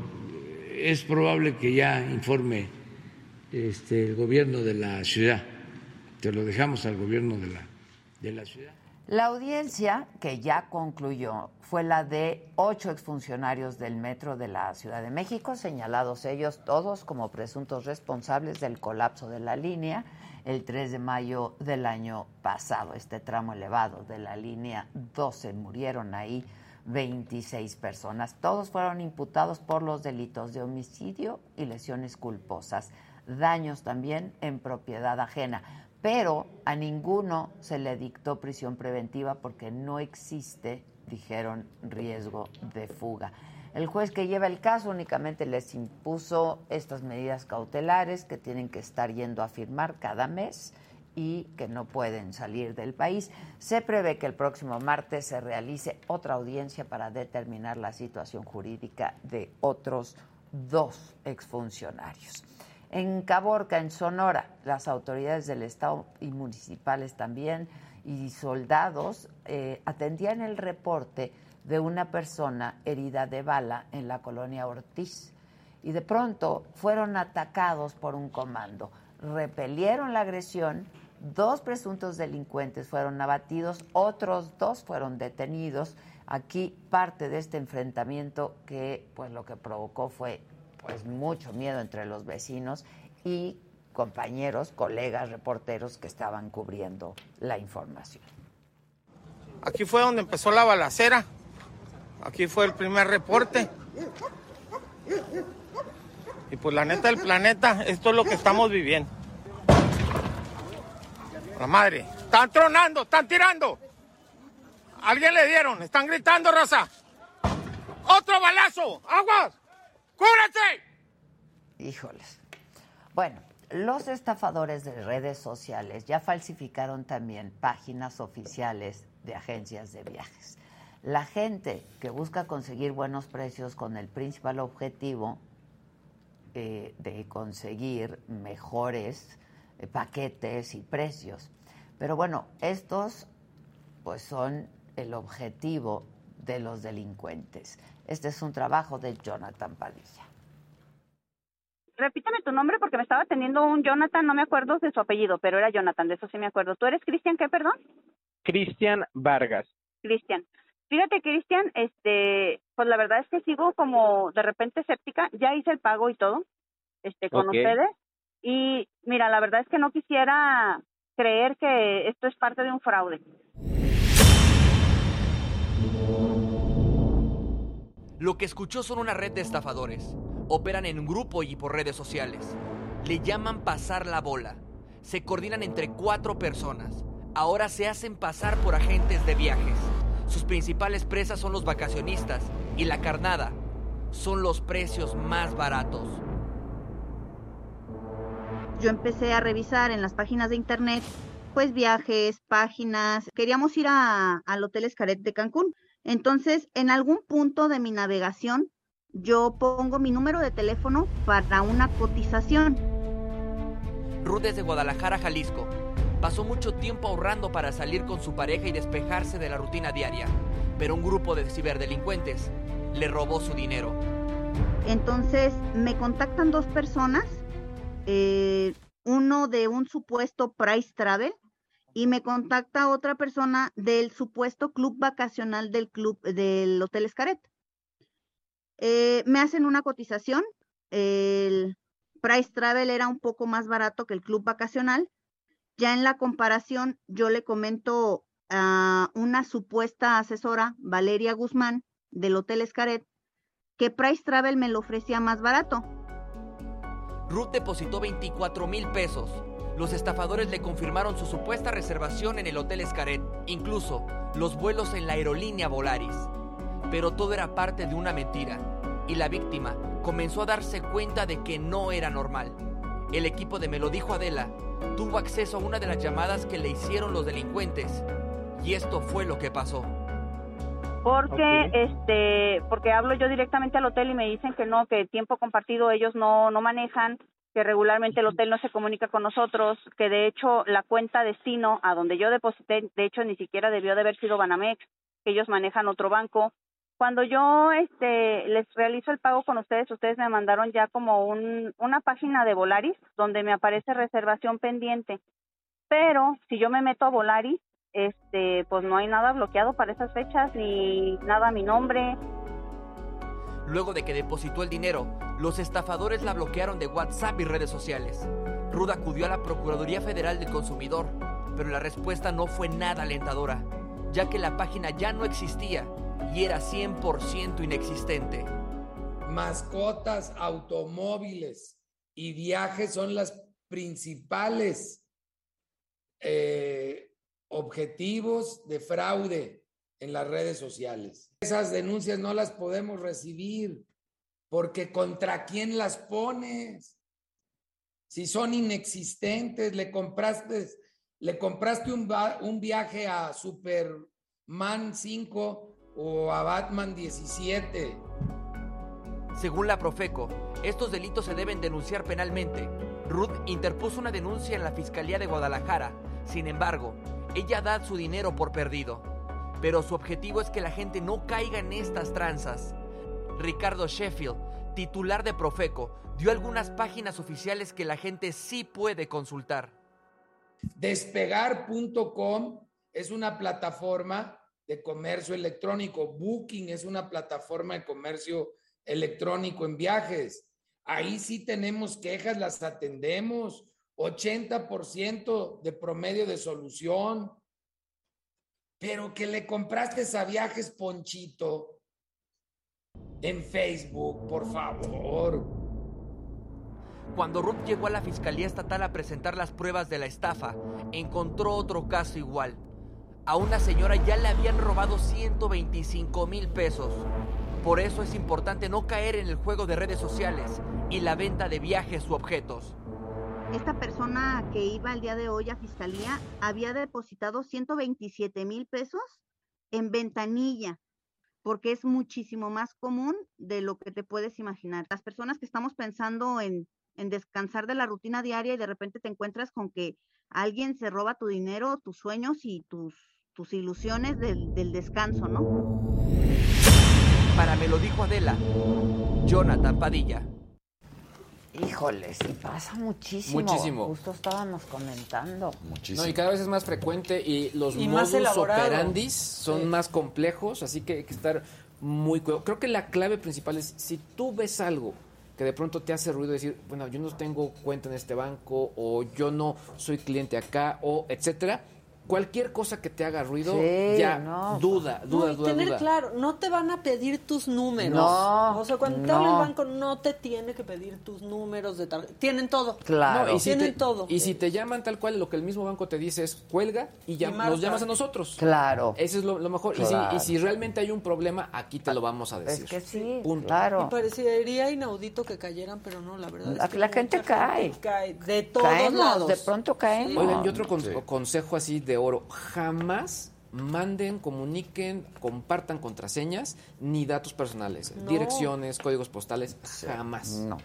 es probable que ya informe este, el gobierno de la ciudad. Te lo dejamos al gobierno de la, de la ciudad. La audiencia, que ya concluyó, fue la de ocho exfuncionarios del Metro de la Ciudad de México, señalados ellos todos como presuntos responsables del colapso de la línea el 3 de mayo del año pasado. Este tramo elevado de la línea 12 murieron ahí 26 personas. Todos fueron imputados por los delitos de homicidio y lesiones culposas, daños también en propiedad ajena pero a ninguno se le dictó prisión preventiva porque no existe, dijeron, riesgo de fuga. El juez que lleva el caso únicamente les impuso estas medidas cautelares que tienen que estar yendo a firmar cada mes y que no pueden salir del país. Se prevé que el próximo martes se realice otra audiencia para determinar la situación jurídica de otros dos exfuncionarios. En Caborca, en Sonora, las autoridades del Estado y municipales también y soldados eh, atendían el reporte de una persona herida de bala en la colonia Ortiz. Y de pronto fueron atacados por un comando. Repelieron la agresión, dos presuntos delincuentes fueron abatidos, otros dos fueron detenidos. Aquí parte de este enfrentamiento que pues lo que provocó fue pues mucho miedo entre los vecinos y compañeros, colegas, reporteros que estaban cubriendo la información. Aquí fue donde empezó la balacera. Aquí fue el primer reporte. Y pues la neta del planeta, esto es lo que estamos viviendo. La madre. Están tronando, están tirando. Alguien le dieron, están gritando, raza. ¡Otro balazo! ¡Aguas! ¡Cúbrete! Híjoles. Bueno, los estafadores de redes sociales ya falsificaron también páginas oficiales de agencias de viajes. La gente que busca conseguir buenos precios con el principal objetivo eh, de conseguir mejores eh, paquetes y precios. Pero bueno, estos pues son el objetivo de los delincuentes. Este es un trabajo de Jonathan Padilla. Repítame tu nombre porque me estaba atendiendo un Jonathan, no me acuerdo de su apellido, pero era Jonathan, de eso sí me acuerdo. ¿Tú eres Cristian qué, perdón? Cristian Vargas. Cristian. Fíjate, Cristian, este, pues la verdad es que sigo como de repente escéptica. Ya hice el pago y todo, este, con ustedes. Y mira, la verdad es que no quisiera creer que esto es parte de un fraude. Lo que escuchó son una red de estafadores. Operan en grupo y por redes sociales. Le llaman pasar la bola. Se coordinan entre cuatro personas. Ahora se hacen pasar por agentes de viajes. Sus principales presas son los vacacionistas y la carnada. Son los precios más baratos. Yo empecé a revisar en las páginas de internet, pues viajes, páginas. Queríamos ir al Hotel Escaret de Cancún. Entonces, en algún punto de mi navegación, yo pongo mi número de teléfono para una cotización. Ruth es de Guadalajara, Jalisco. Pasó mucho tiempo ahorrando para salir con su pareja y despejarse de la rutina diaria. Pero un grupo de ciberdelincuentes le robó su dinero. Entonces, me contactan dos personas, eh, uno de un supuesto Price Travel y me contacta otra persona del supuesto club vacacional del club del Hotel Escaret. Eh, me hacen una cotización. El Price Travel era un poco más barato que el club vacacional. Ya en la comparación, yo le comento a una supuesta asesora, Valeria Guzmán, del Hotel Escaret, que Price Travel me lo ofrecía más barato. Ruth depositó 24 mil pesos. Los estafadores le confirmaron su supuesta reservación en el Hotel Escaret, incluso los vuelos en la aerolínea Volaris. Pero todo era parte de una mentira, y la víctima comenzó a darse cuenta de que no era normal. El equipo de Me lo dijo Adela tuvo acceso a una de las llamadas que le hicieron los delincuentes, y esto fue lo que pasó. Porque este porque hablo yo directamente al hotel y me dicen que no, que tiempo compartido ellos no no manejan, que regularmente el hotel no se comunica con nosotros, que de hecho la cuenta destino a donde yo deposité, de hecho ni siquiera debió de haber sido Banamex, que ellos manejan otro banco. Cuando yo este les realizo el pago con ustedes, ustedes me mandaron ya como un una página de Volaris donde me aparece reservación pendiente. Pero si yo me meto a Volaris, este pues no hay nada bloqueado para esas fechas ni nada a mi nombre, Luego de que depositó el dinero, los estafadores la bloquearon de WhatsApp y redes sociales. Ruth acudió a la Procuraduría Federal del Consumidor, pero la respuesta no fue nada alentadora, ya que la página ya no existía y era 100% inexistente. Mascotas, automóviles y viajes son las principales eh, objetivos de fraude en las redes sociales. Esas denuncias no las podemos recibir porque contra quién las pones. Si son inexistentes, le compraste, le compraste un, un viaje a Superman 5 o a Batman 17. Según la Profeco, estos delitos se deben denunciar penalmente. Ruth interpuso una denuncia en la Fiscalía de Guadalajara. Sin embargo, ella da su dinero por perdido. Pero su objetivo es que la gente no caiga en estas tranzas. Ricardo Sheffield, titular de Profeco, dio algunas páginas oficiales que la gente sí puede consultar. Despegar.com es una plataforma de comercio electrónico. Booking es una plataforma de comercio electrónico en viajes. Ahí sí tenemos quejas, las atendemos. 80% de promedio de solución. Pero que le compraste a viajes Ponchito en Facebook, por favor. Cuando Ruth llegó a la Fiscalía Estatal a presentar las pruebas de la estafa, encontró otro caso igual. A una señora ya le habían robado 125 mil pesos. Por eso es importante no caer en el juego de redes sociales y la venta de viajes u objetos. Esta persona que iba el día de hoy a fiscalía había depositado 127 mil pesos en ventanilla, porque es muchísimo más común de lo que te puedes imaginar. Las personas que estamos pensando en, en descansar de la rutina diaria y de repente te encuentras con que alguien se roba tu dinero, tus sueños y tus, tus ilusiones del, del descanso, ¿no? Para me lo dijo Adela, Jonathan Padilla. Híjole, sí pasa muchísimo. Muchísimo. Justo estábamos comentando. No, y cada vez es más frecuente y los Y modus operandis son Sí. más complejos, así que hay que estar muy cuidado. Creo que la clave principal es si tú ves algo que de pronto te hace ruido decir, bueno, yo no tengo cuenta en este banco o yo no soy cliente acá o etcétera, cualquier cosa que te haga ruido, Sí, ya no. duda, duda, No, y duda, tener duda. claro, no te van a pedir tus números. No, o sea, cuando te no. habla el banco no te tiene que pedir tus números de tarjeta. Tienen todo. No, y si Tienen te, todo. Y si te llaman tal cual, lo que el mismo banco te dice es cuelga y, ya, Y marca. nos llamas a nosotros. Claro. Eso es lo, lo mejor. Y, Claro. si, y si realmente hay un problema, aquí te lo vamos a decir. Es que sí, Punto. Y parecería inaudito que cayeran, pero no, la verdad. La- es que la gente cae. cae de todos Caemos, lados. de pronto caemos. Oigan, y otro con- consejo así de oro. Jamás manden, comuniquen, compartan contraseñas ni datos personales. No. Direcciones, códigos postales, jamás. No,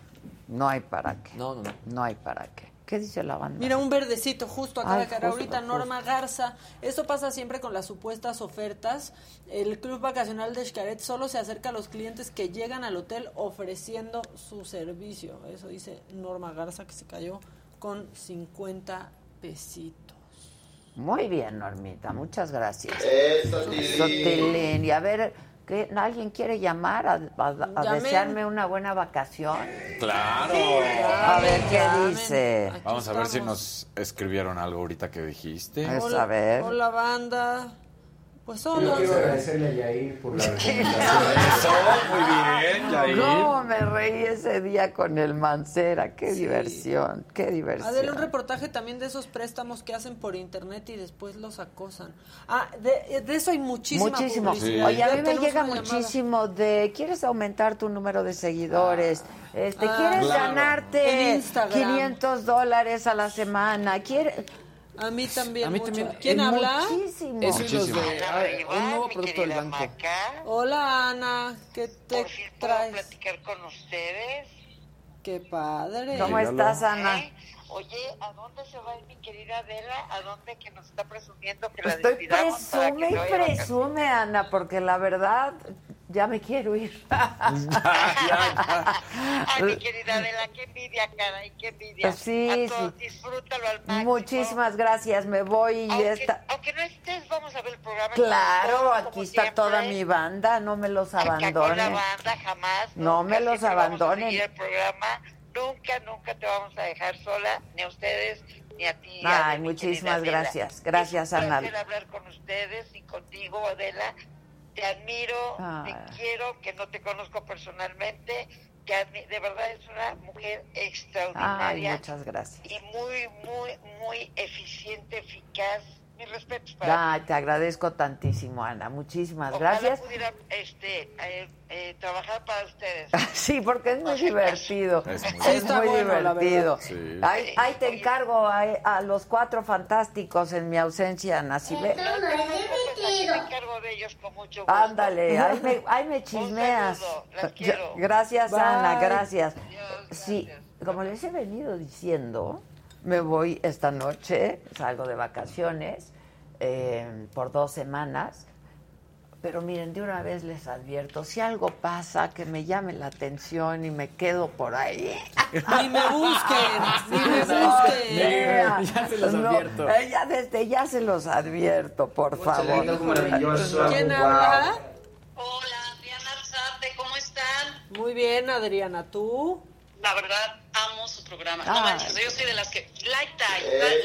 no hay para qué. No, no, no. No hay para qué. ¿Qué dice la banda? Mira, un verdecito justo acá Ay, de cara justo, ahorita, justo. Norma Garza. Esto pasa siempre con las supuestas ofertas. El Club Vacacional de Xcaret solo se acerca a los clientes que llegan al hotel ofreciendo su servicio. Eso dice Norma Garza, que se cayó con 50 pesitos. Muy bien, Normita, muchas gracias. Eso. Y a ver, ¿Qué? ¿Alguien quiere llamar a, a- a Llamen. desearme una buena vacación? Claro. A ver qué dice. Vamos a ver si nos escribieron algo ahorita que dijiste. Hola, a ver. Hola, banda. Pues Yo hola. quiero agradecerle a Yair por la Eso, muy bien, Yair. ¿Cómo me reí ese día con el Mancera? Qué diversión, qué diversión. Adela, un reportaje también de esos préstamos que hacen por internet y después los acosan. Ah, de, de eso hay muchísima Muchísimo. publicidad. Oye, a mí me llega llamada. muchísimo de, ¿quieres aumentar tu número de seguidores? Este, Ah, ¿Quieres claro. ganarte En Instagram. 500 dólares a la semana? ¿Quieres? A mí también. A mí mucho. también. ¿Quién Es habla? Muchísimo. Eso y los de ah, un nuevo producto del banco. Hola, Ana. ¿Qué te traes? platicar con ustedes. Qué padre. ¿Cómo estás, Ana? ¿Eh? Oye, ¿a dónde se va mi querida Adela? ¿A dónde que nos está presumiendo que la Estoy presume y de presume, Ana, porque la verdad ya me quiero ir. Ay, mi querida Adela, qué envidia, caray, qué envidia. Sí, A sí. todos, disfrútalo al máximo. Muchísimas gracias, me voy y Aunque, esta... aunque no estés, vamos a ver el programa. Claro, como aquí está siempre. toda mi banda, no me los con la banda jamás. No me nunca, los a abandonen. seguir el programa. Nunca, nunca te vamos a dejar sola, ni a ustedes, ni a ti. Ay, mi muchísimas gracias. Gracias, es un Ana. placer hablar con ustedes y contigo, Adela. Te admiro, te quiero, que no te conozco personalmente. De verdad es una mujer Ay, extraordinaria muchas gracias. y muy, muy, muy eficiente, eficaz. Mis respetos para Ay, te agradezco tantísimo, Ana. Muchísimas Ojalá gracias. pudiera este, eh, eh, trabajar para ustedes. Sí, porque es muy divertido. Es Es muy bueno, divertido. Sí. Ahí, ahí te encargo a, a los cuatro fantásticos en mi ausencia, Ana. Si ve- No, no, no, no, aquí me encargo de ellos con mucho gusto. Ándale, ahí me, chismeas. saludo, las quiero. Gracias, Bye. Ana, gracias. Sí, como les he venido diciendo, me voy esta noche, salgo de vacaciones eh, por dos semanas. Pero miren, de una vez les advierto, si algo pasa que me llame la atención y me quedo por ahí. Ni me busquen, ni me No, busquen. Ya se los No, advierto. eh, ya desde ya se los advierto, por favor. ¿Quién Wow. habla? Hola, Adriana Arzate, ¿cómo están? Muy bien, Adriana. ¿Tú? La verdad, amo su programa. No Ay. manches, yo soy de las que... Like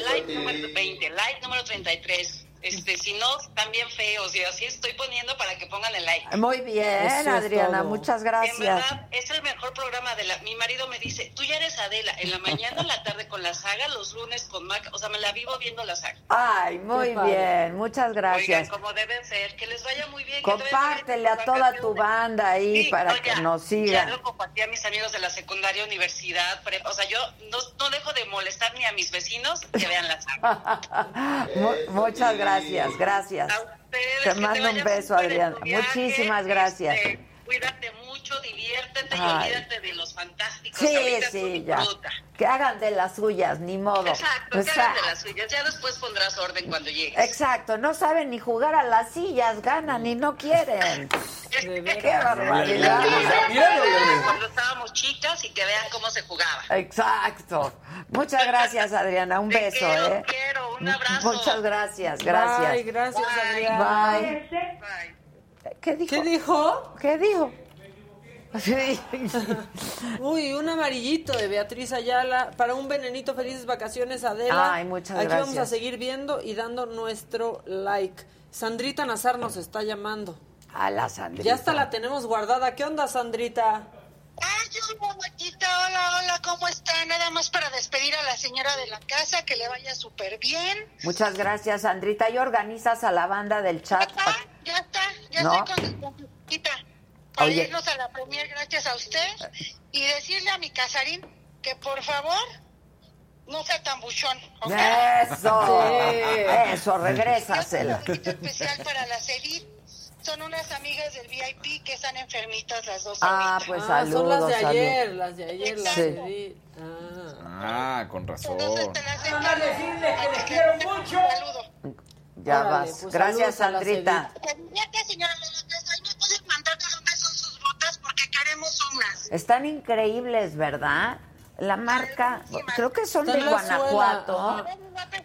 like sí. número 20, like número 33. Este, si no, están bien feos y así estoy poniendo para que pongan el like. Muy bien, Eso Adriana, todo. muchas En gracias. verdad, es el mejor programa de la... Mi marido me dice, tú ya eres Adela, en la mañana, en la tarde con la saga, los lunes con Mac, o sea, me la vivo viendo la saga. Ay, muy Qué padre. bien, muchas gracias. Oigan, como deben ser, que les vaya muy bien. Compártele en a toda tu banda ahí Sí, para oiga, que nos Ya sigan. lo compartí a mis amigos de la secundaria, universidad, pre- o sea, yo no, no dejo de molestar ni a mis vecinos que vean la saga. Mu- muchas gracias, gracias. Ustedes, Te mando un beso, Adriana. Muchísimas gracias. este, cuídate mucho, diviértete y Ay. olvídate de los fantásticos. Sí, Ahorita sí, ya. Que hagan de las suyas, ni modo. Exacto, que hagan Exacto. de las suyas. Ya después pondrás orden cuando llegues. Exacto, no saben ni jugar a las sillas, ganan y no quieren. Qué barbaridad. Cuando estábamos chicas y que vean cómo se jugaba. Exacto. Muchas gracias, Adriana. Un Te beso, quiero, ¿eh? quiero. Un abrazo. Muchas gracias, gracias. Bye, gracias, Bye. Adriana. Bye. ¿Qué dijo? ¿Qué dijo? ¿Qué dijo? Uy, un amarillito de Beatriz Ayala para un venenito felices vacaciones Adela. Ay, muchas Aquí vamos a seguir viendo y dando nuestro like. Sandrita Nazar nos está llamando. A la Sandrita. Ya hasta la tenemos guardada. ¿Qué onda, Sandrita? Ay, hola, Maquita, hola, hola, ¿cómo está? Nada más para despedir a la señora de la casa, que le vaya súper bien. Muchas gracias, Sandrita. Y organizas a la banda del chat. Ya está, ya ¿No? estoy con con Maquita. Para Oye. irnos a la premier gracias a usted y decirle a mi casarín que por favor no sea tan buchón, ¿ok? Eso. Sí. Eso, regrésasela. Un especial para la Cedit. Son unas amigas del VIP que están enfermitas las dos. Ah, ahorita. pues Ah, son las de saludos, ayer, saludos. las de ayer, las de ayer. Ah. Ah, con razón. Saludo. Ya Órale, vas. pues, Gracias, saludos a la Sandrita. Fíjate, señora de la casa, ahí me pueden mandar de dónde son sus botas porque queremos unas. Están increíbles, ¿verdad? La marca, creo que son de Guanajuato. ajá.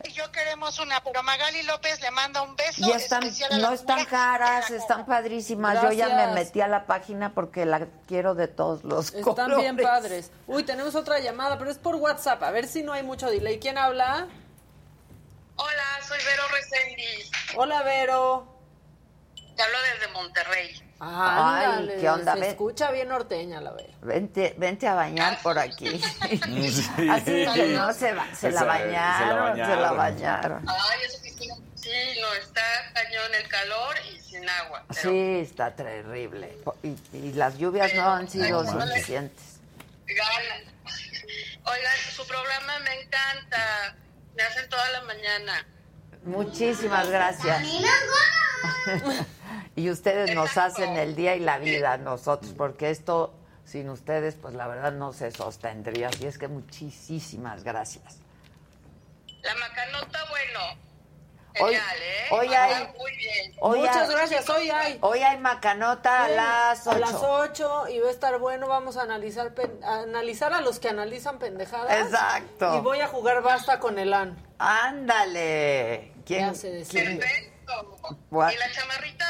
Y yo queremos una, pero Magali López le manda un beso Y están, especial a no están caras, están padrísimas. Yo ya me metí a la página porque la quiero de todos los Están colores. bien padres. Uy, tenemos otra llamada, pero es por WhatsApp. A ver si no hay mucho delay. ¿Quién habla? Hola, soy Vero Reséndiz. Hola, Vero. Te hablo desde Monterrey. Ay, Ándale, ¿qué onda? Se Ven. escucha bien norteña, la Vero. Vente, vente a bañar por aquí. Sí. Así que no se va, se la Se- bañaron, se la bañaron. Ay, eso sí, sí, sí, no, está cañón el calor y sin agua. pero- Sí, está terrible. Y, y las lluvias no han sido Ay, suficientes. Ganan. Oigan, su programa me encanta. Me hacen toda la mañana. Muchísimas gracias. y ustedes nos hacen el día y la vida a nosotros, porque esto sin ustedes, pues la verdad no se sostendría. Así es que muchísimas gracias. La macanota, bueno. Hoy- Genial, ¿eh? hoy hay- Muy bien. Hoy Muchas hay- gracias. Hoy hay. Hoy hay macanota a las A las 8. 8 y va a estar bueno. Vamos a analizar, pen- a analizar a los que analizan pendejadas. Exacto. Y voy a jugar basta con el AN. Ándale. ¿Quién? Se decide. quién- Perfecto. What? Y la chamarrita,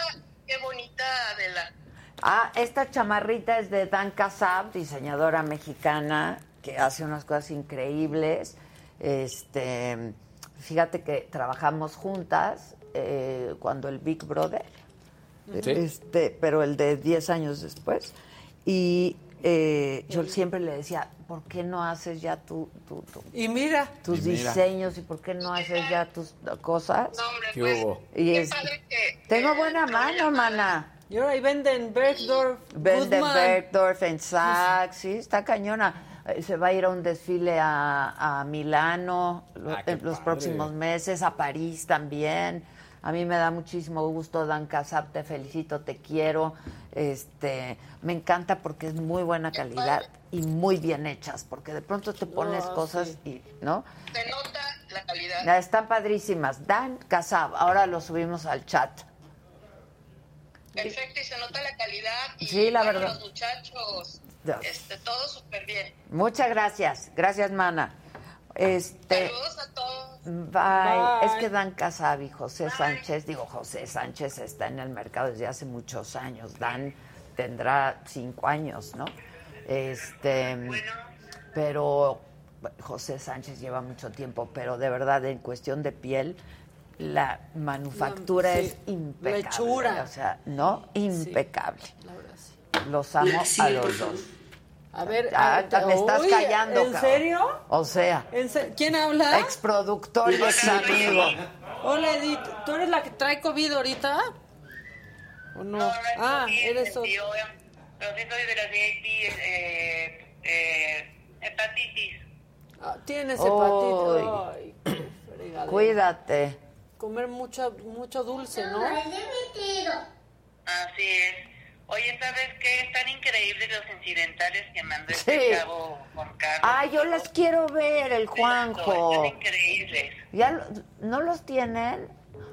qué bonita, Adela. Ah, esta chamarrita es de Dan Casab, diseñadora mexicana, que hace unas cosas increíbles. Este, fíjate que trabajamos juntas eh, cuando el Big Brother, Sí. este, pero el de 10 años después. Y eh, yo siempre le decía, ¿por qué no haces ya tu, tu- tu- Y mira. tus Y mira. diseños y por qué no haces ya tus cosas? No, hombre, ¿Qué pues, hubo? Y qué es- padre que... tengo que buena mano, llamada. mana. Y ahora ahí venden Bergdorf. Vende Goodman. Bergdorf en Saks, sí, está cañona. Eh, Se va a ir a un desfile a, a Milano lo- Ah, en los padre. próximos meses, a París también. A mí me da muchísimo gusto, Dan Casab, te felicito, te quiero. Este, me encanta porque es muy buena calidad y muy bien hechas, porque de pronto te pones Ah, cosas sí. y, ¿no? Se nota la calidad. Están padrísimas. Dan Casab, ahora lo subimos al chat. Perfecto, y se nota la calidad. Y, Sí, la bueno, verdad. los muchachos, este, todo súper bien. Muchas gracias, gracias, mana. Este, Saludos a todos. Bye. Bye. Es que Dan Casab y José Sánchez, digo, José Sánchez está en el mercado desde hace muchos años. Dan tendrá cinco años, ¿no? Este, pero José Sánchez lleva mucho tiempo, pero de verdad, en cuestión de piel, la manufactura Sí. es impecable. La hechura. O sea, ¿no? Impecable. La verdad, sí. Los amo a los dos. A ver, Ah, a- te- me estás uy, callando, ¿En cabrón. serio? O sea, ¿En se- ¿Quién habla? exproductor y ex amigo. Hola, Edith. ¿Tú eres la que trae COVID ahorita? ¿O no? ah, eres otro. Yo, yo sí soy de la VIP, eh, eh, hepatitis. Ah, tienes hepatitis. Ay, qué. Cuídate. Comer mucha, mucho dulce, ¿no? Así es. Oye, ¿sabes qué? Están increíbles los incidentales que mandó Sí. este chavo Juan Carlos. Ah, yo las quiero ver, el Juanjo. Están increíbles. ¿Ya lo- no los tienen?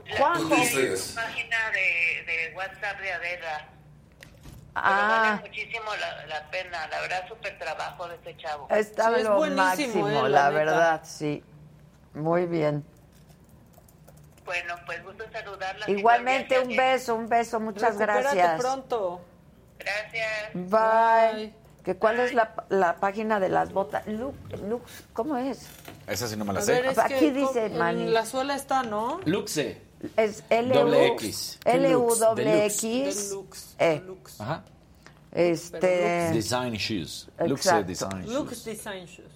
La- Juanjo. su página de, de WhatsApp de Adela. Pero Ah, vale muchísimo la, la pena. La verdad, súper trabajo de este chavo. está Sí, es lo máximo, eh, la, la neta. verdad, sí. Muy bien. Bueno, pues gusto saludarla. Igualmente, un beso, un beso, muchas Recupérate gracias. pronto. Gracias. Bye. ¿Que ¿Cuál es la, la página de las botas? Lux, Lux, ¿cómo es? Esa sí no me la A sé. ver, Aquí que dice, en Manny. la suela está, ¿no? Luxe. Es L Doble U X. L U Deluxe, doble deluxe. X Deluxe. E. Ajá. Este Design Shoes. Luxe. Design Lux Shoes. Design Shoes.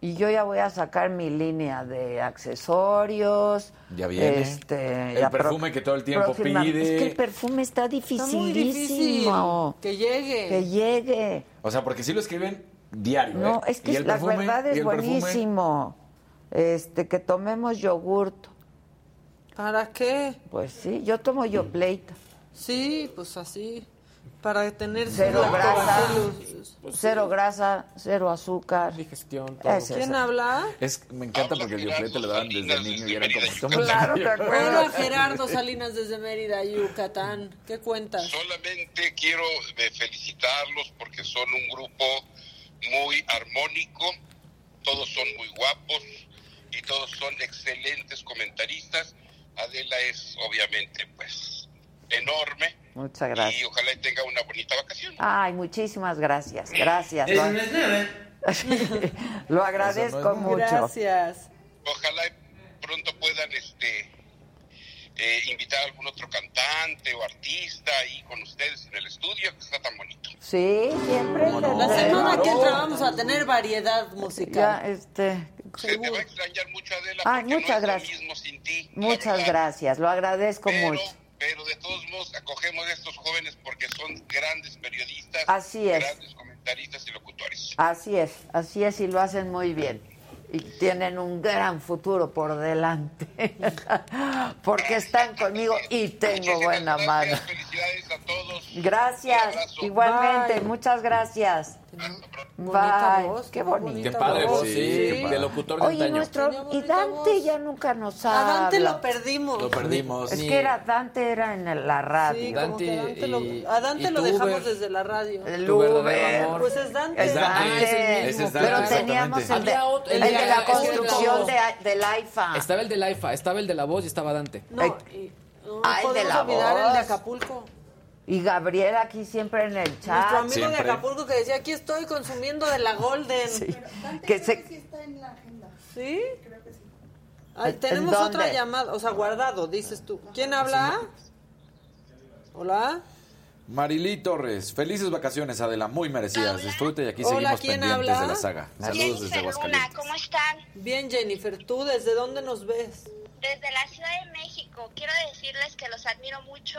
Y yo ya voy a sacar mi línea de accesorios. Ya viene. Este, El ya perfume que todo el tiempo próxima- pide. Es que el perfume está Está muy difícil. dificilísimo. Que llegue. Que llegue. O sea, porque sí lo escriben diario. No, ¿eh? es que la perfume, verdad es perfume. buenísimo. Este, que tomemos yogurt. ¿Para qué? Pues sí, yo tomo yo plate. Sí, pues así. Para tener Cero grasa. Cero grasa, cero azúcar. Digestión, todo. ¿Quién es. habla? Es, me encanta porque el dioplete le daban desde niño y era como... "Toma Claro, te acuerdas. Gerardo Salinas desde Mérida, Yucatán. ¿Qué cuentas? Solamente quiero felicitarlos porque son un grupo muy armónico, todos son muy guapos y todos son excelentes comentaristas. Adela es obviamente pues enorme Muchas y gracias. ojalá y tenga una bonita vacación. Ay, muchísimas gracias. Gracias. Lo, agradezco mucho. Gracias. Ojalá pronto puedan este eh, invitar a algún otro cantante o artista ahí con ustedes en el estudio que está tan bonito. Sí, siempre. La semana que entra vamos a tener variedad musical. Ya, este. Se te va a extrañar mucho Adela Ay, muchas no gracias. es lo mismo sin ti. Muchas gracias. Lo agradezco mucho. Pero de todos modos acogemos a estos jóvenes porque son grandes periodistas, Así es. grandes comentaristas y locutores. Así es, así es, y lo hacen muy bien. Y tienen un gran futuro por delante. Porque están conmigo y tengo buena mano. Felicidades a todos. Gracias, igualmente, muchas gracias. Bonita Bye. voz, Qué bonito. Qué padre voz, sí, qué padre. de locutor de Oye, antaño. nuestro. Y Dante ya nunca nos A habla. Dante lo perdimos. Lo perdimos. Es que era Dante era en la radio. Sí, como que Dante Dante lo- y- a Dante y lo dejamos Uber. desde la radio. El Uber. amor. Pues es Dante. Es Dante. Es el mismo, Pero teníamos el de, otro- el el de la es construcción de, del AIFA. Estaba el de la IFA, estaba el de la voz y estaba Dante. No, y, no Ah, el de la olvidar el de voz. Acapulco. Y Gabriel aquí siempre en el chat. Nuestro amigo de Siempre. Acapulco que decía, aquí estoy consumiendo de la Golden. Que se- ¿Sí? Ay, ¿En tenemos dónde? otra llamada, o sea, guardado, dices tú. ¿Quién habla? Hola. Marilí Torres, felices vacaciones, Adela, muy merecidas. Disfrute y aquí Hola, seguimos ¿quién pendientes habla? de la saga. Saludos desde Aguascalientes. ¿cómo están? Bien, Jennifer, ¿tú desde dónde nos ves? Desde la Ciudad de México, quiero decirles que los admiro mucho.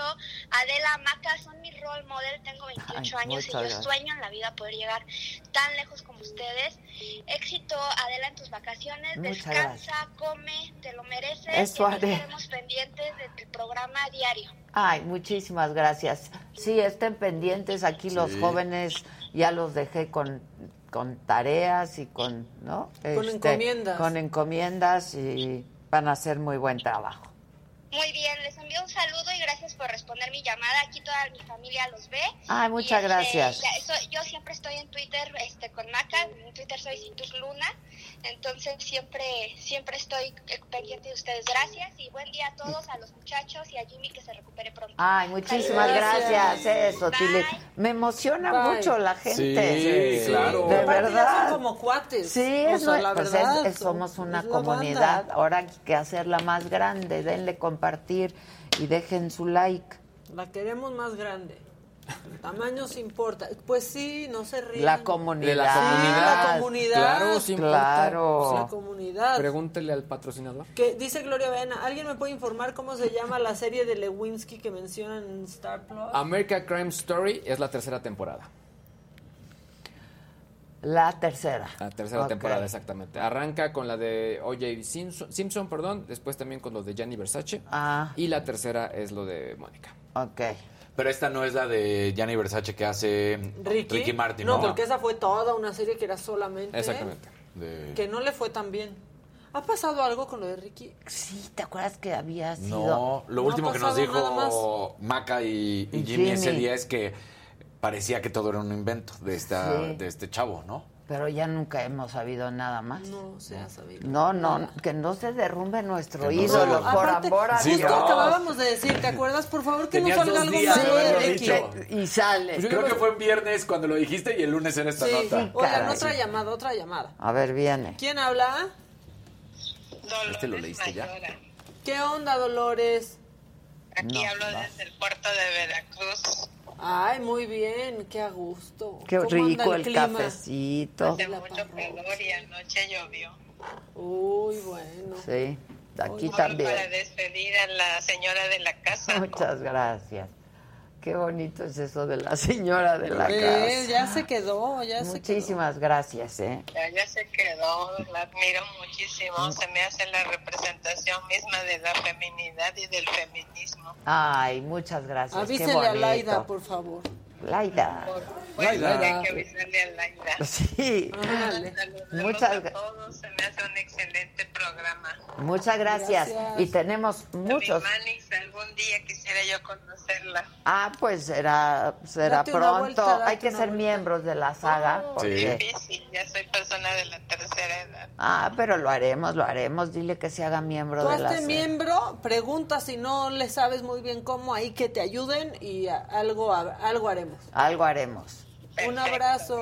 Adela, Maca, son mi role model. Tengo 28 Ay, años y yo gracias. sueño en la vida poder llegar tan lejos como ustedes. Éxito, Adela, en tus vacaciones. Muchas Descansa, come, te lo mereces. Eso haré. estaremos pendientes de tu programa diario. Ay, muchísimas gracias. Sí, estén pendientes aquí los jóvenes, ya los dejé con, con tareas y con, ¿no? Este, Con encomiendas. Con encomiendas y van a hacer muy buen trabajo. Muy bien, les envío un saludo y gracias por responder mi llamada. Aquí toda mi familia los ve. Ay, muchas Y, este, gracias. yo siempre estoy en Twitter este, con Maca, en Twitter soy Citus Luna, entonces siempre siempre estoy pendiente de ustedes. Gracias y buen día a todos, a los muchachos y a Jimmy que se recupere pronto. Ay, muchísimas Gracias. gracias. Eso, Tile. Me emociona Bye. mucho la gente. Sí, claro. De verdad. son como cuates. Sí, O es, sea, la pues es- verdad, es- somos una comunidad. banda. Ahora hay que hacerla más grande. Denle compartir y dejen su like. La queremos más grande. El tamaño se importa. Pues sí, no se ríen. La comunidad. De la comunidad. la comunidad. Claro, sí importa. Claro. La comunidad. Pregúntele al patrocinador. Que dice Gloria Baena, ¿alguien me puede informar cómo se llama la serie de Lewinsky que mencionan en Star Plus? America Crime Story es la tercera temporada. La tercera. La tercera temporada, exactamente. Arranca con la de O.J. Simpson, Simpson, perdón, después también con lo de Gianni Versace. Ah, Y la tercera es lo de Mónica. ok. Pero esta no es la de Gianni Versace que hace Ricky. Martin, no, ¿no? porque esa fue toda una serie que era solamente. Exactamente. De- Que no le fue tan bien. ¿Ha pasado algo con lo de Ricky? Sí, ¿te acuerdas que había sido? No, lo No último que nos dijo Maca y, Jimmy, ese día es que parecía que todo era un invento de esta Sí. de este chavo, ¿no? Pero ya nunca hemos sabido nada más. No se ha sabido. No, no, que no se derrumbe nuestro no ídolo, por Aparte, amor a justo Dios. acabábamos de decir, ¿te acuerdas? Por favor, que Tenías no salga algo días más. Y sale. Pues yo creo que fue en viernes cuando lo dijiste y el lunes era esta Sí, nota. oigan, caray. otra llamada, otra llamada. A ver, viene. ¿Quién habla? ¿Este lo leíste ya? ¿Qué onda, Dolores? Aquí No, hablo no. desde el puerto de Veracruz. Ay, muy bien, qué a gusto. Qué ¿Cómo anda rico el, clima? cafecito. Hace mucho calor y anoche llovió. Uy, bueno. Sí, aquí Para también. despedir a la señora de la casa. Muchas gracias. Qué bonito es eso de la señora de la ¿Ves? casa. Ya se quedó, ya se quedó. Muchísimas gracias, ¿eh? Ya, ya se quedó, la admiro muchísimo. Se me hace la representación misma de la feminidad y del feminismo. Ay, muchas gracias. Qué Avísele a. Laida, por favor. Laida. Bueno, Laida. hay que avisarle a Laida. Sí. Saludos Muchas a gra- todos, se me hace un excelente programa. Muchas gracias. Y tenemos muchos. Manix, algún día quisiera yo conocerla. Ah, pues será, será Date pronto. vuelta, Hay que ser vuelta. miembros de la saga. Es porque- difícil, ya soy persona de la tercera edad. Ah, pero lo haremos, lo haremos. Dile que se haga miembro Tú de la saga. miembro, pregunta si no le sabes muy bien cómo, ahí que te ayuden y a- algo, algo haremos. Algo haremos. Un abrazo.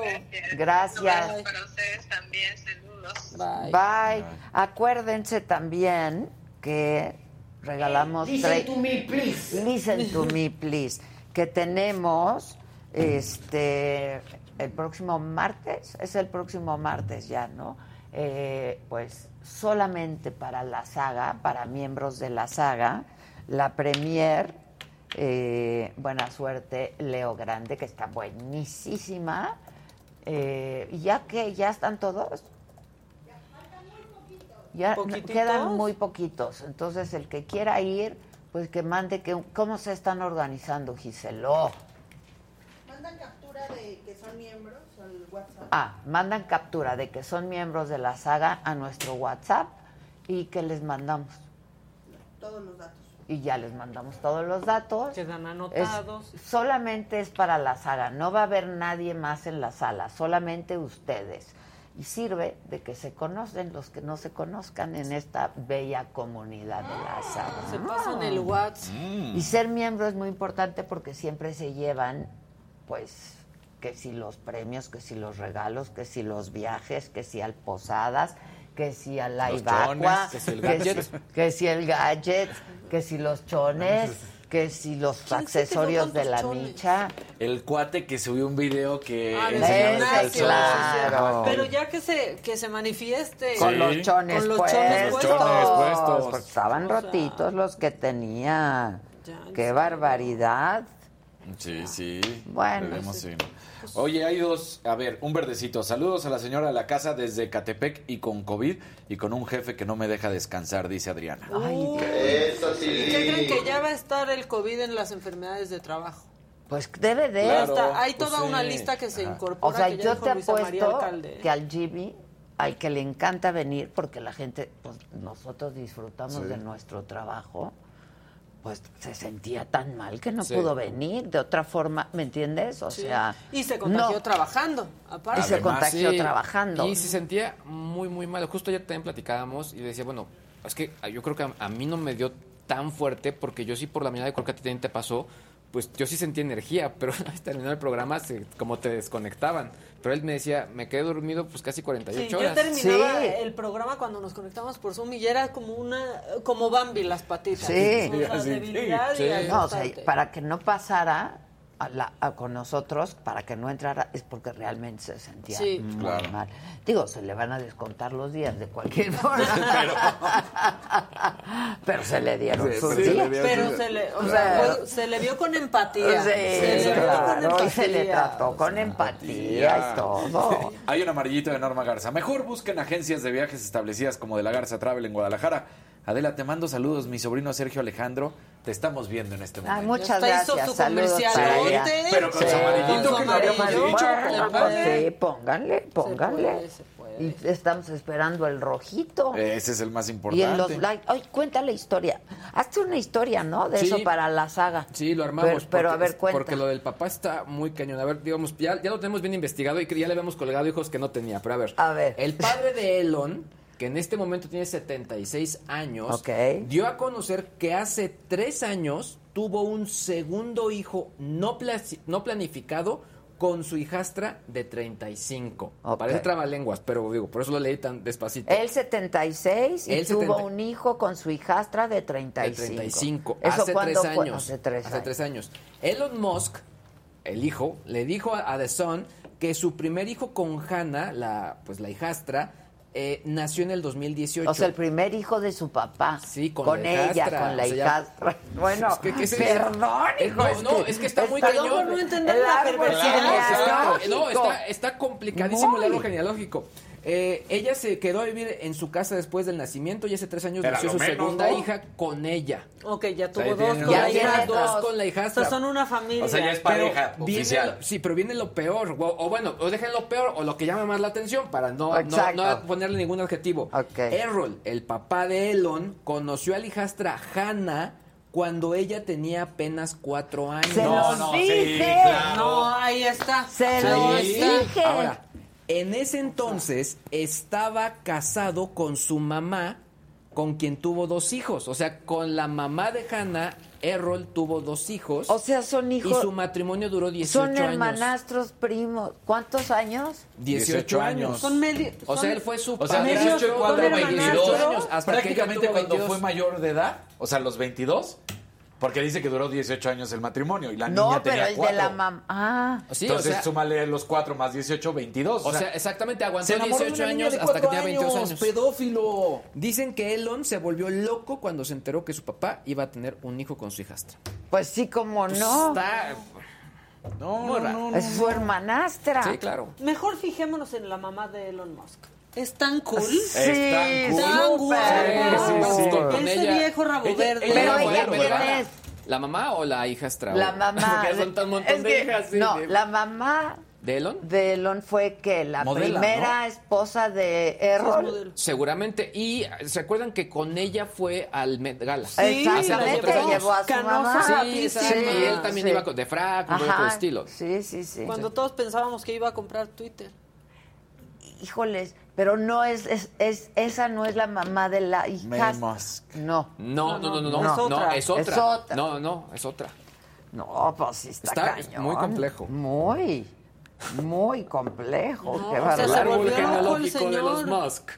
Gracias. Bye. Para ustedes también, saludos. Bye. Bye. Acuérdense también que regalamos... Listen to me, please. Listen to me, please. Que tenemos este el próximo martes, es el próximo martes ya, ¿no? Eh, pues solamente para la saga, para miembros de la saga, la premier, eh, buena suerte, Leo Grande, que está buenísima. Eh, ya que ya están todos. Ya ¿Poquititos? quedan muy poquitos. Entonces, el que quiera ir, pues que mande que cómo se están organizando, Giselo. Mandan captura de que son miembros al WhatsApp. Ah, mandan captura de que son miembros de la saga a nuestro WhatsApp y que les mandamos. Todos los datos. Y ya les mandamos todos los datos. Quedan Es- anotados. solamente es para la saga, no va a haber nadie más en la sala, solamente ustedes. Y sirve de que se conocen los que no se conozcan en esta bella comunidad de la saga. Se pasan el WhatsApp. Y ser miembro es muy importante porque siempre se llevan, pues, que si los premios, que si los regalos, que si los viajes, que si al posadas, que si a la Los Ibacua, chones, que si el gadget. si- que si el gadget, que si los chones, que si los accesorios de la micha. El cuate que subió un video que Ah, claro. Pero ya que se, que se manifieste. Con los chones Con los puestos. chones Los puestos. chones estaban rotitos los que tenía. Qué barbaridad. Sí, sí. Bueno, sí. Si- Oye, hay dos. A ver, un verdecito. Saludos a la señora de la casa desde Catepec y con COVID y con un jefe que no me deja descansar, dice Adriana. Uy. Eso ¿Y qué creen que ya va a estar el COVID en las enfermedades de trabajo? Pues debe de. Hay Pues toda sí. una lista que se Ajá. incorpora. O sea, que ya yo dijo te Luisa apuesto que al Jimmy, al que le encanta venir, porque la gente, pues nosotros disfrutamos Sí. de nuestro trabajo, pues se sentía tan mal que no Sí. pudo venir. De otra forma, ¿me entiendes? O Sí. sea. Y se contagió no. trabajando. Aparte. Y se contagió Sí, trabajando. Y se sentía muy, muy mal. Justo ayer también platicábamos y decía, bueno, es que yo creo que a, a mí no me dio tan fuerte porque yo sí por la mañana, creo que a ti también te pasó, pues yo sí sentí energía, pero vez terminó el programa, se, como te desconectaban. Pero él me decía, me quedé dormido pues casi 48 Sí, yo horas. terminaba el programa cuando nos conectamos por Zoom y ya era como una, como Bambi las patitas. Sí. O sea, Sí. debilidad y Sí. No, o sea, para que no pasara a la- a- con nosotros, para que no entrara, es porque realmente se sentía Sí. muy Claro. mal. Digo, se le van a descontar los días de cualquier forma. pero, se le dieron Sí, sus pero se le días. dieron Pero se le, o sea, Claro. fue- se le vio con empatía. Sí, se le vio con claro, y se le empatía. trató con empatía y todo. Hay un amarillito de Norma Garza. Mejor busquen agencias de viajes establecidas como de la Garza Travel en Guadalajara. Adela, te mando saludos. Mi sobrino Sergio Alejandro, te estamos viendo en este momento. Ay, muchas gracias. su Saludos para ella. Pero con su amarillito, que amarillo. Pónganle, sí, pónganle, pónganle. puede, se puede. Y estamos esperando el rojito. Ese es el más Y importante. en los likes, ay, cuenta la historia. Hazte una historia, ¿no? De Sí. eso para la saga. Sí, lo armamos. Pero, pero a ver, cuenta. Porque lo del papá está muy cañón. A ver, digamos, ya, ya lo tenemos bien investigado y que ya le habíamos colgado hijos que no tenía. Pero a ver. A ver. El padre de Elon, que en este momento tiene 76 años, Ok. dio a conocer que hace tres años tuvo un segundo hijo no, no planificado con su hijastra de 35. Ok. Parece trabalenguas, pero digo, por eso lo leí tan despacito. Él 76 y Él tuvo 70. un hijo con su hijastra de De 35. 35. ¿Eso hace tres fue? años. Hace tres Hace años. tres años. Elon Musk, el hijo, le dijo a, a The Sun que su primer hijo con Hannah, la, pues la hijastra, eh, nació en el 2018. O sea, el primer hijo de su papá. Sí, con la ella, con la o sea, ya- hijastra. Bueno, Es que- que ese- perdón, Eh, hijo. no, no, es que está muy cañón. no entender la perversidad. no, está, está complicadísimo Muy. el árbol genealógico. Eh, ella se quedó a vivir en su casa después del nacimiento y hace tres años Era nació su menos, segunda ¿no? hija con ella. Ok, ya tuvo dos con Ya la dos con la O hijastra. sea, son una familia. O sea, ya es pareja oficial. lo- sí, pero viene lo peor. O, o bueno, o dejen lo peor o lo que llama más la atención para no, no, ponerle ningún adjetivo. Errol, el papá de Elon, conoció a la hijastra Hannah cuando ella tenía apenas cuatro años. Se No, los no, sí, dije. claro. No, ahí está. Se los está. dije. Ahora, en ese entonces estaba casado con su mamá, con quien tuvo dos hijos. O sea, con la mamá de Hannah, Errol tuvo dos hijos. O sea, son y hijos. su matrimonio duró 18 Son años. hermanastros, primos. ¿Cuántos años? 18 años. Son medio. O son- sea, él fue su O sea, padre 18 y son 4, hermanastros. 22 años, hasta que Prácticamente tuvo cuando 22. fue mayor de edad, o sea, los 22, porque dice que duró 18 años el matrimonio y la No, niña pero tenía el 4. de la mamá. Ah. Sí, Entonces o sea, súmale los 4 más 18, 22. o sea, exactamente, aguantó se enamoró de 18 una niña años hasta que tenía 22 años. pedófilo. Dicen que Elon se volvió loco cuando se enteró que su papá iba a tener un hijo con su hijastra. Pues sí, como Pues no. Está... No, Muy raro. es su hermanastra. Sí, claro. Mejor fijémonos en la mamá de Elon Musk. Es tan cool. Sí, cool. Tan súper. guapa. Sí, sí, sí. Con Ese ella- viejo rabo ella- verde. ella Pero ella, la ¿quién verdad. es? ¿La mamá o la hijastra? La O- mamá. Porque son un montón Es de que- hijas. sí, No, de- la mamá ¿De Elon? de Elon fue que la Modela, primera esposa de Errol. Seguramente. Y se acuerdan que con ella fue al Met Gala. Sí, Hace la dos o llevó. tres años. llevó a su Canosa, mamá. Sí, exacto. Y él también Sí. iba con- de frac, un poco Ajá. de estilo. Sí, sí, sí. Cuando todos pensábamos que iba a comprar Twitter. Híjoles, pero no es, es, es esa no es la mamá de la hija. Musk. No. No, no, no, no, no, No, no, es otra. es otra. Es otra. No, no, es otra. No, pues sí está, Está cañón. muy complejo. Muy, muy complejo. No, Qué o sea, El se volvió loco el genealógico de los señor. Musk.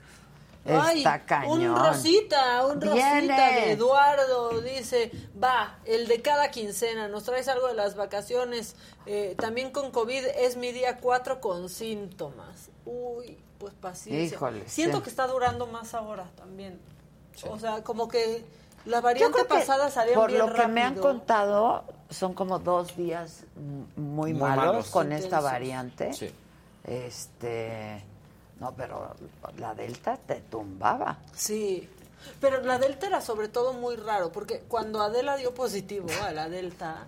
Está Ay, cañón. Un Rosita, un Rosita de Eduardo dice, va, el de cada quincena, nos traes algo de las vacaciones, eh, también con COVID es mi día 4 con síntomas. Uy, pues paciencia. Híjole, Siento sí. que está durando más ahora también. O sea, como que la variante pasada salía por bien lo que me han contado, son como dos días muy, Muy malos, malos. con esta variante. Sí. Este, no, pero la Delta te tumbaba. Sí, pero la Delta era sobre todo muy raro, porque cuando Adela dio positivo a la Delta,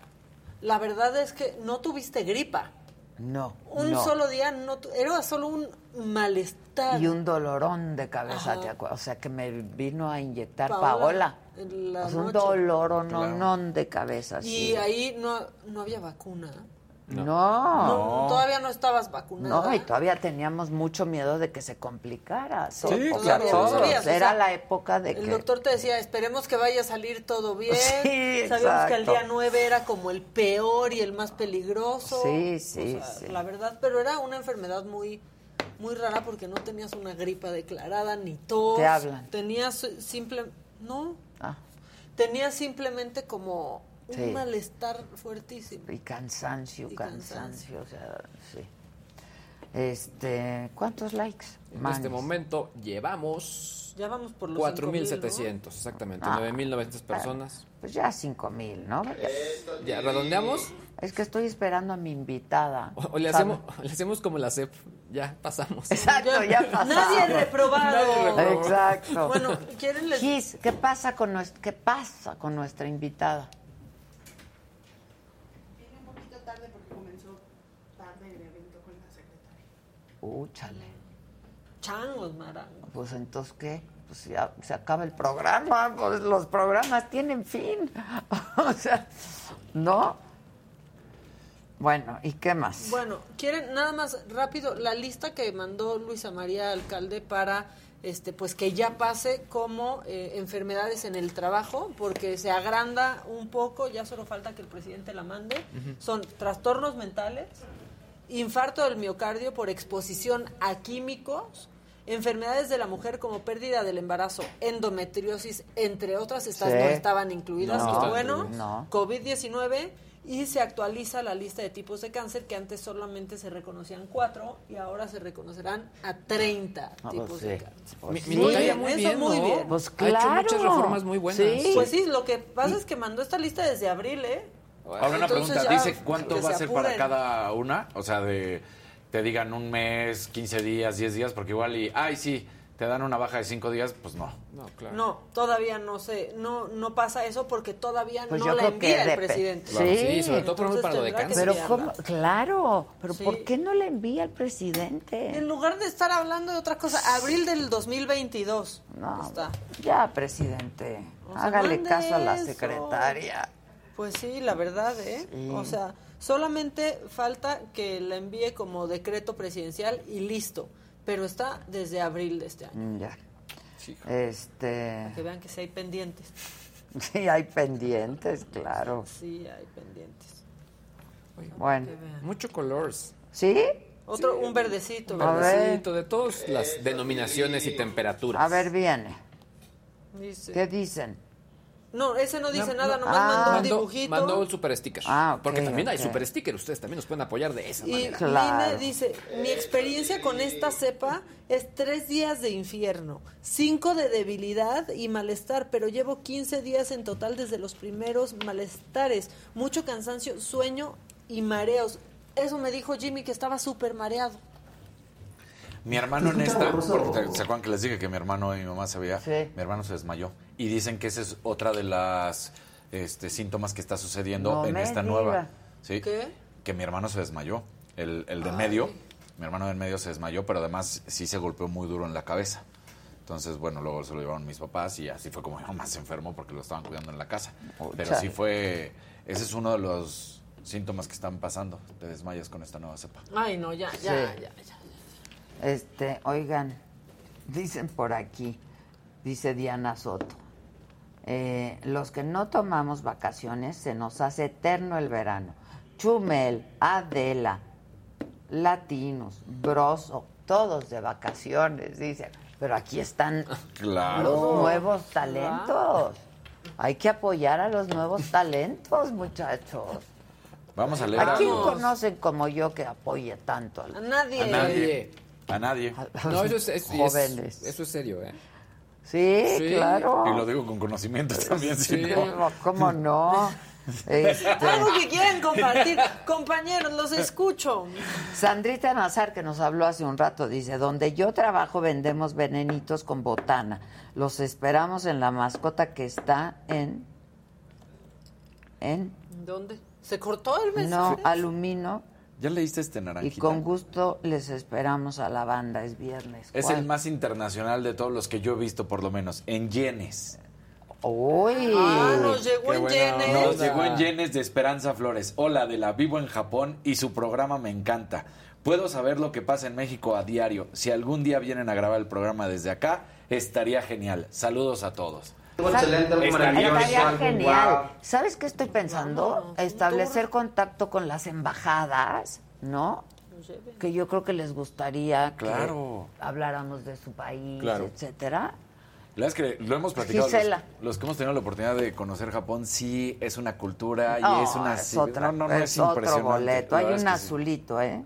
la verdad es que no tuviste gripa. No. Un no. solo día no tu- era solo un malestar. Y un dolorón de cabeza, Ajá. ¿te acuerdas? O sea, que me vino a inyectar Paola, Paola. en la O sea, un dolorón de cabeza. Y sí. ahí no, no había vacuna. No. No, todavía no estabas vacunada. No, y todavía teníamos mucho miedo de que se complicara. Sí, o sea, claro. todos. Sabías, o sea, Era la época de El que... doctor te decía, esperemos que vaya a salir todo bien. Sí, Sabíamos que el día 9 era como el peor y el más peligroso. Sí, sí, O sea, sí. La verdad, pero era una enfermedad muy muy rara porque no tenías una gripa declarada ni tos. Te hablan. Tenías simple no, Ah, tenías simplemente como un Sí. malestar fuertísimo. y cansancio, Y cansancio, o sea, sí. Este, ¿cuántos likes? En este momento llevamos Ya vamos por los 4.700, exactamente. Ah. 9.900 personas. Pues ya cinco mil, ¿no? Ya, redondeamos. Es que estoy esperando a mi invitada. O, o le, hacemos, le hacemos como la CEP. Ya pasamos. Exacto, ya pasamos. Nadie reprobado. Nadie. Exacto. Bueno, ¿quieren les Gis, ¿qué pasa con nuestra, qué pasa con nuestra invitada? Viene un poquito tarde porque comenzó tarde el evento con la secretaria. Úchale. changos, marangos? Pues entonces, ¿qué? Pues ya se acaba el programa, pues los programas tienen fin. o sea, ¿no? Bueno, ¿y qué más? Bueno, quieren nada más rápido la lista que mandó Luisa María Alcalde para este pues que ya pase como eh, enfermedades en el trabajo porque se agranda un poco, ya solo falta que el presidente la mande. Son trastornos mentales, infarto del miocardio por exposición a químicos, enfermedades de la mujer como pérdida del embarazo, endometriosis, entre otras, estas Sí. no estaban incluidas, No, qué bueno, no. COVID-19 y se actualiza la lista de tipos de cáncer que antes solamente se reconocían cuatro y ahora se reconocerán a 30 Ah, tipos pues de sí. cáncer. Pues Mi, sí. mi muy Eso bien, muy ¿no? bien. Pues Ha hecho claro. muchas reformas muy buenas. Sí. Pues sí, lo que pasa es que mandó esta lista desde abril, ¿eh? Ahora una Entonces pregunta, dice cuánto va a se ser para cada una, o sea, de te digan un mes, 15 días, 10 días, porque igual y, ay, sí, te dan una baja de 5 días, pues no. No, No, todavía no sé, no no pasa eso porque todavía Pues no la envía el presidente. Sí. Sí, sobre todo, por ejemplo, para lo de cáncer. Pero cómo, claro, pero Sí. ¿por qué no le envía al presidente? En lugar de estar hablando de otra cosa, abril del 2022. No, Está. ya, presidente, O sea, hágale caso a la eso. Pues sí, la verdad, ¿eh? Sí. O sea, solamente falta que la envíe como decreto presidencial y listo. Pero está desde abril de este año. Mm, Ya. Sí. Este, Que vean que sí hay pendientes. sí hay pendientes, claro. Sí, hay pendientes. Bueno, Que vean. Mucho colors. ¿sí? Otro, un verdecito. Ver. Verdecito, de todas las denominaciones y temperaturas. A ver, viene. Dice. ¿Qué dicen? No, ese no dice No, nada, no. nomás Ah. mandó un Mandó, dibujito. mandó el super sticker. Ah, Porque también hay super sticker. Ustedes también nos pueden apoyar de esa Y manera. Claro. Line dice, mi experiencia con esta cepa es tres días de infierno, cinco de debilidad y malestar, pero llevo 15 días en total desde los primeros malestares, mucho cansancio, sueño y mareos. Eso me dijo Jimmy que estaba súper mareado. Mi hermano en ¿Te esta, ¿se acuerdan que les dije que mi hermano y mi mamá se veía? Sí. Mi hermano se desmayó. Y dicen que esa es otra de las este, síntomas que está sucediendo No en esta diga. nueva. ¿Sí? ¿Qué? Que mi hermano se desmayó. El, el de medio, mi hermano del medio se desmayó, pero además sí se golpeó muy duro en la cabeza. Entonces, bueno, luego se lo llevaron mis papás y así fue como mi mamá se enfermó porque lo estaban cuidando en la casa. Oh, Pero chale. sí fue, ese es uno de los síntomas que están pasando. Te desmayas con esta nueva cepa. Ay, no, ya, ya, Sí. ya, ya. Este, oigan, dicen por aquí, dice Diana Soto, eh, los que no tomamos vacaciones se nos hace eterno el verano. Chumel, Adela, Latinos, Broso, todos de vacaciones, dicen. Pero aquí están Claro. los nuevos talentos. Hay que apoyar a los nuevos talentos, muchachos. Vamos a leer ¿A quién conocen como yo que apoye tanto a nadie. A nadie. A nadie. No, eso es, es- es- jóvenes? eso es serio, ¿eh? Sí, Sí. claro. Y lo digo con conocimiento también. Sí. no- ¿Cómo, cómo no? Este, Algo que quieren compartir. Compañeros, los escucho. Sandrita Nazar, que nos habló hace un rato, dice, donde yo trabajo vendemos venenitos con botana. Los esperamos en la mascota que está en... ¿En? ¿Dónde? ¿Se cortó el mensaje? No, alumino. ¿Ya leíste este Y naranjita? con gusto les esperamos a la banda, es viernes. Es el más internacional de todos los que yo he visto, por lo menos, en yenes. Uy. Ah, nos llegó Qué en buena yenes. onda. Nos llegó en yenes de Esperanza Flores. Hola, de la vivo en Japón y su programa me encanta. Puedo saber lo que pasa en México a diario. Si algún día vienen a grabar el programa desde acá, estaría genial. Saludos a todos. Excelente, algo maravilloso. Genial. ¿Sabes qué estoy pensando? Establecer contacto con las embajadas, ¿no? Que yo creo que les gustaría Claro. que habláramos de su país, Claro. etcétera. La verdad es que lo hemos platicado. Los, los que hemos tenido la oportunidad de conocer Japón, sí es una cultura y No, es una. es otra, no, no, no, es es, otro impresionante. boleto. Hay un sí. azulito, ¿eh?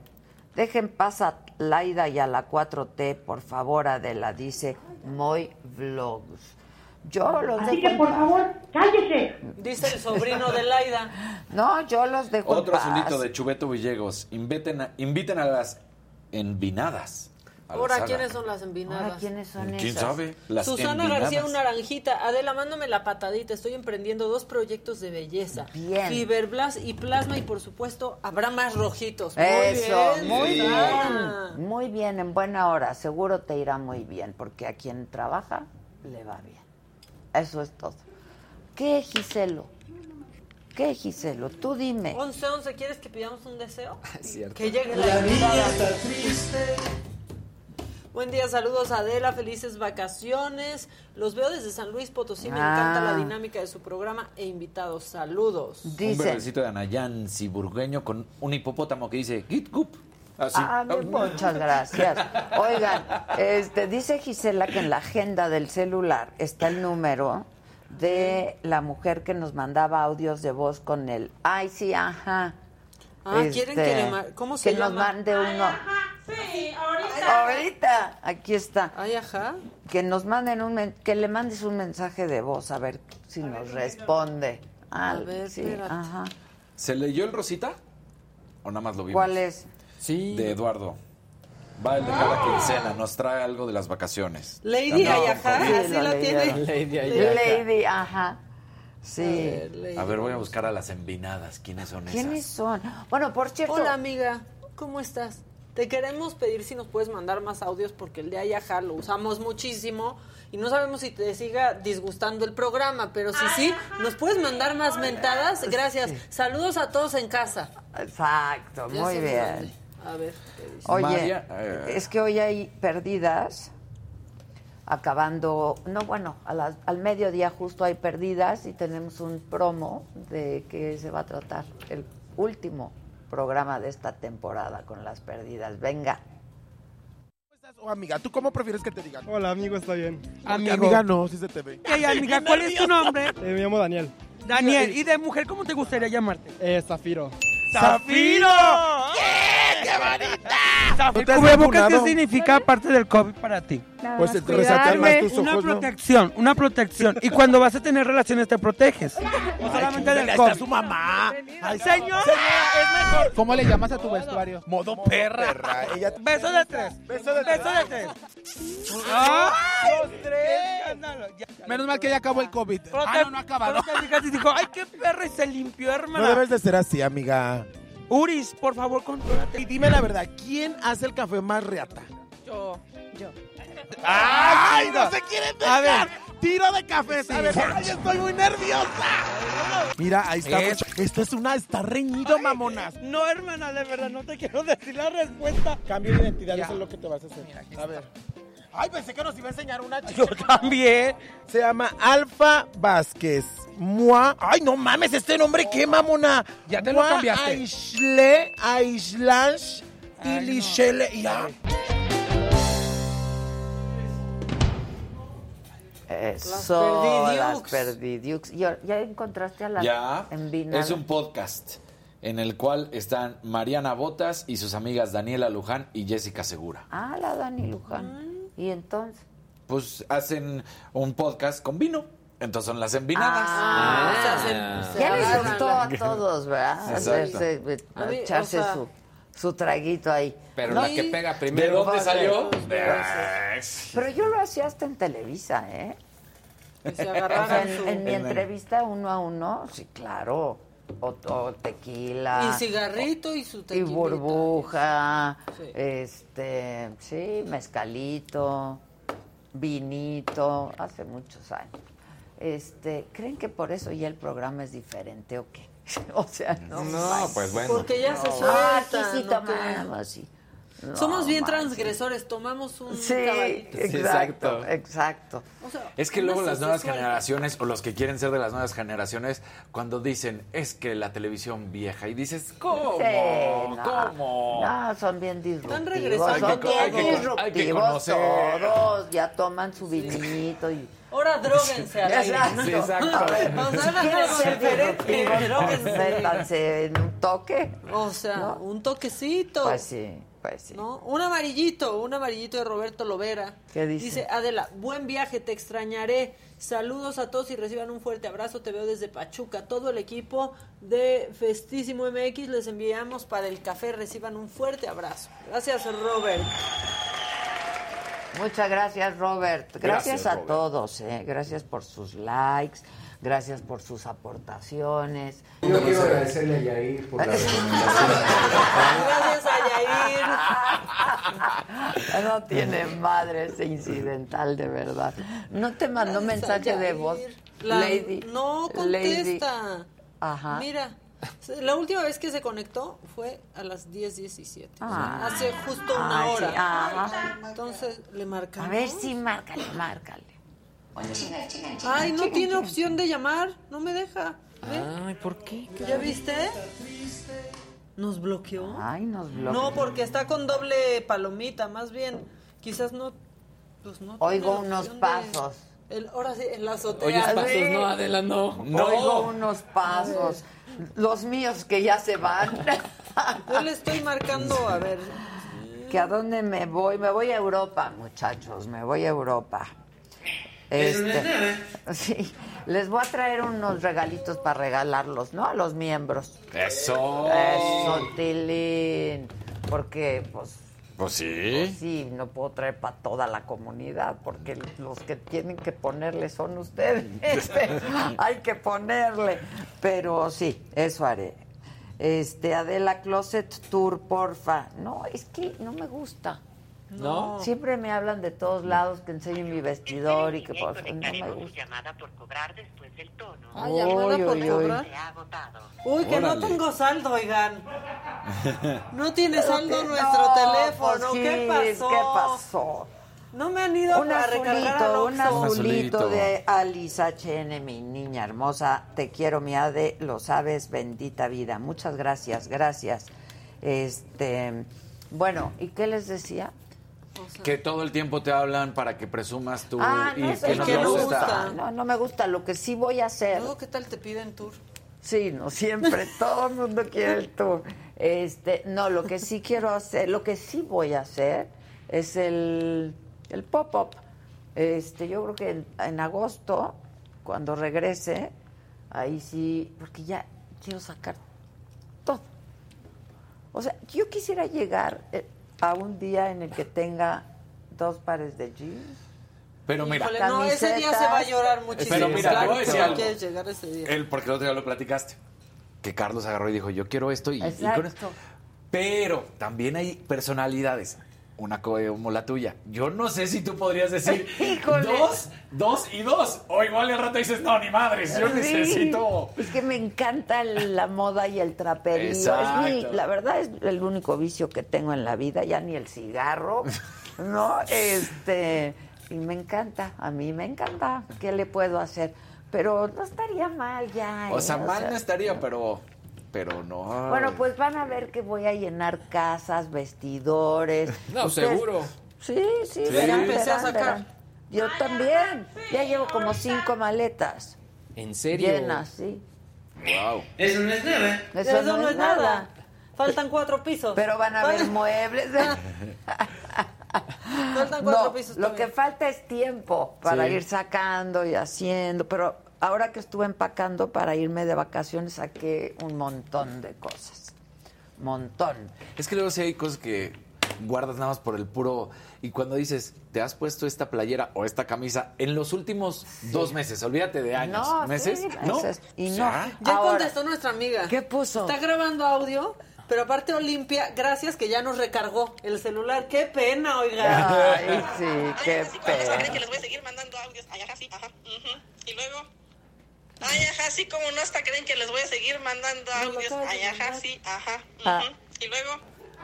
Dejen pasar a Laida y a la 4T, por favor, Adela, dice Moy Vlogs. Yo los Así dejo que, por favor, cállese. Dice el sobrino de Laida. No, yo los dejo en Otro paz. azulito de Chubeto Villegos. Inviten a, inviten a las envinadas. a Ahora. ¿quiénes son las envinadas? Ahora, ¿quiénes son ¿Quién esas? sabe? Las Susana envinadas. García, un naranjita. Adela, mándame la patadita. Estoy emprendiendo dos proyectos de belleza. Bien. Fiberblas y plasma. Y por supuesto, habrá más rojitos. Muy Eso, bien, muy bien, muy bien, en buena hora, seguro te irá muy bien, porque a quien trabaja le va bien. Eso es todo. ¿Qué, Giselo? ¿Qué, Giselo? Tú dime. 11, 11, ¿quieres que pidamos un deseo? cierto. Que llegue la, La niña invitada. está triste. Buen día, saludos Adela, felices vacaciones. Los veo desde San Luis Potosí, me Ah. encanta la dinámica de su programa e invitados. Saludos. Un Dice, verdecito de Anayansi burgueño con un hipopótamo que dice Git Gup. Así. Ah, muchas gracias. Oigan, este, dice Gisela que en la agenda del celular está el número de la mujer que nos mandaba audios de voz con el ay sí, ajá. Ah, ¿quieren que Este, le cómo se que nos mande uno. Sí, ahorita. Ahorita, aquí está. Ay, ajá. Que nos manden un men- que le mandes un mensaje de voz a ver si nos responde. Ah, A ver, sí, espérate. ajá. ¿Se leyó el Rosita? ¿O nada más lo vimos? ¿Cuál es? De Eduardo. Va el de cada quincena, nos trae algo de las vacaciones. Lady No, Ayajá, así la tiene. Lady Ayajá. Lady, ajá. Sí. A ver, voy a buscar a las envinadas. ¿Quiénes son ¿Quiénes esas? son? Bueno, por cierto. Hola amiga, ¿cómo estás? Te queremos pedir si nos puedes mandar más audios porque el de Ayaja lo usamos muchísimo y no sabemos si te siga disgustando el programa, pero si sí, nos puedes mandar más mentadas. Gracias. Saludos a todos en casa. Exacto, muy bien. A ver, ¿qué dice? Oye, María, eh. es que hoy hay perdidas, acabando, no, bueno, a las- al mediodía justo hay perdidas y tenemos un promo de que se va a tratar el último programa de esta temporada con las perdidas. Venga. O amiga, ¿tú cómo prefieres que te digan? Hola, amigo, está bien. Porque amiga no, si se te ve. Hey, amiga, ¿cuál es tu nombre? Eh, me llamo Daniel. Daniel, ¿y de mujer cómo te gustaría llamarte? Eh, Zafiro. ¡Zafiro! ¡Qué bonita! ¿El cubrebocas qué significa aparte del COVID para ti? Pues te resaltan más tus Una protección, una protección. Y cuando vas a tener relaciones te proteges. No solamente del COVID. está su mamá. Ay, Señor, es mejor. ¿Cómo le llamas a tu vestuario? Modo perra. Ella... Beso de tres. Beso de Beso de tres. ¡Ay! Los tres. Menos mal que ya acabó el COVID. Ah, no, no ha acabado. Dijo, ay, qué perra, y se limpió, hermana. No debes de ser así, amiga. Uris, por favor, contrólate. Y dime la verdad, ¿quién hace el café más reata? Yo, yo. ¡Ay, no se quieren A dejar! ver. ¡Tiro de café! Sí. A ver, ¡ay, estoy muy nerviosa! Mira, ahí está. Es- Esto es una... Está reñido, mamonas. No, hermana, de verdad, no te quiero decir la respuesta. Cambio de identidad, Ya. eso es lo que te vas a hacer. a ver. Ay, pensé que nos iba a enseñar una chica. Yo también. Se llama Alfa Vázquez. Mua. Ay, no mames, este nombre qué, mamona. Ya te lo Mua cambiaste. Aishle, Aislash, Ilishele. Ya. Eso, las perdidiux. ¿Ya, ya encontraste a las Ya, envinadas? es un podcast en el cual están Mariana Botas y sus amigas Daniela Luján y Jessica Segura. Ah, la Dani Luján. Y entonces. Pues hacen un podcast con vino. Entonces son las envinadas. Ah, ya les gustó a todos, ¿verdad? Hacerse, eh, A mí, echarse o sea- su, su traguito ahí. Pero No, la que y- pega primero. ¿De dónde salió? Pero yo lo hacía hasta en Televisa, ¿eh? Que se en, su- en mi entrevista uno a uno, sí, claro. O, o tequila. Y cigarrito y su Y tequilita. burbuja. Sí. Este, sí, mezcalito, vinito, hace muchos años. Este, ¿creen que por eso ya el programa es diferente o qué? o sea, no. No, pues bueno. Porque ya se Ah, suelta. aquí sí ¿no? tomamos, sí. No, Somos bien manches. transgresores, tomamos un Sí, caballito. exacto, exacto. O sea, Es que luego las nuevas generaciones o los que quieren ser de las nuevas generaciones, cuando dicen es que la televisión vieja y dices, ¿cómo? Sí, no, ¿Cómo? No, son bien disruptivos. regresando. Son Hay que- hay bien que- hay que disruptivos todos. Ya toman su vinito y... Ahora dróguense al aire. Exacto. Sí, exacto. A ver, O sea, si no, quieren no, ser diferente, métanse en un toque. O sea, ¿No? un toquecito. Pues sí, ¿no? Un amarillito, un amarillito de Roberto Lovera. ¿Qué dice? Adela, buen viaje, te extrañaré. Saludos a todos y reciban un fuerte abrazo. Te veo desde Pachuca. Todo el equipo de Festísimo MX les enviamos para el café. Reciban un fuerte abrazo. Gracias, Robert. Muchas gracias, Robert. Gracias, Gracias, a Robert. todos. ¿eh? Gracias por sus likes. Gracias por sus aportaciones. Yo quiero agradecerle a Yair por la recomendación. Gracias a Yair. No tiene madre ese incidental, de verdad. ¿No te mandó mensaje de voz? La- Lady. No Lady. contesta. Ajá. Mira, la última vez que se conectó fue a las 10.17. o sea, Ah. hace justo una sí, hora. ajá. Entonces le marcamos. A ver si márcale, márcale. Ay, no tiene opción de llamar. No me deja. ¿Ve? Ay, ¿por qué? ¿Ya viste? ¿Nos bloqueó? Ay, nos bloqueó. No, porque está con doble palomita. Más bien, quizás no. Pues no Oigo unos de- pasos. el, ahora sí, en la azotea. Oyes pasos, Sí. no, Adela, no. Oigo unos pasos. Los míos que ya se van. Yo le estoy marcando, a ver. ¿Que a dónde me voy? Me voy a Europa, muchachos, me voy a Europa. Este, sí, les voy a traer unos regalitos para regalarlos, ¿no? A los miembros. Eso. Eso, Tilín. Porque, pues, Pues sí. sí, no puedo traer para toda la comunidad, porque los que tienen que ponerle son ustedes. Hay que ponerle. Pero sí, eso haré. Este, Adela Closet Tour, porfa. No, es que no me gusta. ¿No? Siempre me hablan de todos lados que enseñe mi vestidor y que por no me gusta. llamada por cobrar después del tono. Ah, llamada Uy, por uy, uy. cobrar. Se ha agotado. Uy, que no tengo saldo, oigan. No tiene Pero saldo que- nuestro no, teléfono. pues, ¿Qué pasó? ¿Qué pasó? No me han ido Un a recargar al azulito, un Oxxo. azulito azulito. de Alice HN, mi niña hermosa. Te quiero, mi Ade, lo sabes, bendita vida. Muchas gracias, gracias. Este, bueno, ¿y qué les decía? Que todo el tiempo te hablan para que presumas tú ah, y no, sé, que no te no gusta. gusta. No, no me gusta. Lo que sí voy a hacer. Luego, ¿qué tal te piden tour? Sí, no siempre, todo el mundo quiere el tour. Este, no, lo que sí quiero hacer, lo que sí voy a hacer es el, el pop-up. Este, yo creo que en, en agosto, cuando regrese, ahí sí, porque ya quiero sacar todo. O sea, yo quisiera llegar eh, a un día en el que tenga dos pares de jeans. Pero mira, Híjole, no, ese día se va a llorar muchísimo. Pero mira, claro voy a que decir no algo. quieres llegar ese día. él, porque el otro día lo platicaste, que Carlos agarró y dijo, yo quiero esto y, y con. Exacto. Pero también hay personalidades. Una como la tuya. Yo no sé si tú podrías decir dos, dos y dos. O igual al rato dices, no, ni madres, yo Sí. necesito. Es que me encanta la moda y el traperío. Es mi- la verdad es el único vicio que tengo en la vida, ya ni el cigarro, ¿no? Este, y me encanta, a mí me encanta. ¿Qué le puedo hacer? Pero no estaría mal ya. O ¿eh? sea, mal no estaría, pero, pero no. Bueno, pues van a ver que voy a llenar casas, vestidores. No, seguro. Sí, sí, Sí. verán, Ya empecé a verán, sacar. verán. Yo también. Ya llevo como cinco maletas ¿En serio? llenas, sí. Wow. Eso no es nada. Eso, no, es nada. Faltan cuatro pisos. Pero van a haber muebles. Faltan cuatro No, pisos lo que falta es tiempo para Sí. ir sacando y haciendo. Pero ahora que estuve empacando para irme de vacaciones, saqué un montón de cosas. Montón. Es que luego sí hay cosas que guardas nada más por el puro. Y cuando dices, te has puesto esta playera o esta camisa en los últimos dos meses, olvídate de años, No, meses, sí, ¿no? meses. Y no. ¿Ya? Ya Ahora- contestó nuestra amiga. ¿Qué puso? Está grabando audio, pero aparte Olimpia, gracias que ya nos recargó el celular. Qué pena, oiga. Ay, sí, qué creen que pena. les voy a seguir mandando audios. Ay, ajá, sí, ajá. ujú. Y luego. Ay, ajá, sí, como no hasta creen que les voy a seguir mandando audios. Ay, ajá, sí, ajá. Ah. Y luego.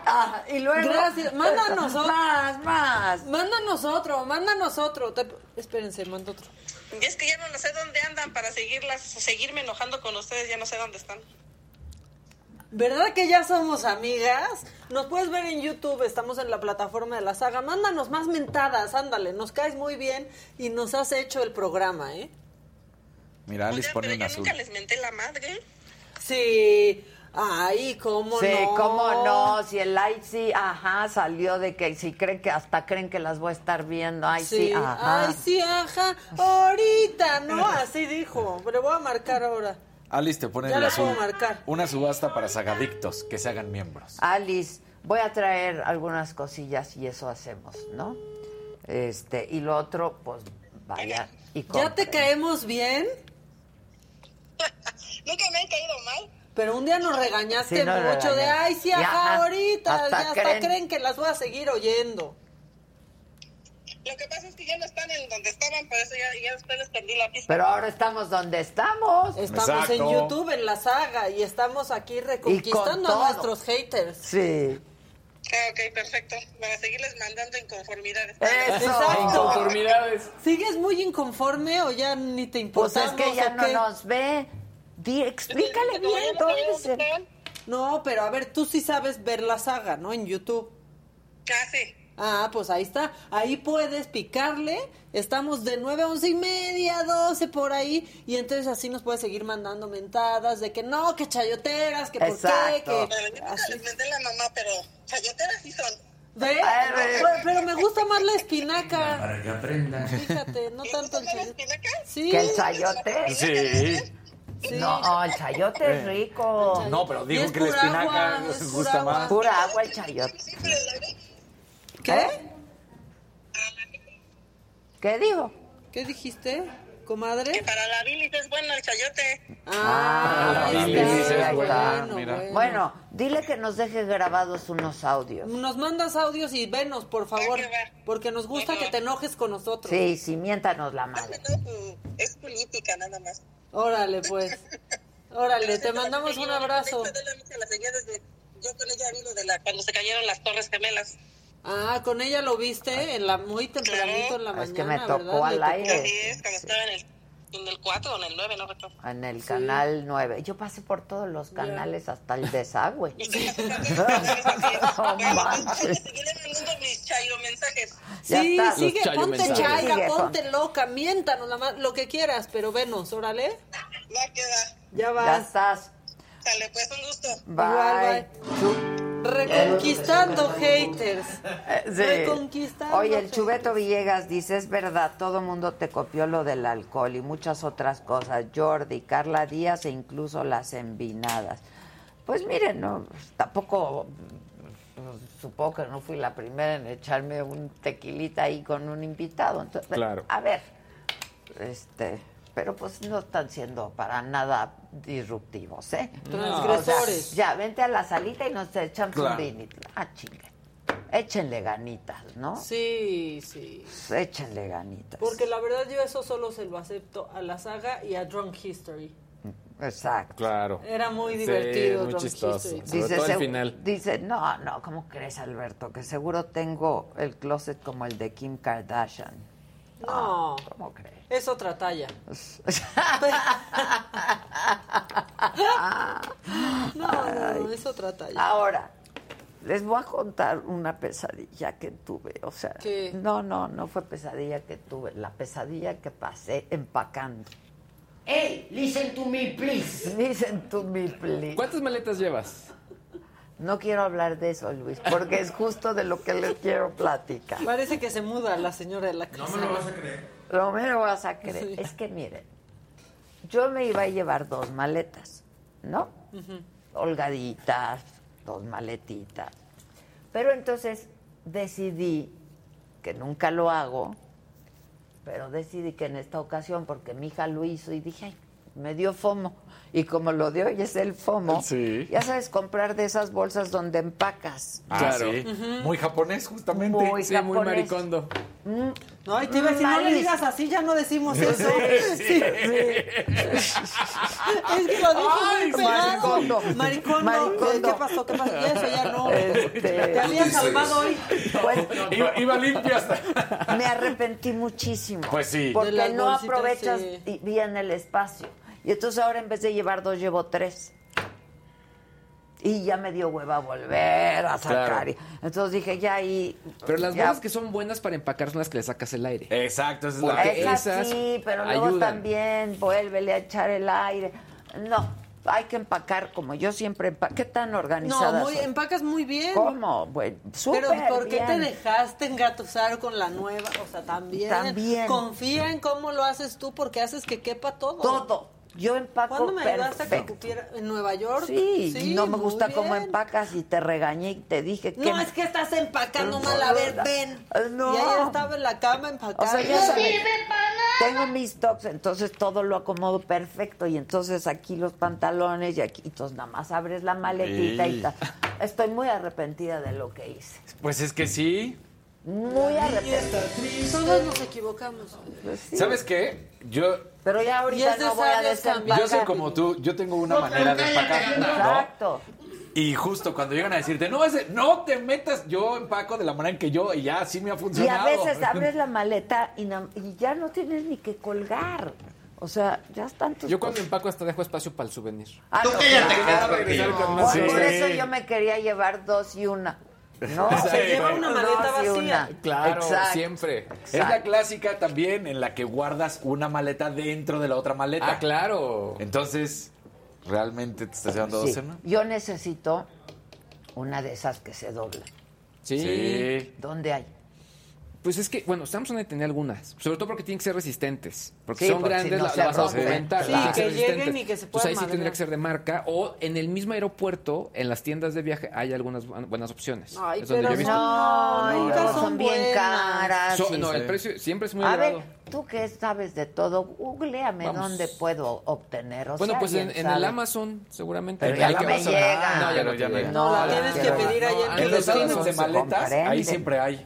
Ah, y luego. Gracias. Mándanos otro. Más, más. Mándanos otro, mándanos otro. Te- Espérense, mando otro. Y es que ya no sé dónde andan para seguirlas, seguirme enojando con ustedes, ya no sé dónde están. ¿Verdad que ya somos amigas? Nos puedes ver en YouTube, estamos en la plataforma de la saga. Mándanos más mentadas, ándale, nos caes muy bien y nos has hecho el programa, ¿eh? Mira, Alice Oigan, pone pero un yo azul. nunca les menté la madre. Sí. Ay, ¿cómo Sí, no? cómo no, si el ay sí, ajá, salió de que si creen que hasta creen que las voy a estar viendo, ay sí, Sí, ajá. ay, sí, ajá, ahorita, ¿no? Así dijo, pero voy a marcar ahora. Alice te pone Ya el la azul. puedo marcar. Una subasta para sagadictos, que se hagan miembros. Alice, voy a traer algunas cosillas y eso hacemos, ¿no? Este, y lo otro, pues vaya y ¿Ya te caemos bien? Nunca me han caído mal. Pero un día nos regañaste Sí, nos mucho de, ay, sí, Ya, ajá, ahorita, hasta ya hasta creen. creen. que las voy a seguir oyendo. Lo que pasa es que ya no están en donde estaban, por eso ya, ya después les perdí la pista. Pero ahora estamos donde estamos. Estamos Exacto. en YouTube, en la saga, y estamos aquí reconquistando a nuestros haters. Sí. Ah, ok, perfecto. Para seguirles mandando inconformidades. Eso. Inconformidades. ¿Sigues muy inconforme o ya ni te Pues importa? es que ya no nos ve. Di, explícale bien dónde. No, pero a ver, tú sí sabes ver la saga, ¿no? En YouTube. Ah, sí. Ah, pues ahí está. Ahí puedes picarle. Estamos de 9 a 11 y media, 12 por ahí. Y entonces así nos puedes seguir mandando mentadas de que no, que chayoteras, que por qué, Exacto. que... Pero les la mamá, pero chayoteras sí son. ¿Ve? Pero, pero me gusta más la espinaca. Para que aprendan. Fíjate, no ¿Les tanto el la chayote. espinaca? Sí. ¿Que el chayote? Sí. No, el chayote es Eh. rico. No, pero digo que la espinaca agua, es les pura gusta agua. más. Pura agua el chayote. ¿Qué? ¿Qué dijo? ¿Qué dijiste, comadre? Que para la bilis es bueno el chayote. Ah, bilis está, es bueno. Bueno, dile que nos deje grabados unos audios. Nos mandas audios y venos, por favor, porque nos gusta que te enojes con nosotros. Sí, sí, miéntanos la madre. Es política nada más. Órale, pues. Órale, te mandamos un abrazo. La yo con ella vi lo de la, cuando se cayeron las torres gemelas. Ah, con ella lo viste en la muy tempranito en la mañana, Es que me tocó ¿verdad? al aire. Cuando estaba en el, en el 4 o en el 9, no recuerdo. En el canal 9. Yo pasé por todos los canales hasta el desagüe. No manches. Ya Sí, sigue, ponte mensajes. chaira, Sigue, ponte loca, miéntanos lo que quieras, pero venos, órale. Va queda. Ya Ya vas. estás. Sale, pues un gusto. Bye. Reconquistando haters. Eh, sí. Reconquistando Oye, el. Chubeto Villegas dice, es verdad, todo mundo te copió lo del alcohol y muchas otras cosas. Jordi, Carla Díaz e incluso las envinadas. Pues miren, no, tampoco, pues, supongo que no fui la primera en echarme un tequilita ahí con un invitado. Entonces, Claro. A ver, este, pero pues no están siendo para nada disruptivos, ¿eh? Transgresores. O sea, ya, vente a la salita y nos echamos Claro. un vinito. Ah, chingue. Échenle ganitas, ¿no? Sí, sí. Échenle ganitas. Porque la verdad yo eso solo se lo acepto a la saga y a Drunk History. Exacto. Claro. Era muy Sí, divertido. muy Drunk chistoso. History. Sobre todo el seg- final. dice, no, no, ¿cómo crees, Alberto? Que seguro tengo el closet como el de Kim Kardashian. No, ¿Cómo crees? es otra talla. No, no, no, es otra talla. Ahora, les voy a contar una pesadilla que tuve. O sea, ¿Qué? no, no, no fue pesadilla que tuve. La pesadilla que pasé empacando. Hey, listen to me, please. Listen to me, please. ¿Cuántas maletas llevas? No quiero hablar de eso, Luis, porque es justo de lo que les quiero platicar. Parece que se muda la señora de la casa. No me lo vas a creer. No me lo vas a creer. Sí. Es que miren, yo me iba a llevar dos maletas, ¿no? Holgaditas, dos maletitas. Pero entonces decidí, que nunca lo hago, pero decidí que en esta ocasión, porque mi hija lo hizo y dije, ay, me dio fomo. Y como lo de hoy es el fomo, Sí. ya sabes, comprar de esas bolsas donde empacas. Ah, Claro. sí. Muy japonés, justamente. Muy Sí, muy maricondo. No, y te iba a decir, no le digas así, ya no decimos eso. Sí, Sí. Es que lo dijo Ay, muy pegado. maricondo. Maricondo. Maricondo. ¿Qué pasó? ¿Qué pasó? Ya eso ya no. Este, Te habían salvado hoy. Pues, Iba, iba limpio hasta. me arrepentí muchísimo. Pues sí. Porque no bolsitas, aprovechas bien el espacio. Y entonces ahora en vez de llevar dos, llevo tres. Y ya me dio hueva volver a sacar. Claro. Entonces dije, ya ahí. Pero las ya- bolas que son buenas para empacar son las que le sacas el aire. Exacto, esa es la. Esas esas sí, pero luego también vuélvele a echar el aire. No, hay que empacar como yo siempre empaco. ¿Qué tan No, organizada muy, soy? empacas muy bien. ¿Cómo? Bueno, súper Pero ¿por qué te dejaste engatusar con la nueva? O sea, también. También. Confía en cómo lo haces tú porque haces que quepa todo. Todo. Yo empaco ¿Cuándo me ayudaste a que perfecto. cupiera en Nueva York? Sí, no me gusta cómo empacas y te regañé y te dije que No, es que estás empacando mal. A ver, ven. No. Y ayer estaba en la cama empacando. O sea, ya sabes, tengo mis tops, entonces todo lo acomodo perfecto y entonces aquí los pantalones y aquí, entonces nada más abres la maletita y tal. Estoy muy arrepentida de lo que hice. Pues es que sí. Muy arrepentida. Todos nos equivocamos. Pues sí. ¿Sabes qué? Yo, Pero ya ahorita no voy a desempacar. yo soy como tú. Yo tengo una manera de empacar. ¿no? Exacto. Y justo cuando llegan a decirte, no, ese, no te metas, yo empaco de la manera en que yo, y ya así me ha Y a funcionado. veces abres la maleta y, na- y ya no tienes ni que colgar. O sea, ya están tus Yo cuando cosas. empaco hasta dejo espacio para el souvenir. Ah, no, cállate, claro. claro, regresar tío. con Por, más. por Sí. eso yo me quería llevar dos y una. No, Se lleva una maleta vacía. una. Claro, Exacto. siempre. Es la clásica también en la que guardas una maleta dentro de la otra maleta. Ah, claro. Entonces, ¿realmente te estás llevando Sí. dos una? Yo necesito una de esas que se doblan. Sí. Sí. ¿Dónde hay? Pues es que, bueno, Samsung tenía algunas, sobre todo porque tienen que ser resistentes, porque Sí, son porque si grandes, no la, se la vas a documentar, Sí, tienen que ser lleguen resistentes. y que se Pues puedan ahí sí tendría que ser de marca, o en el mismo aeropuerto, en las tiendas de viaje, hay algunas bu- buenas opciones. Ay, Es donde pero yo he visto. No, nunca luego son son bien buenas. caras. So- y- no, el precio siempre es muy A elevado. ver, tú que sabes de todo, googleame Vamos. dónde puedo obtener. O bueno, sea, pues en, en el. Amazon, seguramente. Pero ya no me llega. No, ya no, ya no llega. No, la tienes que pedir allá en los de maletas, ahí siempre hay.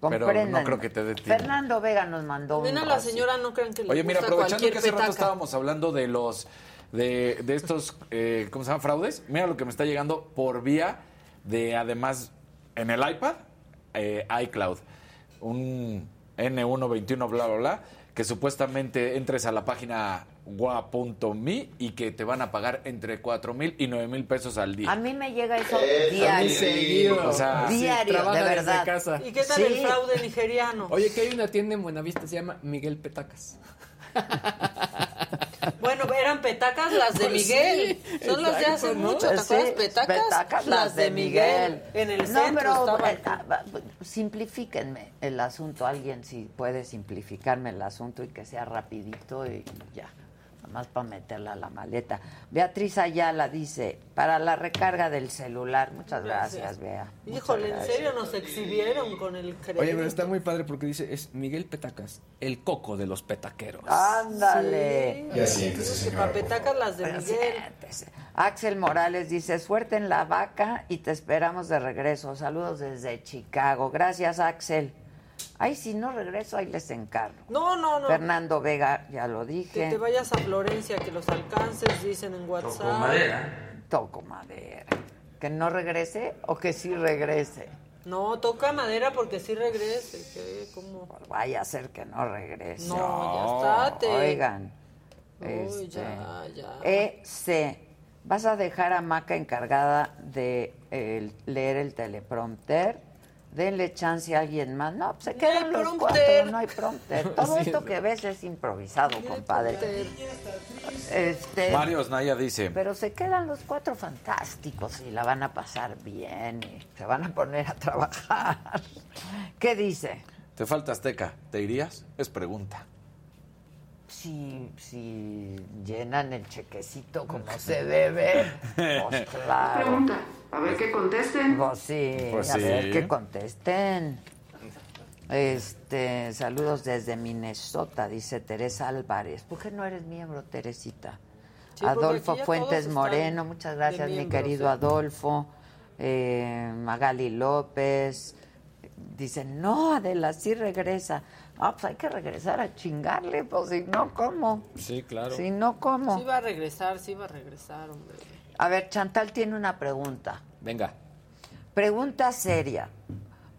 Pero no creo que te dé tiempo. Fernando Vega nos mandó Ven un a la señora, no crean que le Oye, mira, aprovechando que hace rato estábamos hablando de los de, de estos, eh, ¿cómo se llama? Fraudes. Mira lo que me está llegando por vía de, además, en el iPad, eh, iCloud, un N121, bla, bla, bla, que supuestamente entres a la página gua.me y que te van a pagar entre 4 mil y 9 mil pesos al día. A mí me llega eso diario. seguido. O sea, diario, de desde verdad. casa. ¿Y qué tal Sí. el fraude nigeriano? Oye, que hay una tienda en Buenavista, se llama Miguel Petacas. Bueno, eran petacas las de Pues Miguel. sí, Son las de hace mucho, ¿te Sí, acuerdas? Petacas, petacas, las de Miguel. En el no, centro pero eh, ah, simplifíquenme el asunto. Alguien si puede simplificarme el asunto y que sea rapidito y ya. Más para meterla a la maleta. Beatriz Ayala dice, para la recarga del celular. Muchas gracias, Bea. Híjole, ¿en serio nos exhibieron con el crédito? Oye, pero está muy padre porque dice, es Miguel Petacas, el coco de los petaqueros. Ándale. Sí. Ya siéntese, señora, Para petacas las de Pero Miguel. siéntese. Axel Morales dice, suerte en la vaca y te esperamos de regreso. Saludos desde Chicago. Gracias, Axel. Ay, si no regreso, ahí les encargo. No, no, no. Fernando Vega, ya lo Que dije. te vayas a Florencia, que los alcances, dicen en WhatsApp. Toco madera. ¿Que no regrese o que sí regrese? No, toca madera porque sí regrese. ¿qué? ¿Cómo? Vaya a ser que no regrese. No, ya estate. Oigan. Uy, este, ya, ya. EC. ¿Vas a dejar a Maca encargada de el- leer el teleprompter? Denle chance a alguien más. No, pues se quedan los prompter. cuatro, no hay prompter. Todo Sí. esto que ves es improvisado, compadre. Este, Mario Osnaya dice, pero se quedan los cuatro fantásticos y la van a pasar bien y se van a poner a trabajar. ¿Qué dice? te falta Azteca, ¿te irías? Es pregunta. Si, si llenan el chequecito como se debe, pues claro. Pregunta. A ver que contesten. Pues sí, Pues a sí. ver que contesten. Este, saludos desde Minnesota, dice Teresa Álvarez. ¿Por qué no eres miembro, Teresita? Sí, Adolfo Fuentes Moreno, muchas gracias, mi querido. Adolfo. Eh, Magali López. Dicen, no, Adela, sí regresa. Ah, pues hay que regresar a chingarle, pues si no, ¿cómo? Sí, claro. Si no, ¿cómo? Sí va a regresar, sí va a regresar, hombre. A ver, Chantal tiene una pregunta. Venga. Pregunta seria.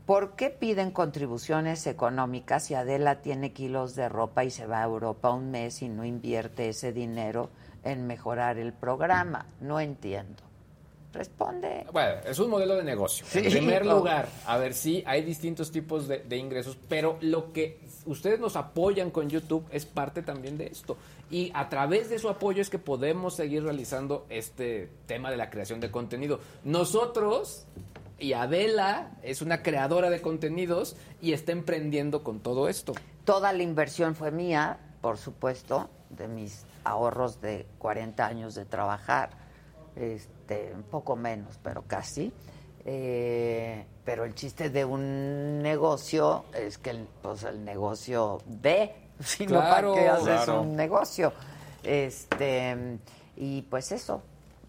¿Por qué piden contribuciones económicas si Adela tiene kilos de ropa y se va a Europa un mes y no invierte ese dinero en mejorar el programa? No entiendo. Responde. Bueno, es un modelo de negocio. Sí, en primer claro. lugar, a ver si hay distintos tipos de, de ingresos, pero lo que ustedes nos apoyan con YouTube es parte también de esto. Y a través de su apoyo es que podemos seguir realizando este tema de la creación de contenido. Nosotros y Adela es una creadora de contenidos y está emprendiendo con todo esto. Toda la inversión fue mía, por supuesto, de mis ahorros de 40 años de trabajar. Este, un poco menos, pero casi. Eh, pero el chiste de un negocio es que el, pues el negocio ve, si no, Claro, ¿para qué haces claro. un negocio? Este, y pues eso.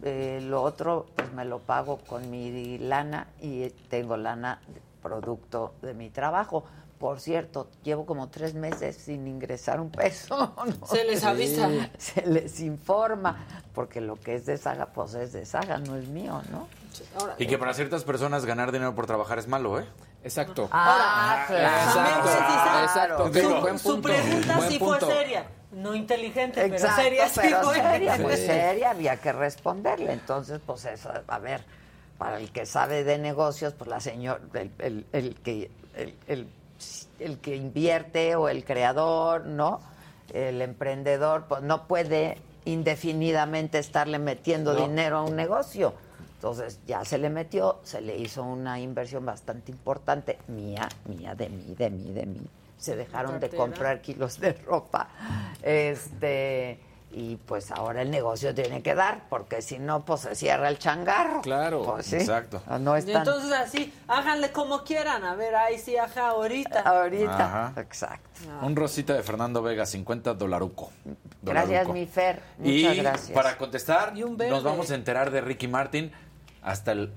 Eh, lo otro, pues me lo pago con mi lana y tengo lana producto de mi trabajo. Por cierto, llevo como tres meses sin ingresar un peso. ¿no? Se les avisa. Se les informa, porque lo que es de saga, pues es de saga, no es mío, ¿no? Ahora, Y que para ciertas personas ganar dinero por trabajar es malo, ¿eh? Exacto. Ah, Exacto. claro. Exacto. Su pregunta Buen sí fue seria. No inteligente, Exacto, pero seria sí pero fue. seria, pues Sí. seria, había que responderle. Entonces, pues eso, a ver, para el que sabe de negocios, pues la señora, el, el, el que el, el- el que invierte o el creador, ¿no? El emprendedor, pues no puede indefinidamente estarle metiendo No. dinero a un negocio. Entonces ya se le metió, se le hizo una inversión bastante importante, mía, mía, de mí, de mí, de mí. Se dejaron de comprar kilos de ropa. Este, y pues ahora el negocio tiene que dar, porque si no, pues se cierra el changarro. Claro, Pues sí. exacto. No es tan- entonces así, háganle como quieran. A ver, ahí sí, ajá, ahorita. Ahorita. Ajá. Exacto. Un rosita de Fernando Vega, 50 dolaruco. Gracias, Dolaruco. mi Fer. Muchas Y gracias. para contestar, Y un verde. nos vamos a enterar de Ricky Martin hasta el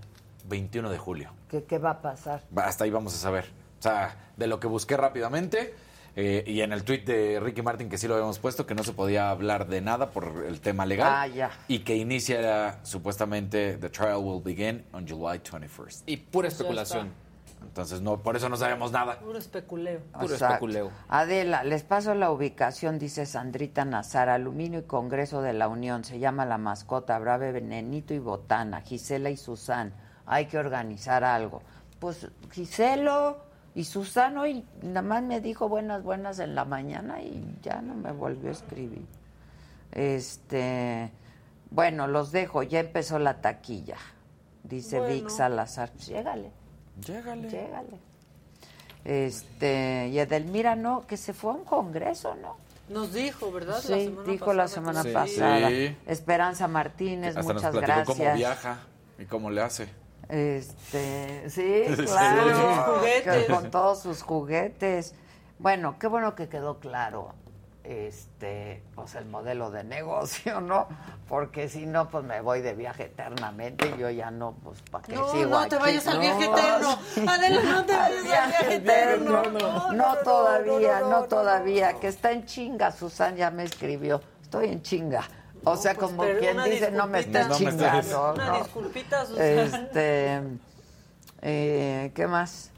21 de julio. ¿Qué, qué va a pasar? Hasta ahí vamos a saber. O sea, de lo que busqué rápidamente eh, y en el tweet de Ricky Martin, que sí lo habíamos puesto, que no se podía hablar de nada por el tema legal. Ah, ya. Y que inicia supuestamente, the trial will begin on July 21st. Y pura Ya especulación. Entonces, no, por eso no sabemos nada. Puro especuleo. Puro Exacto. especuleo. Adela, les paso la ubicación, dice Sandrita Nazar, Aluminio y Congreso de la Unión, se llama La Mascota, Brave Venenito y Botana, Gisela y Susan, hay que organizar algo. Pues Giselo y Susan hoy nada más me dijo buenas, buenas en la mañana y ya no me volvió a escribir. Este, bueno, los dejo, ya empezó la taquilla, dice Vic. Salazar, pues llégale. Llégale. Llégale. Este, y Edelmira no, que se fue a un congreso, ¿no? Nos dijo, ¿verdad? La Sí, semana dijo la semana sí. pasada. Sí. Esperanza Martínez, Hasta muchas nos platicó cómo gracias. viaja y cómo le hace. Este, sí, Sí. claro. Con sus juguetes. que Con todos sus juguetes. Bueno, qué bueno que quedó claro este, pues el modelo de negocio, ¿no? Porque si no, pues me voy de viaje eternamente y yo ya no, pues, ¿para qué No, sigo no te aquí? vayas al viaje No, eterno. sí. Adela, no te vayas al viaje eterno. No, no, todavía, no, no, no, todavía. Que está en chinga, Susan ya me escribió. Estoy en chinga. O sea, pues, como quien dice, no me disculpita. No chingando. Una ¿no? disculpita, Susana. Este, eh, ¿qué más?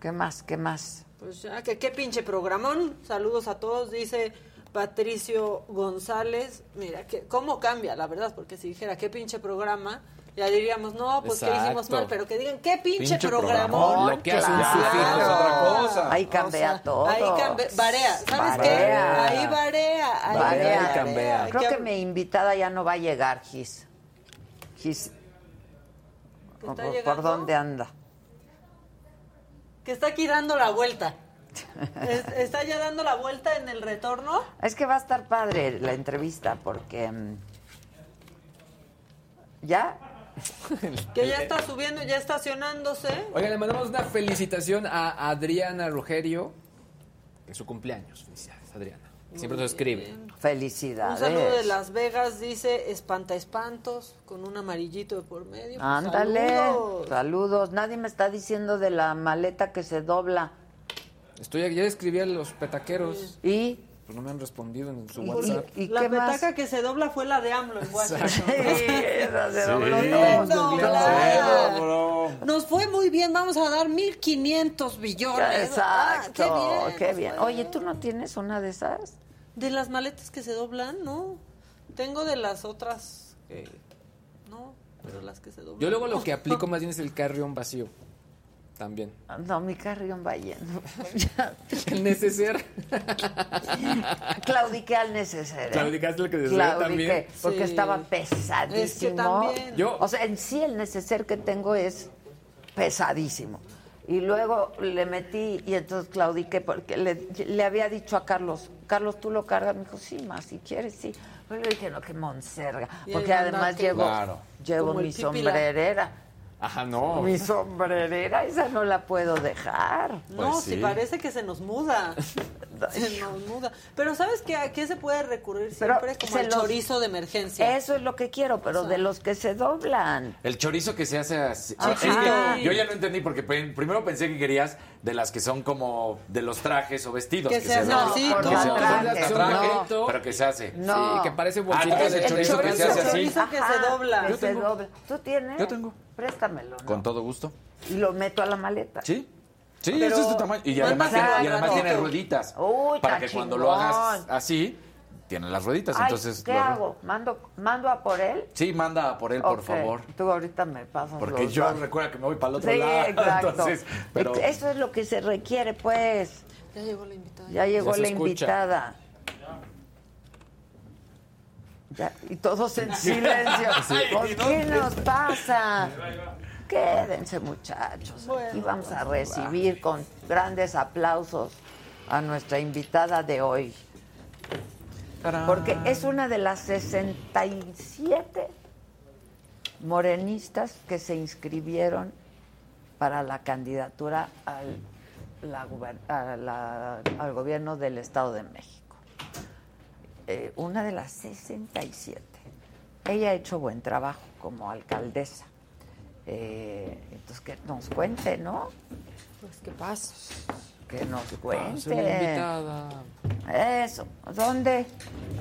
¿Qué más? ¿Qué más? Pues ya, que qué pinche programón. Saludos a todos, dice Patricio González. Mira, que cómo cambia, la verdad, porque si dijera qué pinche programa, ya diríamos, no, pues que hicimos mal, pero que digan qué pinche, Pinche programón. programón. Lo que hace un Claro. sufijo es otra cosa. Ahí cambia O sea, todo. Ahí cambia, varea, ¿sabes qué? Ahí varea, ahí Varea. varea. cambia. Creo que mi invitada ya no va a llegar, Gis. Gis, ¿por, dónde anda? Que está aquí dando la vuelta. Es- ¿Está ya dando la vuelta en el retorno? Es que va a estar padre la entrevista porque... mm, ¿Ya? Que ya está subiendo, ya estacionándose. Oigan, le mandamos una felicitación a Adriana Rugerio en su cumpleaños. Felicidades, Adriana. Siempre nos escribe. Un Felicidades. saludo de Las Vegas, dice Espanta Espantos, con un amarillito de por medio. Ándale. saludos. Saludos. Nadie me está diciendo de la maleta que se dobla. Estoy ya escribí a los petaqueros. ¿Y? Pues no me han respondido en su ¿Y- WhatsApp. y- y la petaca que se dobla fue la de AMLO en. Sí, se dobló Sí, bro. Nos fue muy bien, vamos a dar 1.500 billones. Ah, Exacto, qué bien. qué bien. Oye, ¿tú no tienes una de esas? De las maletas que se doblan, no. Tengo de las otras que... No, pero las que se doblan. Yo luego lo que aplico más bien es el carrión vacío. También. No, mi carrión va lleno. El neceser. Claudiqué al neceser. ¿eh? Claudicaste el neceser Claudiqué, también. porque Sí. estaba pesadísimo. Es que también. Yo- O sea, en sí el neceser que tengo es pesadísimo. Y luego le metí y entonces claudiqué porque le, le había dicho a Carlos, Carlos, tú lo cargas. Me dijo, sí, más si quieres, sí. Pero le dije, no, que monserga. Porque además llevo, Claro. llevo mi sombrerera. Ajá, no. Mi sombrerera, esa no la puedo dejar. No, Pues si sí. parece que se nos muda. se nos muda. Pero ¿sabes qué? ¿A qué se puede recurrir Pero siempre? Como se el los- chorizo de emergencia. Eso es lo que quiero, pero de los que se doblan. El chorizo que se hace así. Ajá. Es que yo ya no entendí porque pe- primero pensé que querías de las que son como de los trajes o vestidos. Que se hace doblan. así, Que se No. traje, pero que se hace. No. Sí, que parece Ah, bolsita el de- chorizo que se hace así. chorizo. que se dobla. que Yo se tengo. dobla. ¿Tú tienes? Yo tengo. Préstamelo, ¿no? Con todo gusto. Y lo meto a la maleta. Sí. Sí, Pero- ese es tu tamaño. Y además, Exacto. tiene, y además tiene rueditas. Uy, para que cuando lo hagas así, tiene las rueditas. Ay, entonces, ¿qué lo- hago? ¿Mando, ¿Mando a por él? Sí, manda por él, por favor. Tú ahorita me pasas Porque los yo datos. recuerda que me voy para el otro Sí, lado. exacto. Entonces, pero Eso es lo que se requiere, pues. Ya llegó la invitada. Ya llegó Ya la invitada. Ya, y todos en silencio. Sí. ¿Por qué nos pasa? Quédense, muchachos. Aquí vamos a recibir con grandes aplausos a nuestra invitada de hoy. Porque es una de las 67 morenistas que se inscribieron para la candidatura al, la guber- a la- al gobierno del Estado de México. Eh, una de las 67. Ella ha hecho buen trabajo como alcaldesa. Eh, entonces, que nos cuente, ¿no? Pues, ¿qué pasa? Que nos Pásale, cuente. invitada. Eso. ¿Dónde?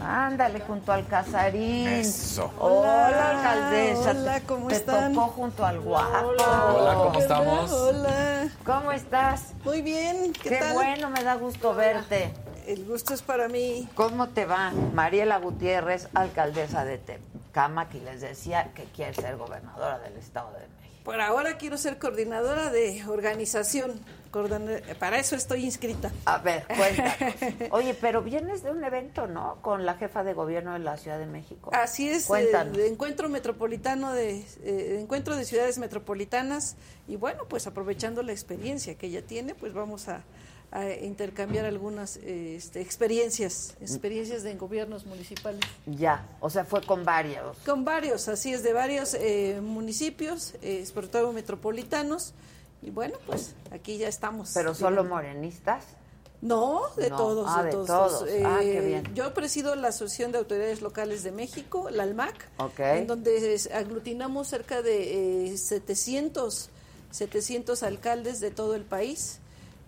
Ándale, junto al Casarín. Eso. Hola, Hola, alcaldesa. hola, ¿cómo Te están? tocó junto al guapo. Hola, ¿cómo estamos? Hola. ¿Cómo estás? Muy bien, ¿qué, Qué tal? bueno, me da gusto verte. El gusto es para mí. ¿Cómo te va? Mariela Gutiérrez, alcaldesa de Tecámac, y les decía que quiere ser gobernadora del Estado de México. Por ahora quiero ser coordinadora de organización. Coordina- Para eso estoy inscrita. A ver, cuéntanos. Oye, pero vienes de un evento, ¿no? Con la jefa de gobierno de la Ciudad de México. Así es, Cuéntanos. eh, de encuentro metropolitano de eh, encuentro de ciudades metropolitanas y bueno, pues aprovechando la experiencia que ella tiene, pues vamos a, a intercambiar algunas eh, este, experiencias, experiencias de gobiernos municipales. Ya, o sea, fue con varios. Con varios, así es, de varios eh, municipios, eh, sobre todo metropolitanos. Y bueno, pues aquí ya estamos. ¿Pero solo morenistas? No, de No. todos, Ah, de de todos. todos. Ah, qué Eh, bien. Yo presido la Asociación de Autoridades Locales de México, la ALMAC, Ok. en donde aglutinamos cerca de eh, 700, 700 alcaldes de todo el país,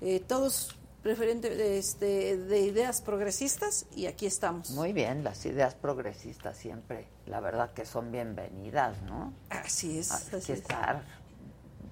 eh, todos preferentes de, este, de ideas progresistas, y aquí estamos. Muy bien, las ideas progresistas siempre, la verdad que son bienvenidas, ¿no? Así es. Hay así que es. estar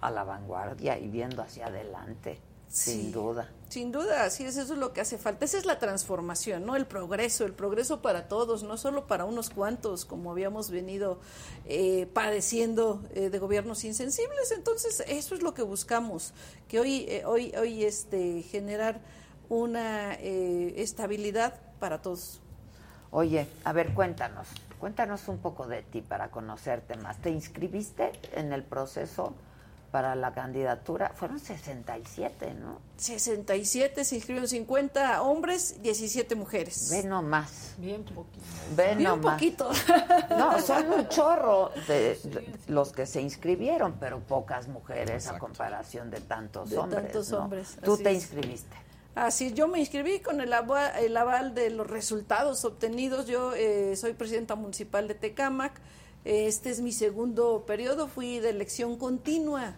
a la vanguardia y viendo hacia adelante, sin duda. Sin duda, así es, eso es lo que hace falta. Esa es la transformación, ¿no? El progreso, el progreso para todos, no solo para unos cuantos, como habíamos venido eh, padeciendo eh, de gobiernos insensibles. Entonces, eso es lo que buscamos, que hoy, eh, hoy, hoy, este, generar una eh, estabilidad para todos. Oye, a ver, cuéntanos, cuéntanos un poco de ti para conocerte más. ¿Te inscribiste en el proceso para la candidatura? Fueron 67, ¿no? 67, se inscribieron 50 hombres, 17 mujeres. Ve nomás. Bien poquito. Ve Bien nomás. poquito. No, son un chorro de, de los que se inscribieron, pero pocas mujeres a comparación de tantos De hombres. tantos ¿no? hombres, Tú te es. inscribiste. Así, yo me inscribí con el aval, el aval de los resultados obtenidos. Yo eh, soy presidenta municipal de Tecámac. Este es mi segundo periodo. Fui de elección continua.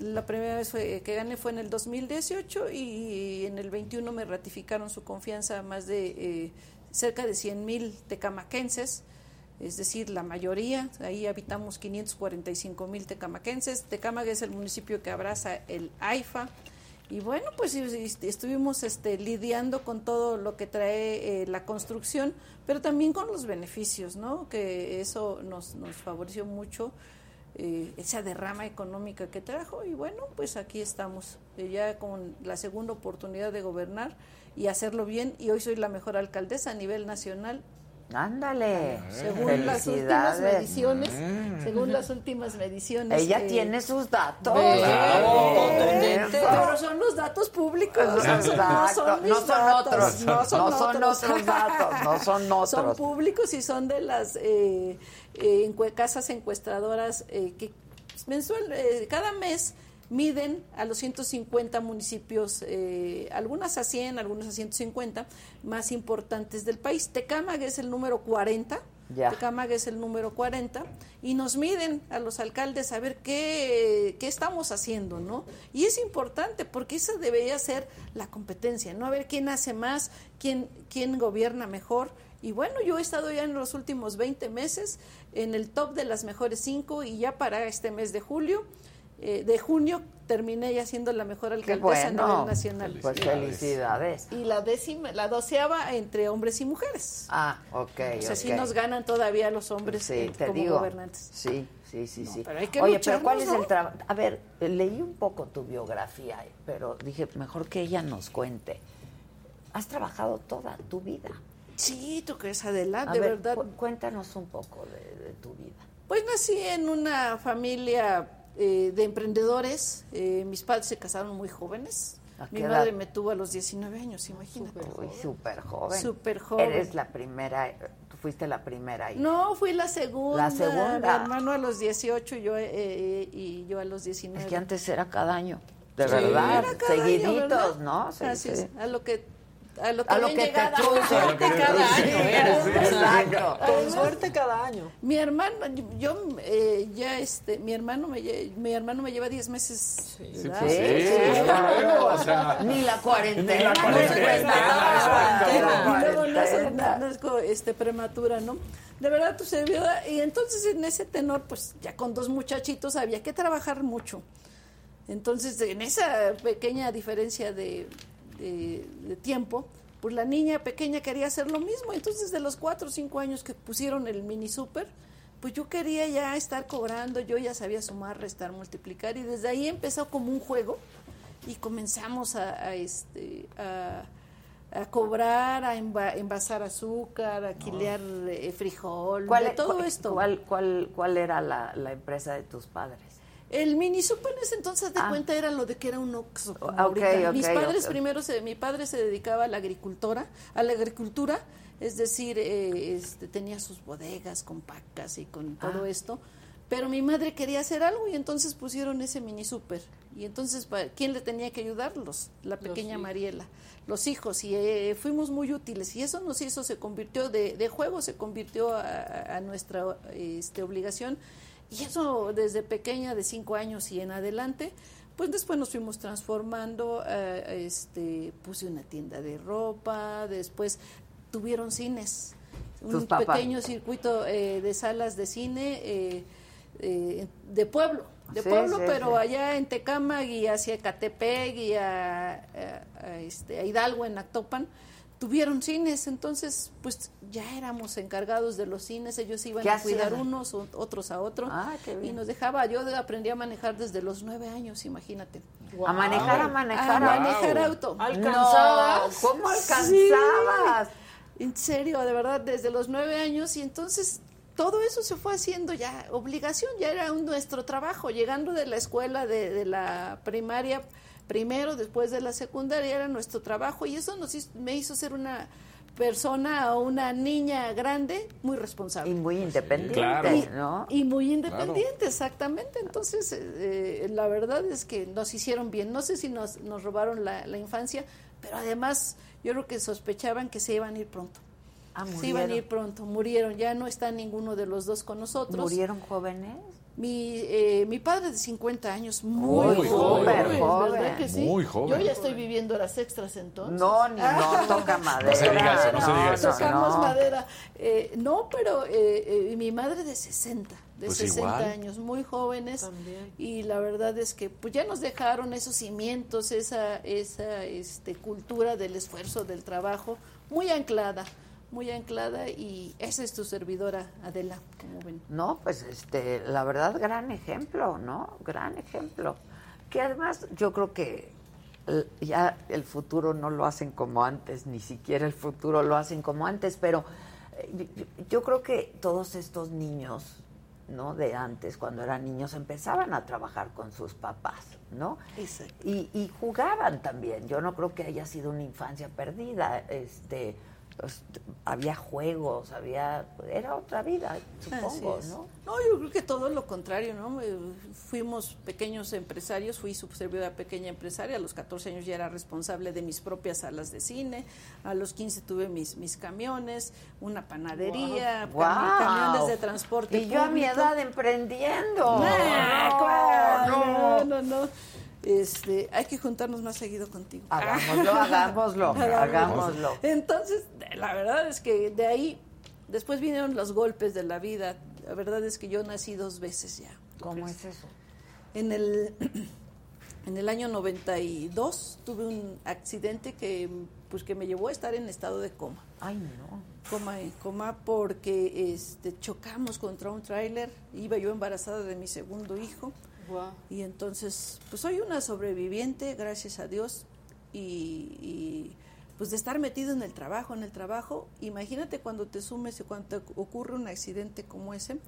La primera vez fue- que gané fue en el 2018 y en el 21 me ratificaron su confianza más de eh, cerca de 100 mil tecamaquenses. Es decir, la mayoría, ahí habitamos 545 mil tecamaquenses. Tecámac es el municipio que abraza el AIFA. Y bueno, pues y estuvimos este, lidiando con todo lo que trae eh, la construcción, pero también con los beneficios, ¿no? Que eso nos, nos favoreció mucho, eh, esa derrama económica que trajo. Y bueno, pues aquí estamos, eh, ya con la segunda oportunidad de gobernar y hacerlo bien. Y hoy soy la mejor alcaldesa a nivel nacional Ándale. según las últimas mediciones, Mm. según las últimas mediciones. Ella eh, tiene sus datos. Claro. Pero son los datos públicos, no son, no son mis No son datos, otros. no son, No son otros. otros datos, no son otros. Son públicos y son de las eh, eh, casas encuestadoras eh, que mensual, eh, cada mes miden a los 150 municipios, eh, algunas a 100, algunas a 150, más importantes del país. Tecámac es el número 40. Ya. Tecámac es el número 40 y nos miden a los alcaldes a ver qué, qué estamos haciendo, ¿no? Y es importante porque esa debería ser la competencia, ¿no? A ver quién hace más, quién, quién gobierna mejor. Y bueno, yo he estado ya en los últimos 20 meses en el top de las mejores cinco y ya para este mes de julio, eh, de junio, terminé ya siendo la mejor alcaldesa a nivel nacional. Pues felicidades. Y la décima, la doceava entre hombres y mujeres. Ah, ok. O sea, sí nos ganan todavía los hombres Sí, eh, te como digo. gobernantes. Sí, sí, sí, sí. pero hay que Oye, pero ¿cuál es el trabajo? A ver, leí un poco tu biografía, pero dije, mejor que ella nos cuente. Has trabajado toda tu vida. Sí, tú crees, Adela, de ver, verdad. cu- cuéntanos un poco de, de tu vida. Pues nací en una familia eh, de emprendedores. Eh, mis padres se casaron muy jóvenes. ¿A Mi madre edad? me tuvo a los 19 años, imagínate. Súper joven. Súper joven. Eres la primera, tú fuiste la primera hija. No, fui la segunda. La segunda. Mi hermano a los 18 y yo, eh, eh, y yo a los 19. Es que antes era cada año. De Sí, verdad. cada año, Seguiditos, ¿verdad? ¿no? Sí, Así es, sí. a lo que a lo que, A lo que te llegado. truje. Con suerte cada Sí, año sí, exacto. Con suerte cada año. Mi hermano, yo eh, ya este, mi hermano me mi hermano me lleva 10 meses. Sí, pues sí, claro, o sea, Ni la cuarentena. Ni la no se luego no nazco, este, prematura, ¿no? De verdad, tu servidora. Y entonces en ese tenor, pues ya con dos muchachitos había que trabajar mucho. Entonces, en esa pequeña diferencia de, de- de tiempo, pues la niña pequeña quería hacer lo mismo. Entonces, de los cuatro o cinco años que pusieron el mini super, pues yo quería ya estar cobrando, yo ya sabía sumar, restar, multiplicar, y desde ahí empezó como un juego y comenzamos a, a, este, a, a cobrar, a enva- envasar azúcar, a quilear eh, frijol, ¿Cuál, de todo cuál- esto. ¿Cuál, cuál, cuál era la, la empresa de tus padres? El mini super en ese entonces de Ah. cuenta era lo de que era un Oxxo. como Ah, ok, ahorita. ok, Mis padres primero, se, mi padre se dedicaba a la agricultura, a la agricultura, es decir, eh, este, tenía sus bodegas con pacas y con todo Ah. esto. Pero mi madre quería hacer algo y entonces pusieron ese mini super. Y entonces, ¿quién le tenía que ayudarlos? La pequeña. Mariela, los hijos. Y eh, fuimos muy útiles. Y eso nos hizo, se convirtió de, de juego, se convirtió a, a- a nuestra este, obligación. Y eso desde pequeña, de cinco años y en adelante, pues después nos fuimos transformando. eh, este, puse una tienda de ropa, después tuvieron cines. Un pequeño circuito eh, de salas de cine eh, eh, de pueblo, de Sí, pueblo, sí, pero sí. allá en Tecama y hacia Catepec y a, a- a, este, a Hidalgo, en Actopan, tuvieron cines, entonces pues ya éramos encargados de los cines, ellos iban ¿Qué a cuidar hacían? unos, o- otros a otro, Ah, y nos dejaba, yo aprendí a manejar desde los nueve años, imagínate. A manejar, a manejar. A manejar auto. No, ¿cómo alcanzabas? En serio, de verdad, desde los nueve años y entonces todo eso se fue haciendo ya obligación, ya era un- nuestro trabajo, llegando de la escuela, de, de la primaria primero, después de la secundaria, era nuestro trabajo y eso nos hizo- me hizo ser una persona o una niña grande muy responsable. Y muy independiente, Claro. ¿no? Y muy independiente, exactamente. Entonces, eh, eh, la verdad es que nos hicieron bien. No sé si nos, nos robaron la, la infancia, pero además yo creo que sospechaban que se iban a ir pronto. Ah, se iban a ir pronto, murieron. Ya no está ninguno de los dos con nosotros. ¿Murieron jóvenes? Mi, eh, mi padre de 50 años, muy, Muy joven, joven, joven. ¿verdad que sí? Muy joven. Yo ya estoy viviendo horas extras entonces. No, ni no, toca madera. No se diga eso, no se diga eso. Tocamos no. madera. Eh, no, pero eh, eh, mi madre de 60, de Pues 60 igual. años, muy jóvenes. Y la verdad es que pues ya nos dejaron esos cimientos, esa, esa este, cultura del esfuerzo, del trabajo, muy anclada, muy anclada. Y esa es tu servidora, Adela, como ven. No, pues este, la verdad, gran ejemplo, ¿no? Gran ejemplo. Que además yo creo que ya el futuro no lo hacen como antes, ni siquiera el futuro lo hacen como antes, pero eh, yo- yo creo que todos estos niños, ¿no? De antes, cuando eran niños, empezaban a trabajar con sus papás, ¿no? Exacto. Y, y jugaban también. Yo no creo que haya sido una infancia perdida. Este, había juegos, había, era otra vida, supongo. ¿no? No, yo creo que todo lo contrario, ¿no? Eh, Fuimos pequeños empresarios, fui su servidora pequeña empresaria, a los 14 años ya era responsable de mis propias salas de cine, a los 15 tuve mis, mis camiones, una panadería, camiones de transporte Y yo a mi edad emprendiendo. No, no, no. Este, hay que juntarnos más seguido contigo. Hagámoslo, hagámoslo, hagámoslo. Entonces, la verdad es que de ahí, después vinieron los golpes de la vida. La verdad es que yo nací dos veces ya. ¿Cómo es eso? En el, en el año 92 tuve un accidente que, pues, que me llevó a estar en estado de coma. Ay, no. Coma coma porque este, chocamos contra un tráiler. Iba yo embarazada de mi segundo hijo. Y entonces, pues soy una sobreviviente, gracias a Dios. Y, pues de estar metido en el trabajo, en el trabajo. Imagínate cuando te sumes y cuando te ocurre un accidente como ese,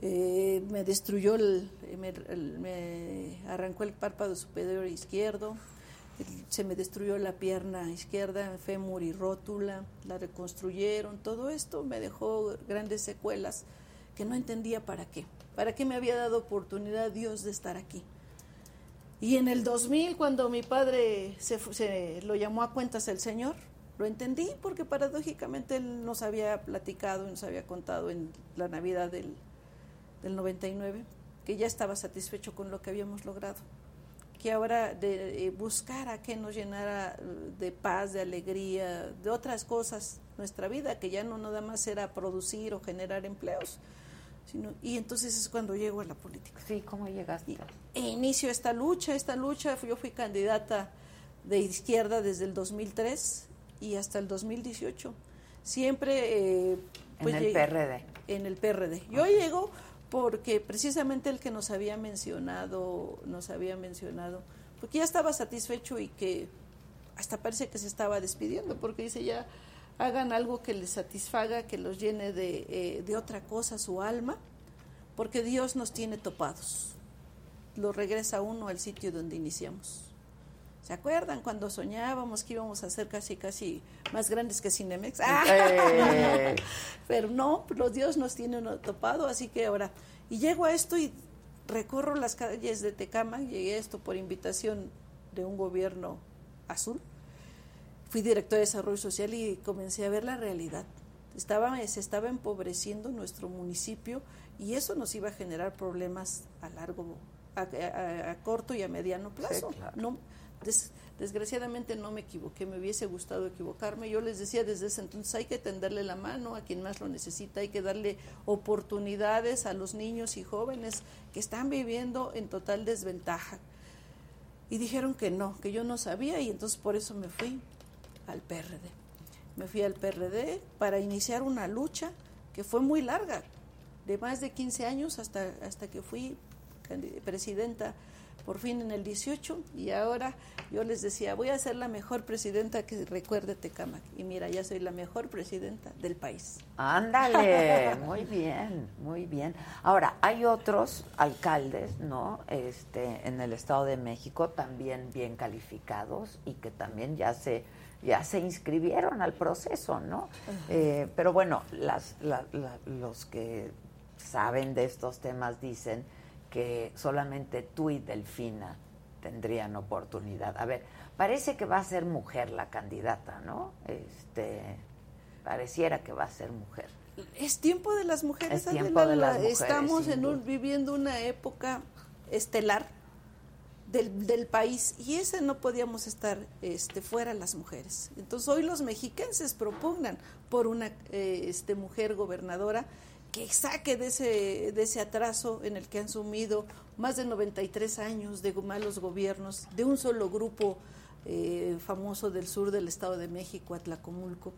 eh, me destruyó, el, me, me arrancó el párpado superior izquierdo, se me destruyó la pierna izquierda, fémur y rótula, la reconstruyeron, todo esto me dejó grandes secuelas que no entendía para qué, para qué me había dado oportunidad Dios de estar aquí. Y en el 2000, cuando mi padre se, lo llamó a cuentas el Señor, lo entendí porque paradójicamente él nos había platicado, nos había contado en la Navidad del, del 99 que ya estaba satisfecho con lo que habíamos logrado, que ahora de eh, buscar a que nos llenara eh, de paz, de alegría, de otras cosas nuestra vida, que ya no nada más era producir o generar empleos, sino, y entonces es cuando llego a la política. Sí, ¿cómo llegaste? E inicio esta lucha, esta lucha, yo fui candidata de izquierda desde el 2003 y hasta el 2018. Siempre... eh, En el PRD. En el PRD. Yo llego porque precisamente el que nos había mencionado, nos había mencionado, porque ya estaba satisfecho y que hasta parece que se estaba despidiendo, porque dice ya hagan algo que les satisfaga, que los llene de, eh, de otra cosa su alma, porque Dios nos tiene topados. Lo regresa uno al sitio donde iniciamos. ¿Se acuerdan cuando soñábamos que íbamos a ser casi, casi más grandes que Cinemex? Eh. Pero no, los Dios nos tiene uno topado, así que ahora, y llego a esto y recorro las calles de Tecama, llegué a esto por invitación de un gobierno azul, fui director de desarrollo social y comencé a ver la realidad. Estaba, se estaba empobreciendo nuestro municipio y eso nos iba a generar problemas a largo, a, a- a corto y a mediano plazo. claro. No, des- desgraciadamente no me equivoqué, me hubiese gustado equivocarme. Yo les decía desde ese entonces hay que tenderle la mano a quien más lo necesita, hay que darle oportunidades a los niños y jóvenes que están viviendo en total desventaja. Y dijeron que no, que yo no sabía y entonces por eso me fui al PRD. Me fui al PRD para iniciar una lucha que fue muy larga, de más de 15 años hasta, hasta que fui presidenta por fin en el 18 y ahora yo les decía, voy a ser la mejor presidenta que recuerde Tecamac. Y mira, ya soy la mejor presidenta del país. Ándale, muy bien, muy bien. Ahora, hay otros alcaldes, ¿no? Este, en el Estado de México también bien calificados y que también ya se ya se inscribieron al proceso, ¿no? Eh, pero bueno, las, la- la- los que saben de estos temas dicen que solamente tú y Delfina tendrían oportunidad. A ver, parece que va a ser mujer la candidata, ¿no? Este, pareciera que va a ser mujer. Es tiempo de las mujeres. Es tiempo de las la- mujeres, Estamos en un- viviendo una época estelar del, país y ese no podíamos estar este, fuera las mujeres. Entonces hoy los mexiquenses propugnan por una eh, este, mujer gobernadora que saque de ese, de ese atraso en el que han sumido más de 93 años de malos gobiernos de un solo grupo eh, famoso del sur del Estado de México, Atlacomulco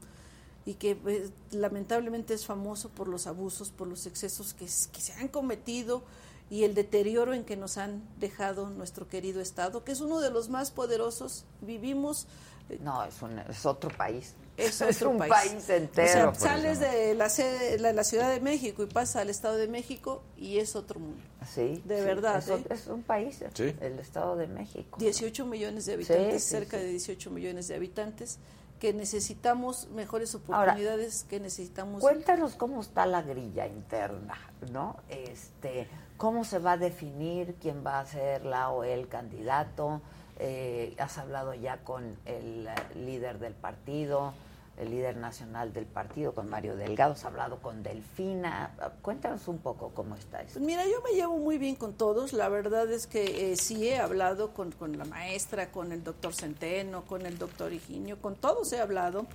y que eh, lamentablemente es famoso por los abusos, por los excesos que se han cometido y el deterioro en que nos han dejado nuestro querido Estado, que es uno de los más poderosos. Vivimos... eh, No, es, un, es otro país. es, Es otro un país entero, O sea, por sales eso. de la, sede- la, la Ciudad de México y pasas al Estado de México y es otro mundo. Sí, De sí, verdad. Es, ¿eh? es un país, Sí. el Estado de México. 18 millones de habitantes, Sí, sí, cerca sí. de 18 millones de habitantes, que necesitamos mejores Ahora, oportunidades, que necesitamos... Cuéntanos cómo está la grilla interna, ¿no? Este, cómo se va a definir quién va a ser la o el candidato. Eh, has hablado ya con el eh, líder del partido, el líder nacional del partido, con Mario Delgado. Has hablado con Delfina. Cuéntanos un poco cómo está eso. Pues mira, yo me llevo muy bien con todos. La verdad es que eh, sí he hablado con, con la maestra, con el doctor Centeno, con el doctor Higinio, con todos he hablado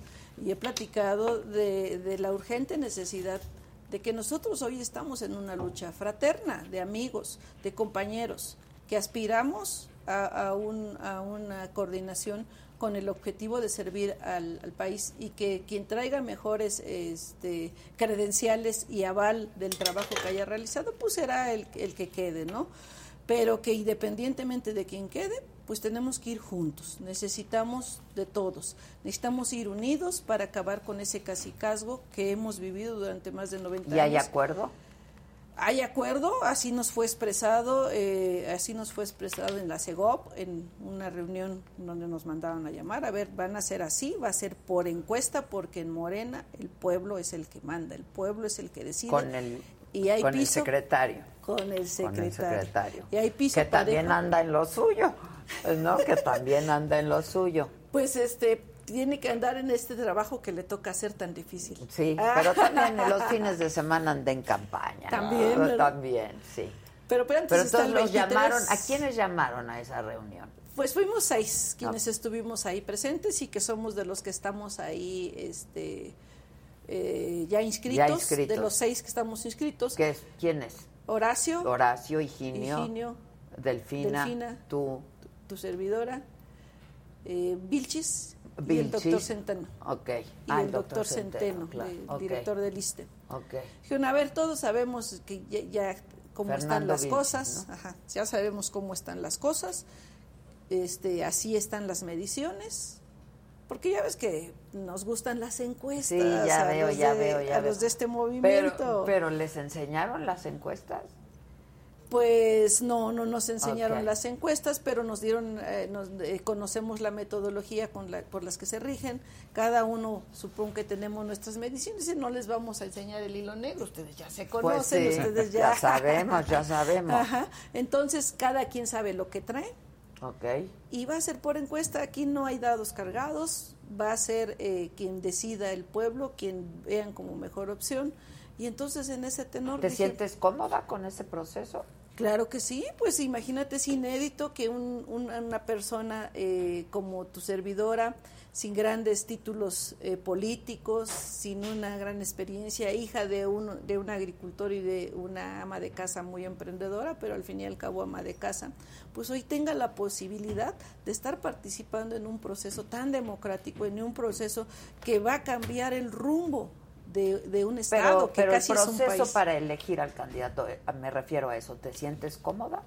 y he platicado de, de la urgente necesidad de que nosotros hoy estamos en una lucha fraterna, de amigos, de compañeros, que aspiramos a, a un- a una coordinación con el objetivo de servir al, país y que quien traiga mejores este, credenciales y aval del trabajo que haya realizado, pues será el, el que quede, ¿no? pero que independientemente de quién quede, pues tenemos que ir juntos, necesitamos de todos, necesitamos ir unidos para acabar con ese casicazgo que hemos vivido durante más de 90 ¿Y hay años. acuerdo? Hay acuerdo, así nos fue expresado, eh, así nos fue expresado en la CEGOP, en una reunión donde nos mandaron a llamar. A ver, van a ser así, va a ser por encuesta, porque en Morena el pueblo es el que manda, el pueblo es el que decide. Con el, y hay con el secretario. Con el secretario. Con el secretario. Y hay piso que también anda en lo suyo, ¿no? que también anda en lo suyo. Pues este tiene que andar en este trabajo que le toca hacer tan difícil. Sí, Ah. pero también en los fines de semana anda en campaña. ¿no? También, ¿verdad? También, sí. Pero, pero antes Pero entonces los 23. llamaron, ¿a quiénes llamaron a esa reunión? Pues fuimos seis quienes estuvimos ahí presentes y que somos de los que estamos ahí este, eh, ya, inscritos, Ya inscritos. De los seis que estamos inscritos. ¿Qué es? ¿Quién es? Horacio. Horacio, Higinio, Higinio, Delfina, Delfina, tú, tu servidora, eh, Vilchis, y el doctor Centeno. Y Ah, el doctor Centeno, claro. el director del ISTE. Ok. Dijeron, a ver, todos sabemos que ya, ya cómo están las Vilchis, cosas, ajá, ya sabemos cómo están las cosas, este, así están las mediciones, porque ya ves que nos gustan las encuestas. Sí, ya a veo, ya de- veo, ya a veo. los de este movimiento. pero les enseñaron las encuestas. Pues no, no nos enseñaron las encuestas, pero nos dieron, eh, nos, eh, conocemos la metodología con la, por las que se rigen. Cada uno supongo que tenemos nuestras mediciones y no les vamos a enseñar el hilo negro. Ustedes ya se Pues conocen, sí, ustedes ya. ya sabemos, ya sabemos. Ajá. Entonces cada quien sabe lo que trae Ok. y va a ser por encuesta. Aquí no hay dados cargados, va a ser eh, quien decida el pueblo, quien vean como mejor opción. Y entonces en ese tenor ¿Te dije, sientes cómoda con ese proceso? Claro que sí, pues imagínate, es inédito que un- un- una persona eh, como tu servidora, sin grandes títulos eh, políticos, sin una gran experiencia, hija de un, de un agricultor y de una ama de casa muy emprendedora, pero al fin y al cabo ama de casa, pues hoy tenga la posibilidad de estar participando en un proceso tan democrático, en un proceso que va a cambiar el rumbo de, de un Estado Pero, que pero el casi es un proceso país. para elegir al candidato, eh, me refiero a eso, ¿te sientes cómoda?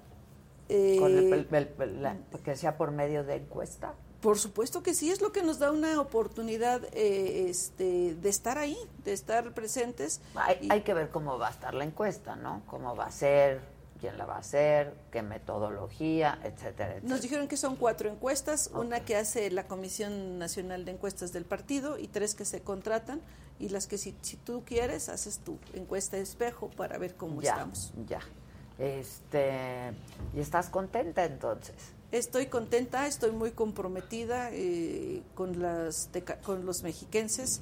Eh, Con el- el- el- el- la- que sea por medio de encuesta. Por supuesto que sí, es lo que nos da una oportunidad eh, este, de estar ahí, de estar presentes. Hay, hay que ver cómo va a estar la encuesta, ¿no? Cómo va a ser, quién la va a hacer, qué metodología, etcétera, etcétera. Nos dijeron que son cuatro encuestas, una que hace la Comisión Nacional de Encuestas del partido y tres que se contratan y las que si, si tú quieres haces tu encuesta de espejo para ver cómo ya, estamos. Ya. Este, ¿y estás contenta entonces? Estoy contenta, estoy muy comprometida eh, con, las con los mexiquenses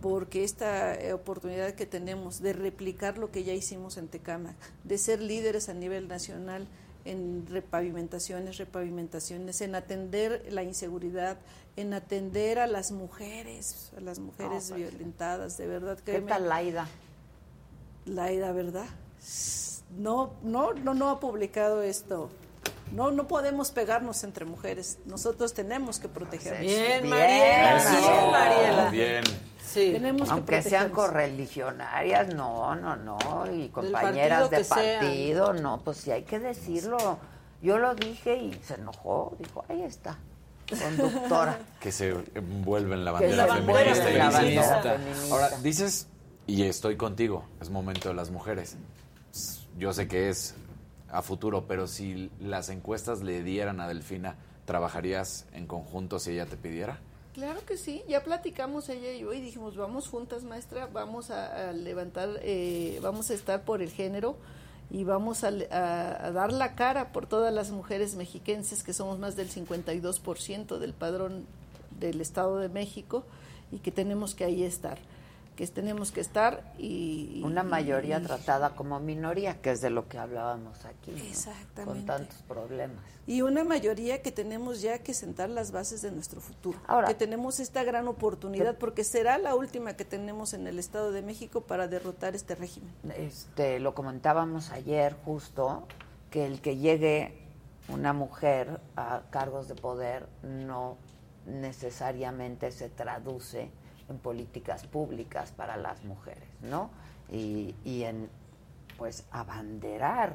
porque esta eh, oportunidad que tenemos de replicar lo que ya hicimos en Tecama, de ser líderes a nivel nacional en repavimentaciones, repavimentaciones, en atender la inseguridad, en atender a las mujeres, a las mujeres No, pues, violentadas, de verdad que ¿Qué tal Laida? Laida, ¿verdad? No, no, no, no ha publicado esto. No, no podemos pegarnos entre mujeres. Nosotros tenemos que protegernos. Bien, Mariela, bien, Mariela. Bien. Sí. Tenemos que Aunque sean correligionarias, no, no, no, y compañeras partido de sean. partido, no, pues sí hay que decirlo. Yo lo dije y se enojó, dijo, ahí está, conductora. Que se envuelve en la bandera se envuelve feminista la bandera feminista. Ahora, dices, y estoy contigo, es momento de las mujeres. Yo sé que es a futuro, pero si las encuestas le dieran a Delfina, ¿trabajarías en conjunto si ella te pidiera? Claro que sí, ya platicamos ella y yo y dijimos, vamos juntas, maestra, vamos a, levantar, eh, vamos a estar por el género y vamos a- a dar la cara por todas las mujeres mexiquenses, que somos más del 52% del padrón del Estado de México y que tenemos que ahí estar, que tenemos que estar y... Una mayoría y- tratada como minoría, que es de lo que hablábamos aquí, ¿no? Exactamente. con tantos problemas. Y una mayoría que tenemos ya que sentar las bases de nuestro futuro. Ahora- que tenemos esta gran oportunidad, porque será la última que tenemos en el Estado de México para derrotar este régimen. Este, lo comentábamos ayer justo, que el que llegue una mujer a cargos de poder no necesariamente se traduce políticas públicas para las mujeres, ¿no? Y, en, pues, abanderar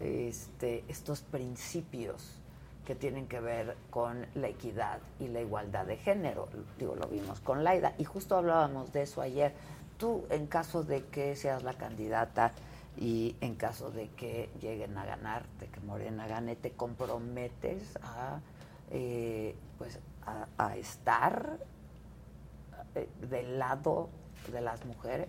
este, estos principios que tienen que ver con la equidad y la igualdad de género. Digo, lo vimos con Laida y justo hablábamos de eso ayer. Tú, en caso de que seas la candidata y en caso de que lleguen a ganar, de que Morena gane, te comprometes a, eh, pues, a, estar del lado de las mujeres.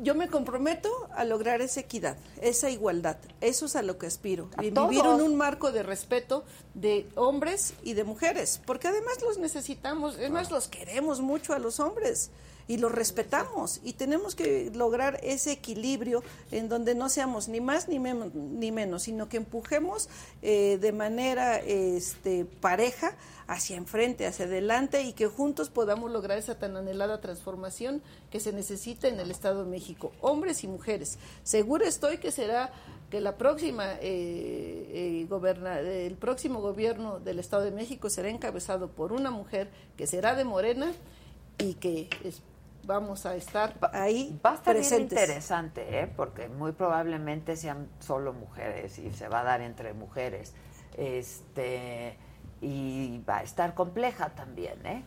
Yo me comprometo a lograr esa equidad, esa igualdad. Eso es a lo que aspiro. A Y vivir en un marco de respeto de hombres y de mujeres, porque además los necesitamos, es más, los queremos mucho a los hombres y los respetamos y tenemos que lograr ese equilibrio en donde no seamos ni más ni, men- ni menos, sino que empujemos eh, de manera este, pareja hacia enfrente, hacia adelante y que juntos podamos lograr esa tan anhelada transformación que se necesita en el Estado de México, hombres y mujeres. Segura estoy que será que la próxima eh, eh, goberna- el próximo gobierno del Estado de México será encabezado por una mujer que será de Morena y que es- vamos a estar ahí Va a estar bien presentes. interesante, ¿eh? porque muy probablemente sean solo mujeres y se va a dar entre mujeres. Este y va a estar compleja también, ¿eh?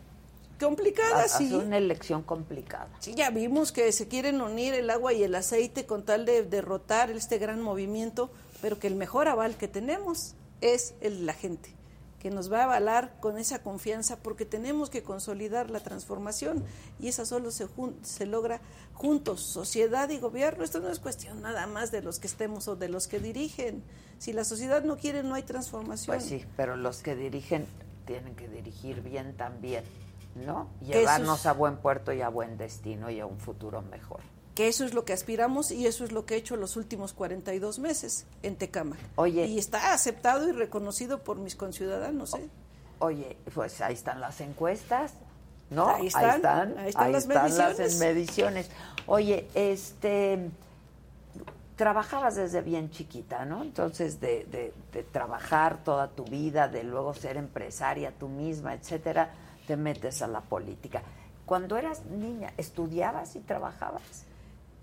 Complicada, sí. ser una elección complicada. Sí, ya vimos que se quieren unir el agua y el aceite con tal de derrotar este gran movimiento, pero que el mejor aval que tenemos es el de la gente, que nos va a avalar con esa confianza porque tenemos que consolidar la transformación y esa solo se, jun- se logra juntos, sociedad y gobierno. Esto no es cuestión nada más de los que estemos o de los que dirigen. Si la sociedad no quiere, no hay transformación. Pues sí, pero los que dirigen tienen que dirigir bien también, ¿no? Llevarnos a buen puerto y a buen destino y a un futuro mejor. Que eso es lo que aspiramos y eso es lo que he hecho los últimos 42 meses en Tecama. Oye. Y está aceptado y reconocido por mis conciudadanos. ¿eh? Oye, pues ahí están las encuestas, ¿no? Ahí están, ahí están, ahí están las mediciones. mediciones. Oye, este, trabajabas desde bien chiquita, ¿no? Entonces, de, de- de trabajar toda tu vida, de luego ser empresaria tú misma, etcétera, te metes a la política. Cuando eras niña, ¿estudiabas y trabajabas?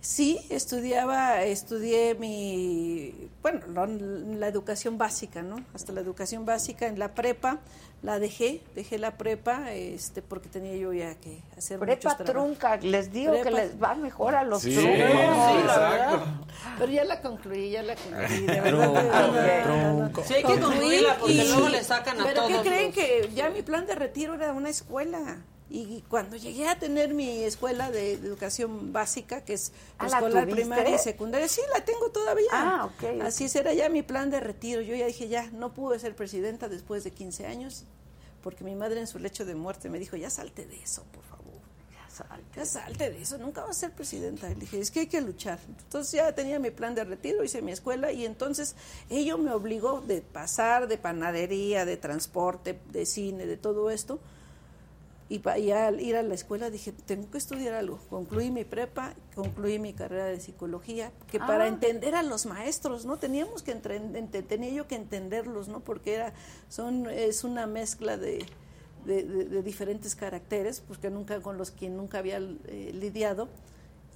Sí, estudiaba, estudié mi, bueno, lo- la educación básica, ¿no? Hasta la educación básica en la prepa, la dejé, dejé la prepa, este, porque tenía yo ya que hacer Prepa muchos trabajos. trunca, les digo que les va mejor a los Sí, truncos. sí, la exacto. verdad. Pero ya la concluí, ya la concluí. De Trunco, verdad. Sí, hay que concluirla, porque luego le sacan a ¿Pero todos qué creen los- que ya mi plan de retiro era una escuela? Y cuando llegué a tener mi escuela de, educación básica, que es Ah, ¿la tuviste? primaria y secundaria, sí, la tengo todavía. Ah, Así será ya mi plan de retiro. Yo ya dije, ya, no pude ser presidenta después de 15 años, porque mi madre en su lecho de muerte me dijo, ya salte de eso, por favor. Ya salte. Ya salte de eso, nunca vas a ser presidenta. Y le dije, es que hay que luchar. Entonces ya tenía mi plan de retiro, hice mi escuela y entonces ello me obligó de pasar de panadería, de transporte, de cine, de todo esto. Y, y al ir a la escuela dije, tengo que estudiar algo. Concluí mi prepa, concluí mi carrera de psicología, que para Ah. entender a los maestros, ¿no? Teníamos que, entre- ente- tenía yo que entenderlos, ¿no? Porque era, son, es una mezcla de, de, de- de diferentes caracteres, pues que nunca, con los que nunca había eh, lidiado.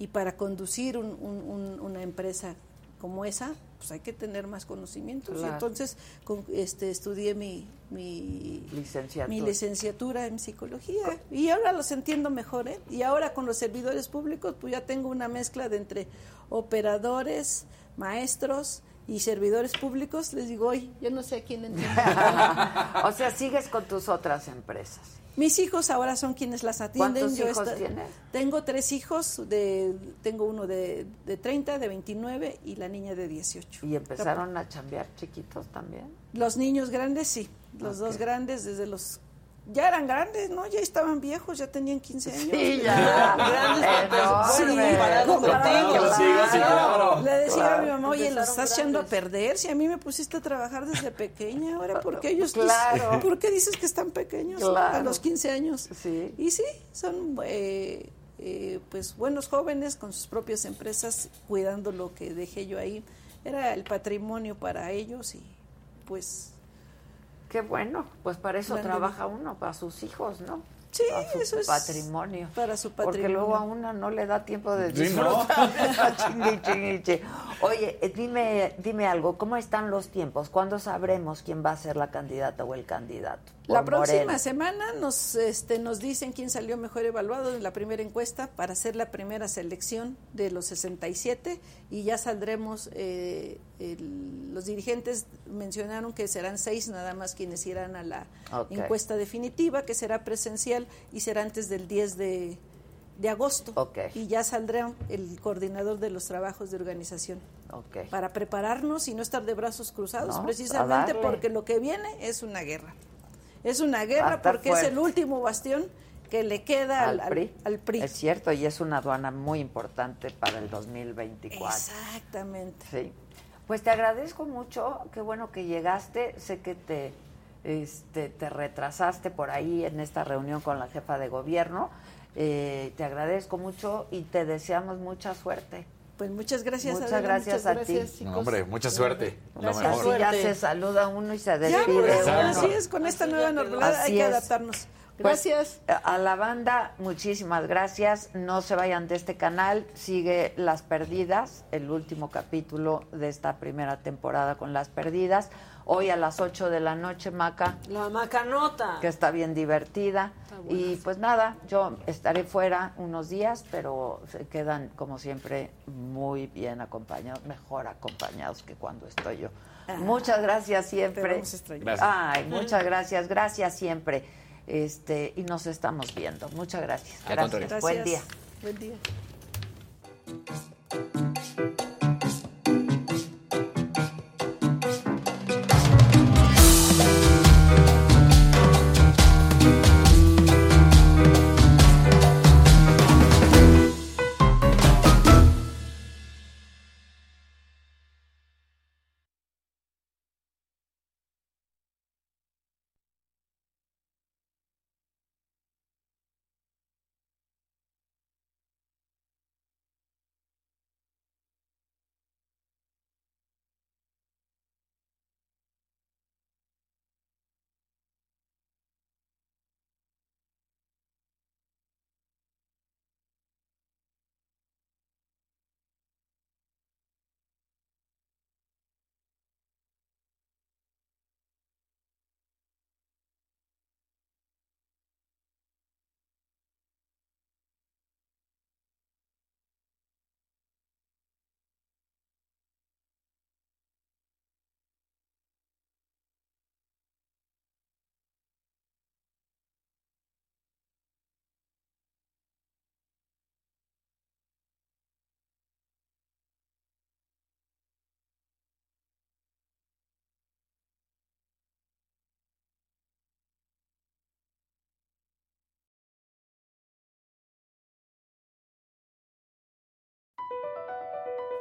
Y para conducir un- un- un- una empresa como esa, pues hay que tener más conocimientos. Y entonces con- este, estudié mi, mi, Licenciatura. mi licenciatura en psicología. Y ahora los entiendo mejor, ¿eh? Y ahora con los servidores públicos, pues ya tengo una mezcla de entre operadores, maestros y servidores públicos. Les digo, hoy yo no sé a quién entiendo. o sea, sigues con tus otras empresas. Mis hijos ahora son quienes las atienden. ¿Cuántos Yo hijos tienes? Tengo tres hijos, de, tengo uno de, de 30, de 29 y la niña de 18. ¿Y empezaron a chambear chiquitos también? Los niños grandes, sí. Los dos grandes desde los... Ya eran grandes, ¿no? Ya estaban viejos, ya tenían 15 años. Sí, ya. Grandes. Le decía Claro. a mi mamá, oye, los Empezaron estás echando a perder. Si a mí me pusiste a trabajar desde pequeña, ahora, ¿por qué ellos Claro. ¿Por qué dices que están pequeños Claro. a los 15 años? Sí. Y sí, son eh, eh, pues buenos jóvenes con sus propias empresas, cuidando lo que dejé yo ahí. Era el patrimonio para ellos y pues Qué bueno, pues para eso Grande. trabaja uno, para sus hijos, ¿no? Sí, a su eso es patrimonio. para su Porque patrimonio. luego a una no le da tiempo de Sí, ¿no? disfrutar chingue, chingue, chingue. Oye, eh, dime, dime algo, ¿cómo están los tiempos? ¿Cuándo sabremos quién va a ser la candidata o el candidato? La próxima Morena. semana nos, este, nos dicen quién salió mejor evaluado en la primera encuesta para hacer la primera selección de los 67 y ya saldremos. eh, el- los dirigentes mencionaron que serán seis nada más quienes irán a la encuesta definitiva, que será presencial y será antes del 10 de, de agosto. Ok. Y ya saldrá el coordinador de los trabajos de organización para prepararnos y no estar de brazos cruzados, No, precisamente porque lo que viene es una guerra. Es una guerra porque es el último bastión que le queda al, al PRI. al PRI. Es cierto, y es una aduana muy importante para el 2024. Exactamente. Sí. Pues te agradezco mucho, qué bueno que llegaste. Sé que te, este, te retrasaste por ahí en esta reunión con la jefa de gobierno. Eh, te agradezco mucho y te deseamos mucha suerte. Pues muchas gracias. Muchas Adela, gracias muchas a ti. gracias, No, chicos. hombre, mucha suerte. Lo mejor. Así ya se saluda uno y se Ya, despide pues, uno. así es, con esta nueva normalidad Así hay que es. adaptarnos. Pues, Gracias. a la banda, muchísimas gracias. No se vayan de este canal. Sigue Las Perdidas, el último capítulo de esta primera temporada con Las Perdidas. Hoy a las 8 de la noche, Maca, La macanota. que está bien divertida. Y pues nada, yo estaré fuera unos días, pero se quedan, como siempre, muy bien acompañados, mejor acompañados que cuando estoy yo. Ah, muchas gracias te siempre. vamos a extrañar. Gracias. Ay, muchas gracias, gracias siempre. Este, y nos estamos viendo. Muchas gracias. Gracias. contrario. Buen Gracias. día. Buen día.